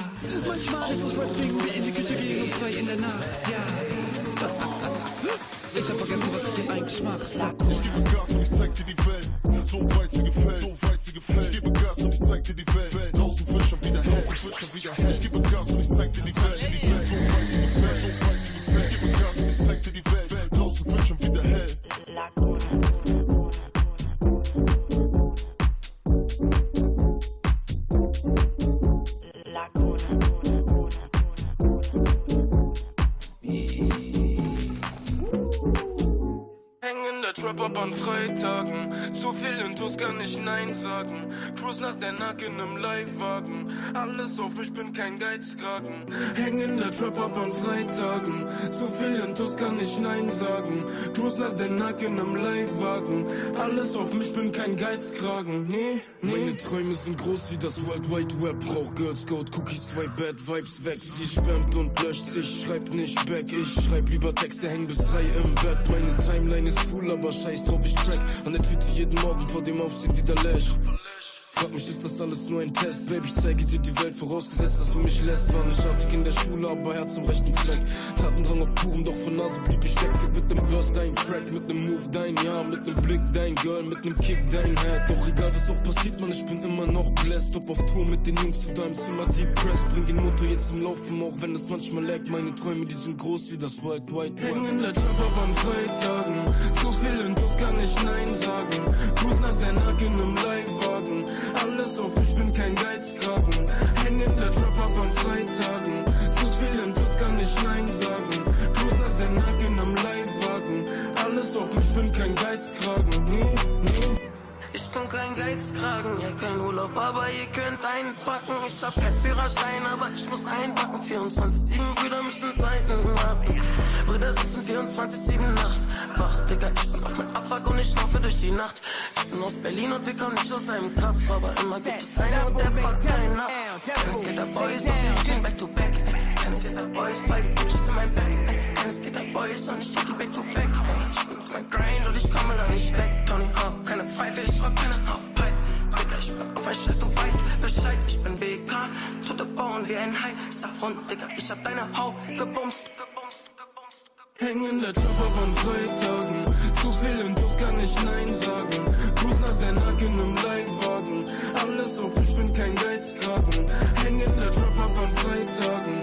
Manchmal ist es Rap-Ding wie in die Küche gehen um zwei in der Nacht, ja. Ich hab vergessen, was ich hier eigentlich mach. Ich gebe Gas und ich zeig dir die Welt. So weit sie gefällt, so weit sie gefällt. Ich gebe Gas und ich zeig dir die Welt. Welt. Draußen wird schon wieder hell, draußen schon wieder hell. Ich gebe Gas und ich zeig dir die Welt. Die Welt. So weit sie gefällt, so weit sie gefällt. Ich gebe Gas und ich zeig dir die Welt. Welt. Draußen wird schon wieder hell. Lacuna. An Freitagen. Zu viel Intus kann ich Nein sagen. Cruise nach der Nacken im Leihwagen. Alles auf mich, bin kein Geizkragen. Häng in der Trap ab an Freitagen. Zu viel Intus kann ich Nein sagen. Cruise nach der Nacken im Leihwagen. Alles auf mich, bin kein Geizkragen. Nee, nee. Meine Träume sind groß wie das World Wide Web. Brauch Girls Gold, Cookies, Swipe Bad Vibes weg. Sie spammt und löscht sich, schreibt nicht back. Ich schreib lieber Texte, häng bis drei im Bett. Meine Timeline ist full, aber scheiß drauf, ich track. An der Tüte jeden Morgen vor dem Aufstehen wieder Lash. Frag mich, ist das alles nur ein Test? Baby, ich zeige dir die Welt, vorausgesetzt, dass du mich lässt. War nicht artig in der Schule, aber Herz im rechten Fleck. Tatendrang auf Kuchen, doch von Nase blieb ich steck. Fick mit dem Verse dein Track, mit nem Move dein Ja, mit nem Blick dein Girl, mit nem Kick dein Head. Doch egal, was auch passiert, man, ich bin immer noch blessed. Ob auf Tour mit den Jungs zu deinem Zimmer depressed. Bring den Motor jetzt zum Laufen, auch wenn es manchmal laggt. Meine Träume, die sind groß wie das White Web. Häng in der Trap ab an Freitagen. Zu viel Intus kann ich Nein sagen. Cruise nach der Nacken im Leihwagen. Alles auf ich bin kein Geizkragen. Häng in der Trap ab an Freitagen. Zu viel Intus kann ich Nein sagen. Cruise nach der Nacken am Leihwagen. Alles auf mich, bin kein Geizkragen. Nee. Geizkragen, ja kein Urlaub, aber ihr könnt einpacken. Ich hab kein Führerschein, aber ich muss einpacken. 24-7 Brüder müssen Zeiten haben. Brüder sitzen 24-7 nachts. Wach, Digga, ich bin auf mein Abfuck und ich schlafe durch die Nacht. Ich bin aus Berlin und wir kommen nicht aus einem Kopf, aber immer gibt es einen und der fuckt einen ab. Kein Skater Boys, doch wir gehen back to back. Kein Skater Boys, zwei Bitches in mein Bett. Kein Skater Boys und ich geh back to back. Auf mein Grind und ich komme da nicht weg. Tony Hawk, keine Pfeife, ich rock keine Halfpipe. Digga, ich bin auf ein Scheiß, du weißt Bescheid. Ich bin BK, tote Bauen wie ein Hai. Sag Hund, Digga, ich hab deine Haut gebumst. Häng in der ab an Freitagen. Zu viel Intus kann ich Nein sagen. Cruise nach der Nacken im Leihwagen. Alles auf, ich bin kein Geizkragen. Häng in der ab an Freitagen.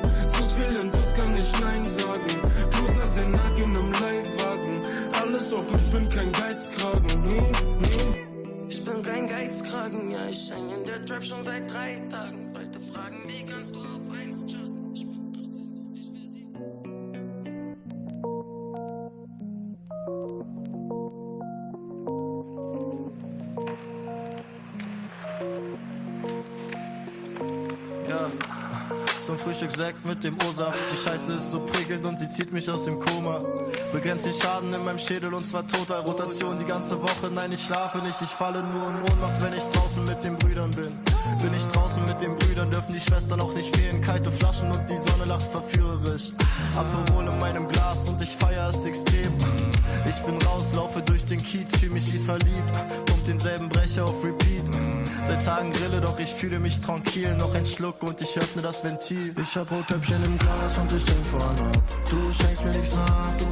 Mich, bin kein Geizkragen. Nee, nee. Ich bin kein Geizkragen, ja, ich häng in der Trap schon seit drei Tagen. Wollte fragen, wie kannst du auf eins chatten? Ein Frühstückssekt mit dem O-Saft. Die Scheiße ist so prickelnd und sie zieht mich aus dem Koma. Begrenzt den Schaden in meinem Schädel und zwar total Rotation die ganze Woche. Nein, ich schlafe nicht, ich falle nur in Ohnmacht, wenn ich draußen mit den Brüdern bin. Bin ich draußen mit den Brüdern, dürfen die Schwestern auch nicht fehlen. Kalte Flaschen und die Sonne lacht verführerisch. Aperol in meinem Glas und ich feier es extrem. Ich bin raus, laufe durch den Kiez, fühl mich wie verliebt. Pump denselben Brecher auf Repeat. Seit Tagen grille, doch ich fühle mich tranquil. Noch ein Schluck und ich öffne das Ventil. Ich hab Rotkäppchen im Glas und ich denk vorne ab. Du schenkst mir nichts nach, du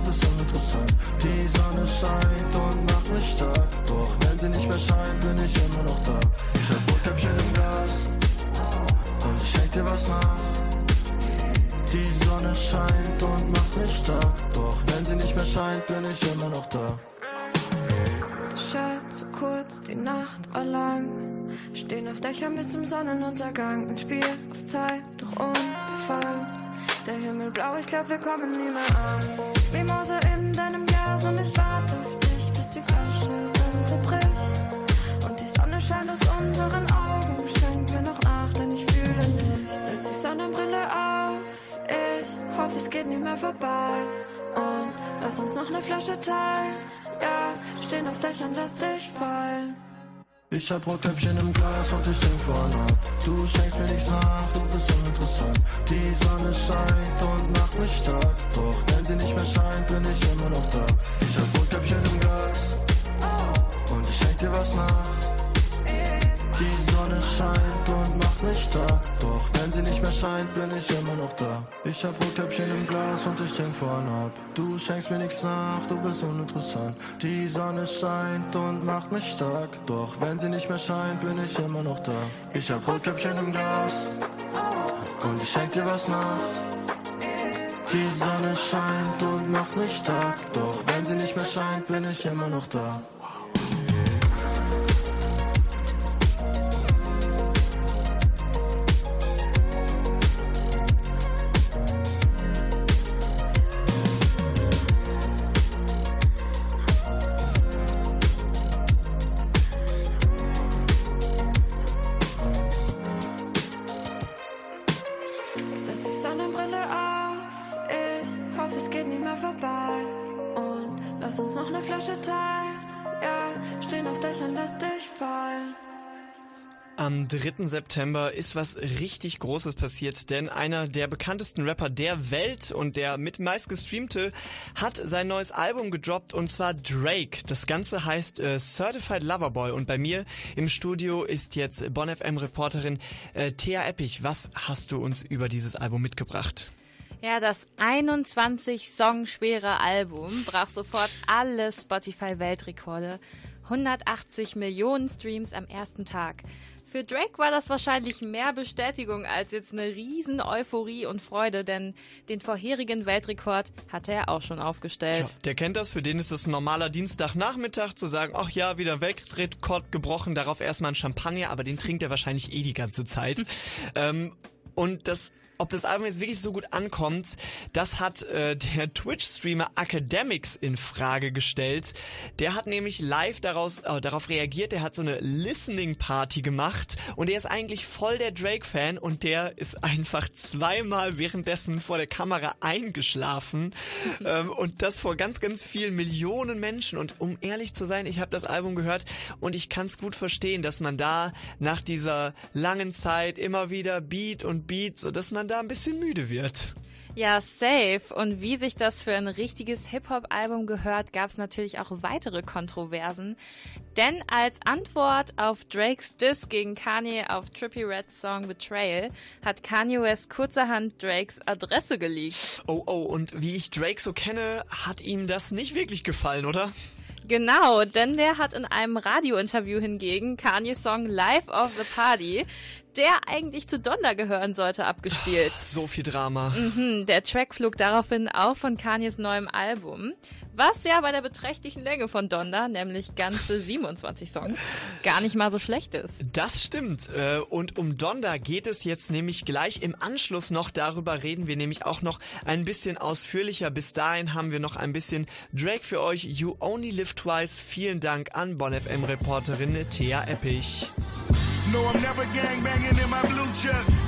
uninteressant. Die Sonne scheint und macht mich stark. Doch wenn sie nicht mehr scheint, bin ich immer noch da. Ich hab Rotkäppchen im Glas und ich schenk dir was nach. Die Sonne scheint und macht mich stark. Doch wenn sie nicht mehr scheint, bin ich immer noch da. Schaut zu kurz, die Nacht war. Stehen auf Dächern bis zum Sonnenuntergang. Ein Spiel auf Zeit, doch unbefangen. Der Himmel blau, ich glaub, wir kommen nie mehr an. Wie Mose geht nicht mehr vorbei. Und lass uns noch eine Flasche teilen. Ja, stehen auf Dächern, lass dich fallen. Ich hab Rotkäppchen im Glas und ich denk vorne ab. Du schenkst mir nichts nach, du bist uninteressant. Die Sonne scheint und macht mich stark. Doch wenn sie nicht mehr scheint, bin ich immer noch da. Ich hab Rotkäppchen im Glas und ich schenk dir was nach. Die Sonne scheint und macht mich stark. Doch wenn sie nicht mehr scheint, bin ich immer noch da. Ich hab Rotkäppchen im Glas und ich denk vorne ab. Du schenkst mir nichts nach, du bist uninteressant. Die Sonne scheint und macht mich stark. Doch wenn sie nicht mehr scheint, bin ich immer noch da. Ich hab Rotkäppchen im Glas und ich schenk dir was nach. Die Sonne scheint und macht mich stark. Doch wenn sie nicht mehr scheint, bin ich immer noch da. 3. September ist was richtig Großes passiert, denn einer der bekanntesten Rapper der Welt und der mit meist gestreamte hat sein neues Album gedroppt und zwar Drake. Das Ganze heißt äh, Certified Loverboy und bei mir im Studio ist jetzt Bon FM Reporterin äh, Thea Eppich. Was hast du uns über dieses Album mitgebracht? Ja, das 21 Song schwere Album brach sofort alle Spotify-Weltrekorde. 180 Millionen Streams am ersten Tag. Für Drake war das wahrscheinlich mehr Bestätigung als jetzt eine riesen Euphorie und Freude, denn den vorherigen Weltrekord hatte er auch schon aufgestellt. Ja, der kennt das, für den ist es ein normaler Dienstagnachmittag zu sagen, ach ja, wieder Weltrekord gebrochen, darauf erstmal ein Champagner, aber den trinkt er wahrscheinlich eh die ganze Zeit. ähm, und das ob das Album jetzt wirklich so gut ankommt, das hat äh, der Twitch-Streamer Academics in Frage gestellt. Der hat nämlich live daraus, äh, darauf reagiert, der hat so eine Listening-Party gemacht und der ist eigentlich voll der Drake-Fan und der ist einfach zweimal währenddessen vor der Kamera eingeschlafen ähm, und das vor ganz, ganz vielen Millionen Menschen. Und um ehrlich zu sein, ich habe das Album gehört und ich kann es gut verstehen, dass man da nach dieser langen Zeit immer wieder Beat und Beat, so dass man man da ein bisschen müde wird. Ja, safe. Und wie sich das für ein richtiges Hip-Hop-Album gehört, gab es natürlich auch weitere Kontroversen. Denn als Antwort auf Drakes Diss gegen Kanye auf Trippy Red's Song Betrayal hat Kanye West kurzerhand Drakes Adresse geleakt. Oh, oh, und wie ich Drake so kenne, hat ihm das nicht wirklich gefallen, oder? Genau, denn der hat in einem Radiointerview hingegen Kanye's Song Life of the Party, der eigentlich zu Donda gehören sollte, abgespielt. So viel Drama. Mhm, der Track flog daraufhin auch von Kanyes neuem Album was ja bei der beträchtlichen Länge von Donda, nämlich ganze 27 Songs, gar nicht mal so schlecht ist. Das stimmt. Äh, und um Donda geht es jetzt nämlich gleich im Anschluss noch. Darüber reden wir nämlich auch noch ein bisschen ausführlicher. Bis dahin haben wir noch ein bisschen Drake für euch. You Only Live Twice. Vielen Dank an Bon FM Reporterin Thea Eppich. No, I'm never gang banging in my blue chips.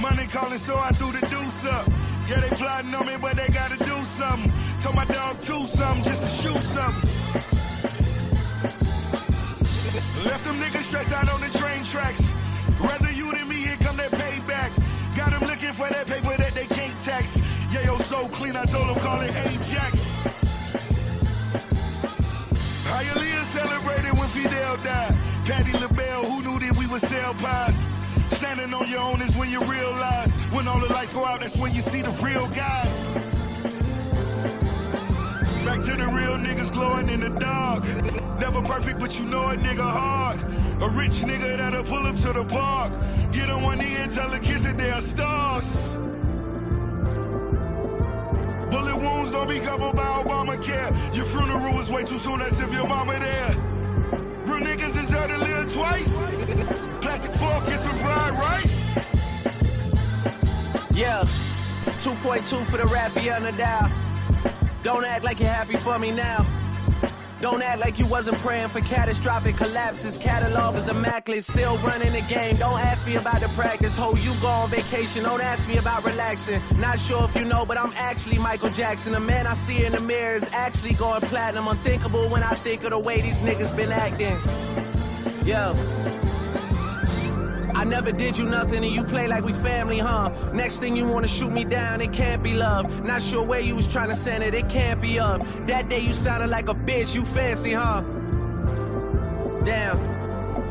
Money calling, so I threw the deuce up. Yeah, they plotting on me, but they gotta do something. Told my dog to something just to shoot something. Left them niggas stressed out on the train tracks. Rather you than me, here come that payback. Got them looking for that paper that they can't tax. Yeah, yo, so clean, I told them call it Ajax. Hialeah celebrated when Fidel died. Standing on your own is when you realize. When all the lights go out, that's when you see the real guys. Back to the real niggas glowing in the dark. Never perfect, but you know a nigga hard. A rich nigga that'll pull up to the park. Get on one knee and tell the kids that they are stars. Bullet wounds don't be covered by Obamacare. Your funeral was way too soon, as if your mama there. Real niggas deserve to live twice. Plastic fork and some fried rice. Yeah, 2.2 for the rap on the dial. Don't act like you're happy for me now. Don't act like you wasn't praying for catastrophic collapses. Catalog is immaculate, still running the game. Don't ask me about the practice. Ho, you go on vacation. Don't ask me about relaxing. Not sure if you know, but I'm actually Michael Jackson. The man I see in the mirror is actually going platinum. Unthinkable when I think of the way these niggas been acting. Yo. I never did you nothing and you play like we family, huh? Next thing you wanna shoot me down, it can't be love. Not sure where you was trying to send it, it can't be up. That day you sounded like a bitch, you fancy, huh? Damn.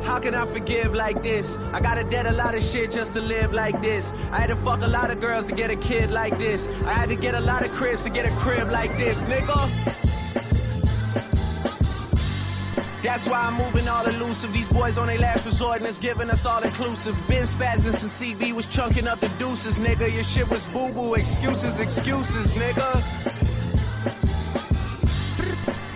How can I forgive like this? I gotta dead a lot of shit just to live like this. I had to fuck a lot of girls to get a kid like this. I had to get a lot of cribs to get a crib like this, nigga. That's why I'm moving all elusive. These boys on their last resort and it's giving us all inclusive. Been spazzing since CB was chunking up the deuces, nigga. Your shit was boo boo. Excuses, excuses, nigga.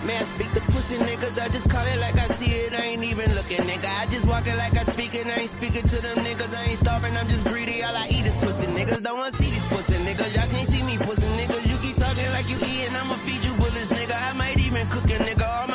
Man, speak the pussy niggas. I just call it like I see it. I ain't even looking, nigga. I just walk it like I speak it. I ain't speaking to them niggas. I ain't starving. I'm just greedy. All I eat is pussy. Niggas don't wanna see these pussy niggas. Y'all can't see me pussy niggas. You keep talking like you eating. I'ma feed you bullets, nigga. I might even cook a nigga.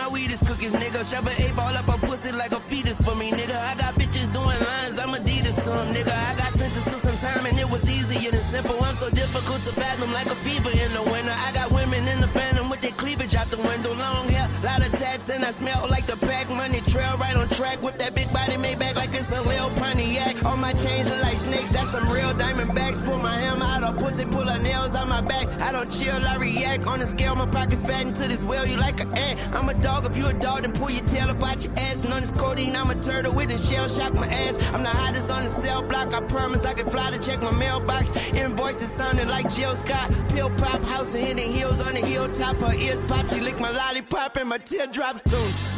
Cookies, nigga. Shove an eight ball up a pussy like a fetus for me, nigga. I got bitches doing lines. I'm Adidas to them, nigga. I got some time and it was easier than simple. I'm so difficult to fathom like a fever in the winter. I got women in the phantom with their cleavage out the window, long hair, lot of tats, and I smell like the pack money trail, right on track with that big body made back like it's a little Pontiac. All my chains are like snakes, that's some real diamond backs. Pull my hammer out of pussy, pull her nails out my back. I don't chill, I react. On the scale, my pockets fat into this whale, you like an ant. I'm a dog, if you a dog, then pull your tail about your ass. And on this codeine, I'm a turtle with a shell shock my ass. I'm the hottest on the cell block, I promise I can fly to check my mailbox. Invoices sounding like Jill Scott. Pill pop, house and hitting heels on the hilltop. Her ears pop, she lick my lollipop and my teardrops too.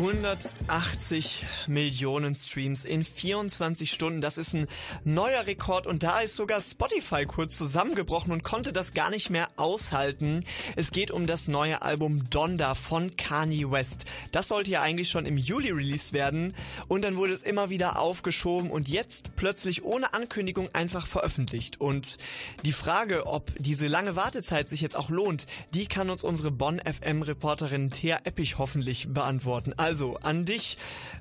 180 Millionen Streams in 24 Stunden. Das ist ein neuer Rekord und da ist sogar Spotify kurz zusammengebrochen und konnte das gar nicht mehr aushalten. Es geht um das neue Album Donda von Kanye West. Das sollte ja eigentlich schon im Juli released werden und dann wurde es immer wieder aufgeschoben und jetzt plötzlich ohne Ankündigung einfach veröffentlicht. Und die Frage, ob diese lange Wartezeit sich jetzt auch lohnt, die kann uns unsere Bonn FM Reporterin Thea Eppich hoffentlich beantworten. Also an dich,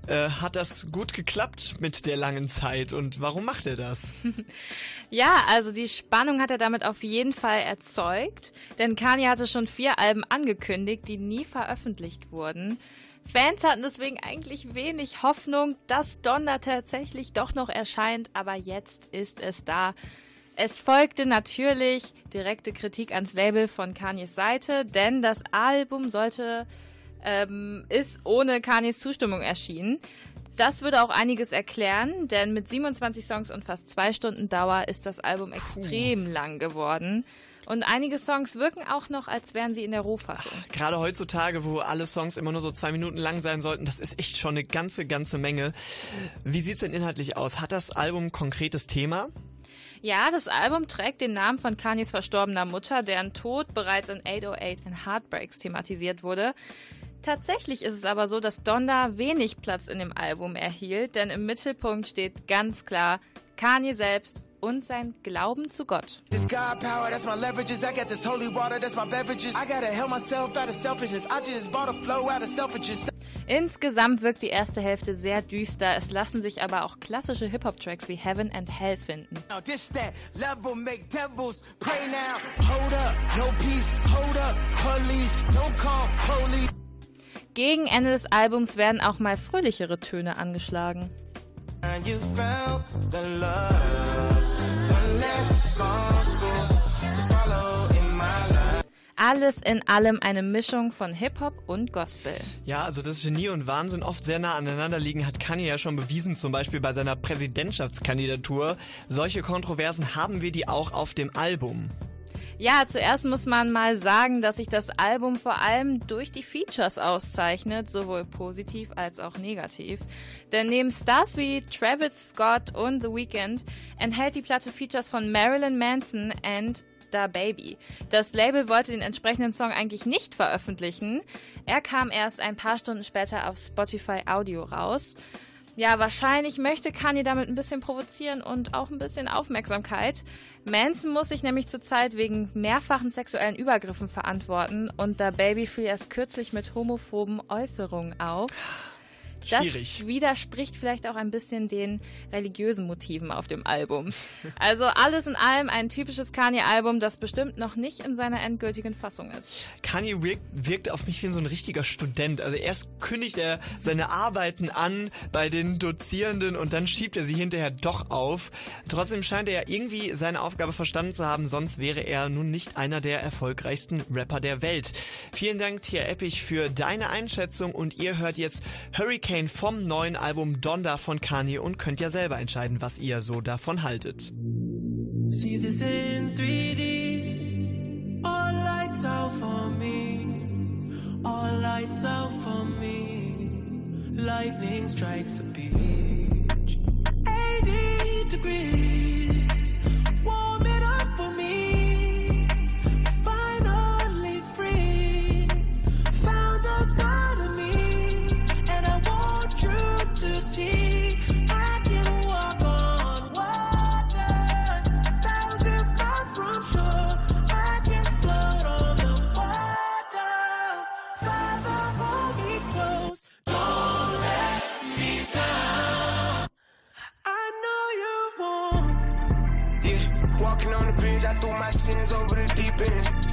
äh, hat das gut geklappt mit der langen Zeit und warum macht er das? Ja, also die Spannung hat er damit auf jeden Fall erzeugt, denn Kanye hatte schon vier Alben angekündigt, die nie veröffentlicht wurden. Fans hatten deswegen eigentlich wenig Hoffnung, dass Donda tatsächlich doch noch erscheint, aber jetzt ist es da. Es folgte natürlich direkte Kritik ans Label von Kanyes Seite, denn das Album sollte ähm, ist ohne Kanyes Zustimmung erschienen. Das würde auch einiges erklären, denn mit 27 Songs und fast zwei Stunden Dauer ist das Album extrem Puh. lang geworden. Und einige Songs wirken auch noch, als wären sie in der Rohfassung. Gerade heutzutage, wo alle Songs immer nur so zwei Minuten lang sein sollten, das ist echt schon eine ganze, ganze Menge. Wie sieht's denn inhaltlich aus? Hat das Album ein konkretes Thema? Ja, das Album trägt den Namen von Kanyes verstorbener Mutter, deren Tod bereits in 808 in Heartbreaks thematisiert wurde. Tatsächlich ist es aber so, dass Donda wenig Platz in dem Album erhielt, denn im Mittelpunkt steht ganz klar Kanye selbst und sein Glauben zu Gott. Insgesamt wirkt die erste Hälfte sehr düster. Es lassen sich aber auch klassische Hip-Hop-Tracks wie Heaven and Hell finden. Gegen Ende des Albums werden auch mal fröhlichere Töne angeschlagen. Alles in allem eine Mischung von Hip-Hop und Gospel. Ja, also dass Genie und Wahnsinn oft sehr nah aneinander liegen, hat Kanye ja schon bewiesen, zum Beispiel bei seiner Präsidentschaftskandidatur. Solche Kontroversen haben wir die auch auf dem Album. Ja, zuerst muss man mal sagen, dass sich das Album vor allem durch die Features auszeichnet, sowohl positiv als auch negativ. Denn neben Stars wie Travis Scott und The Weeknd enthält die Platte Features von Marilyn Manson und Da Baby. Das Label wollte den entsprechenden Song eigentlich nicht veröffentlichen. Er kam erst ein paar Stunden später auf Spotify Audio raus. Ja, wahrscheinlich möchte Kanye damit ein bisschen provozieren und auch ein bisschen Aufmerksamkeit. Manson muss sich nämlich zurzeit wegen mehrfachen sexuellen Übergriffen verantworten und da Baby fiel erst kürzlich mit homophoben Äußerungen auf. Schwierig. Das widerspricht vielleicht auch ein bisschen den religiösen Motiven auf dem Album. Also alles in allem ein typisches Kanye-Album, das bestimmt noch nicht in seiner endgültigen Fassung ist. Kanye wirkt, wirkt auf mich wie so ein richtiger Student. Also erst kündigt er seine Arbeiten an bei den Dozierenden und dann schiebt er sie hinterher doch auf. Trotzdem scheint er ja irgendwie seine Aufgabe verstanden zu haben, sonst wäre er nun nicht einer der erfolgreichsten Rapper der Welt. Vielen Dank, Tia Eppich, für deine Einschätzung und ihr hört jetzt Hurricane Hurricane vom neuen Album Donda von Kanye und könnt ja selber entscheiden, was ihr so davon haltet. See this in 3D. All lights out for me. All lights out for me. Lightning strikes the beach. 80 degrees.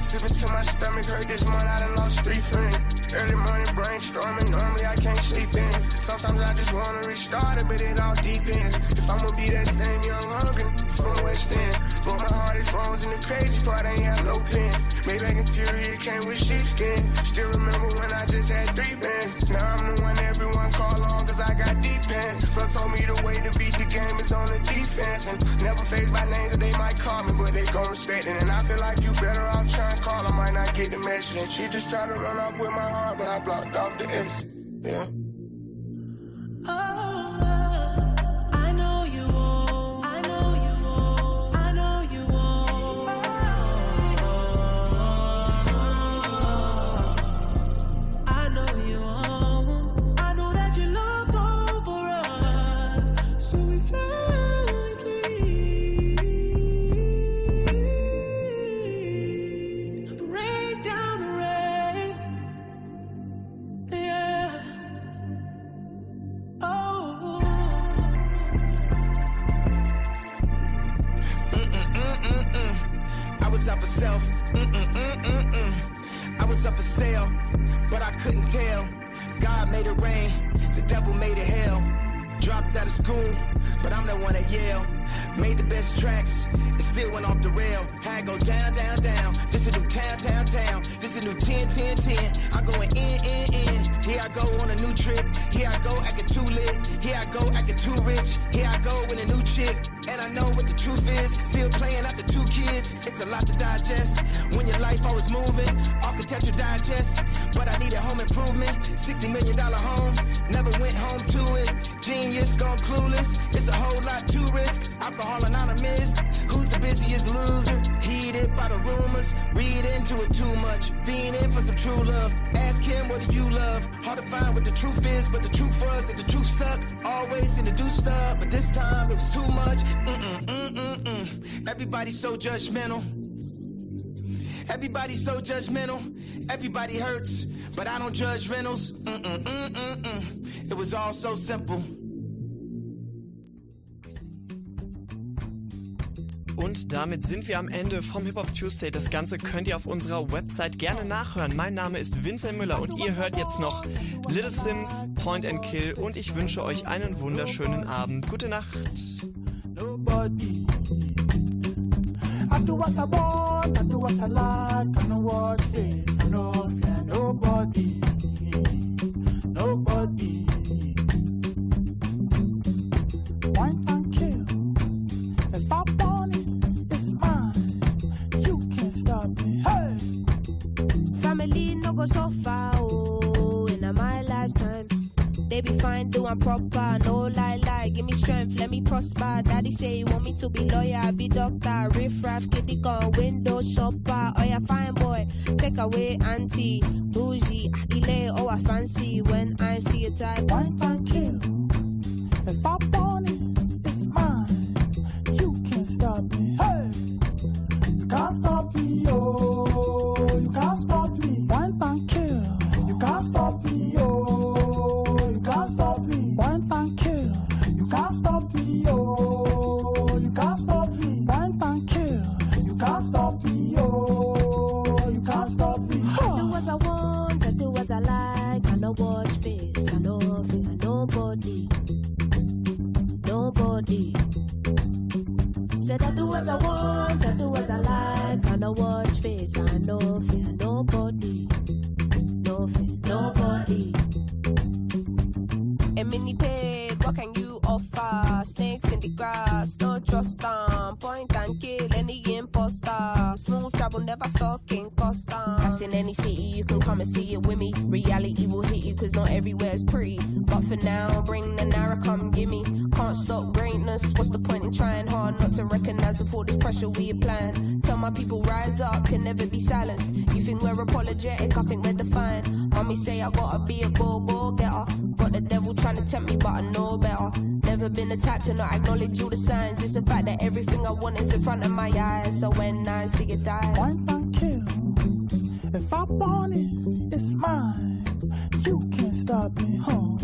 Sipping till my stomach hurt this month, I done lost three friends. Early morning brainstorming, normally I can't sleep in. Sometimes I just wanna restart it, but it all depends. If I'ma be that same young hungry from West End. But my heart is frozen, the crazy part ain't have no pen. Maybach interior came with sheepskin. Still remember when I just had three bands. Now I'm the one everyone call on, cause I got deep pants. Bro told me the way to beat the game is on the defense. And never phased by names that they might call me, but they gon' respect it. And I feel like you better off trying to call, I might not get the message. And she just tried to run off with my heart, but I blocked off the exit. Yeah. I Mm-mm-mm-mm. I was up for self. Mm-mm-mm-mm-mm. I was up for sale, but I couldn't tell. God made it rain, the devil made it hell. Dropped out of school, but I'm the one at Yale. Made the best tracks, and still went off the rail. Had go down, down, down. Just a new town, town, town. Just a new 10, 10, 10. I'm going in, in, in. Here I go on a new trip. Here I go acting too lit. Here I go acting too rich. Here I go with a new chick. And I know what the truth is. Still playing after two kids. It's a lot to digest. When your life always moving. Architecture digest. But I needed home improvement. $60 million home. Never went home to it. Genius gone clueless. It's a whole lot to risk. Alcohol anonymous. Who's the busiest loser? Heated by the rumors. Read into it too much. Fiending for some true love. Ask him what do you love? Hard to find what the truth is, but the truth was that the truth suck. Always seem to do stuff, but this time it was too much. Mm-mm, mm-mm, mm. Everybody's so judgmental. Everybody's so judgmental. Everybody hurts, but I don't judge rentals. Mm-mm, mm-mm, mm. It was all so simple. Und damit sind wir am Ende vom Hip Hop Tuesday. Das Ganze könnt ihr auf unserer Website gerne nachhören. Mein Name ist Vincent Müller und ihr hört jetzt noch Little Sims, Point and Kill und ich wünsche euch einen wunderschönen Abend. Gute Nacht. Nobody. I do what I want, I do what I like, I face, I know fear nobody. Nobody. Go so far, oh, in my lifetime. They be fine, doing proper, no lie, lie. Give me strength, let me prosper. Daddy say he want me to be lawyer, be doctor. Riff raff, kitty gun, window shopper. Oh yeah, fine boy, take away auntie, bougie, Akile, oh I fancy. When I see a type, Point and kill. If I want it, it's mine. You can't stop me. Hey! You can't stop me, oh. Can't stop me. Point and kill. You can't stop me, oh. You can't stop me. Point and kill. You can't stop me, oh. You can't stop me. I do as I want, I do as I like. I no watch face, I no fear nobody. Nobody. Said I do as I want, I do as I like. I no watch face, I no fear nobody. No fear nobody. A mini pig, what can you offer? Snakes in the grass, no trust them. Point and kill any imposter. Smooth travel, never stalking Costa. That's in any city, you can come and see it with me. Reality will hit you, cause not everywhere's pretty. But for now, bring the Nara, come gimme. Can't stop greatness, what's the point in trying hard not to recognize all this pressure we applying? Tell my people, rise up, can never be silenced. You think we're apologetic, I think we're defiant. Mommy say I gotta be a go go getter. The devil trying to tempt me, but I know better. Never been the type to not acknowledge all the signs. It's the fact that everything I want is in front of my eyes. So when I see it die, Point and kill. If I want it, it's mine. You can't stop me, huh?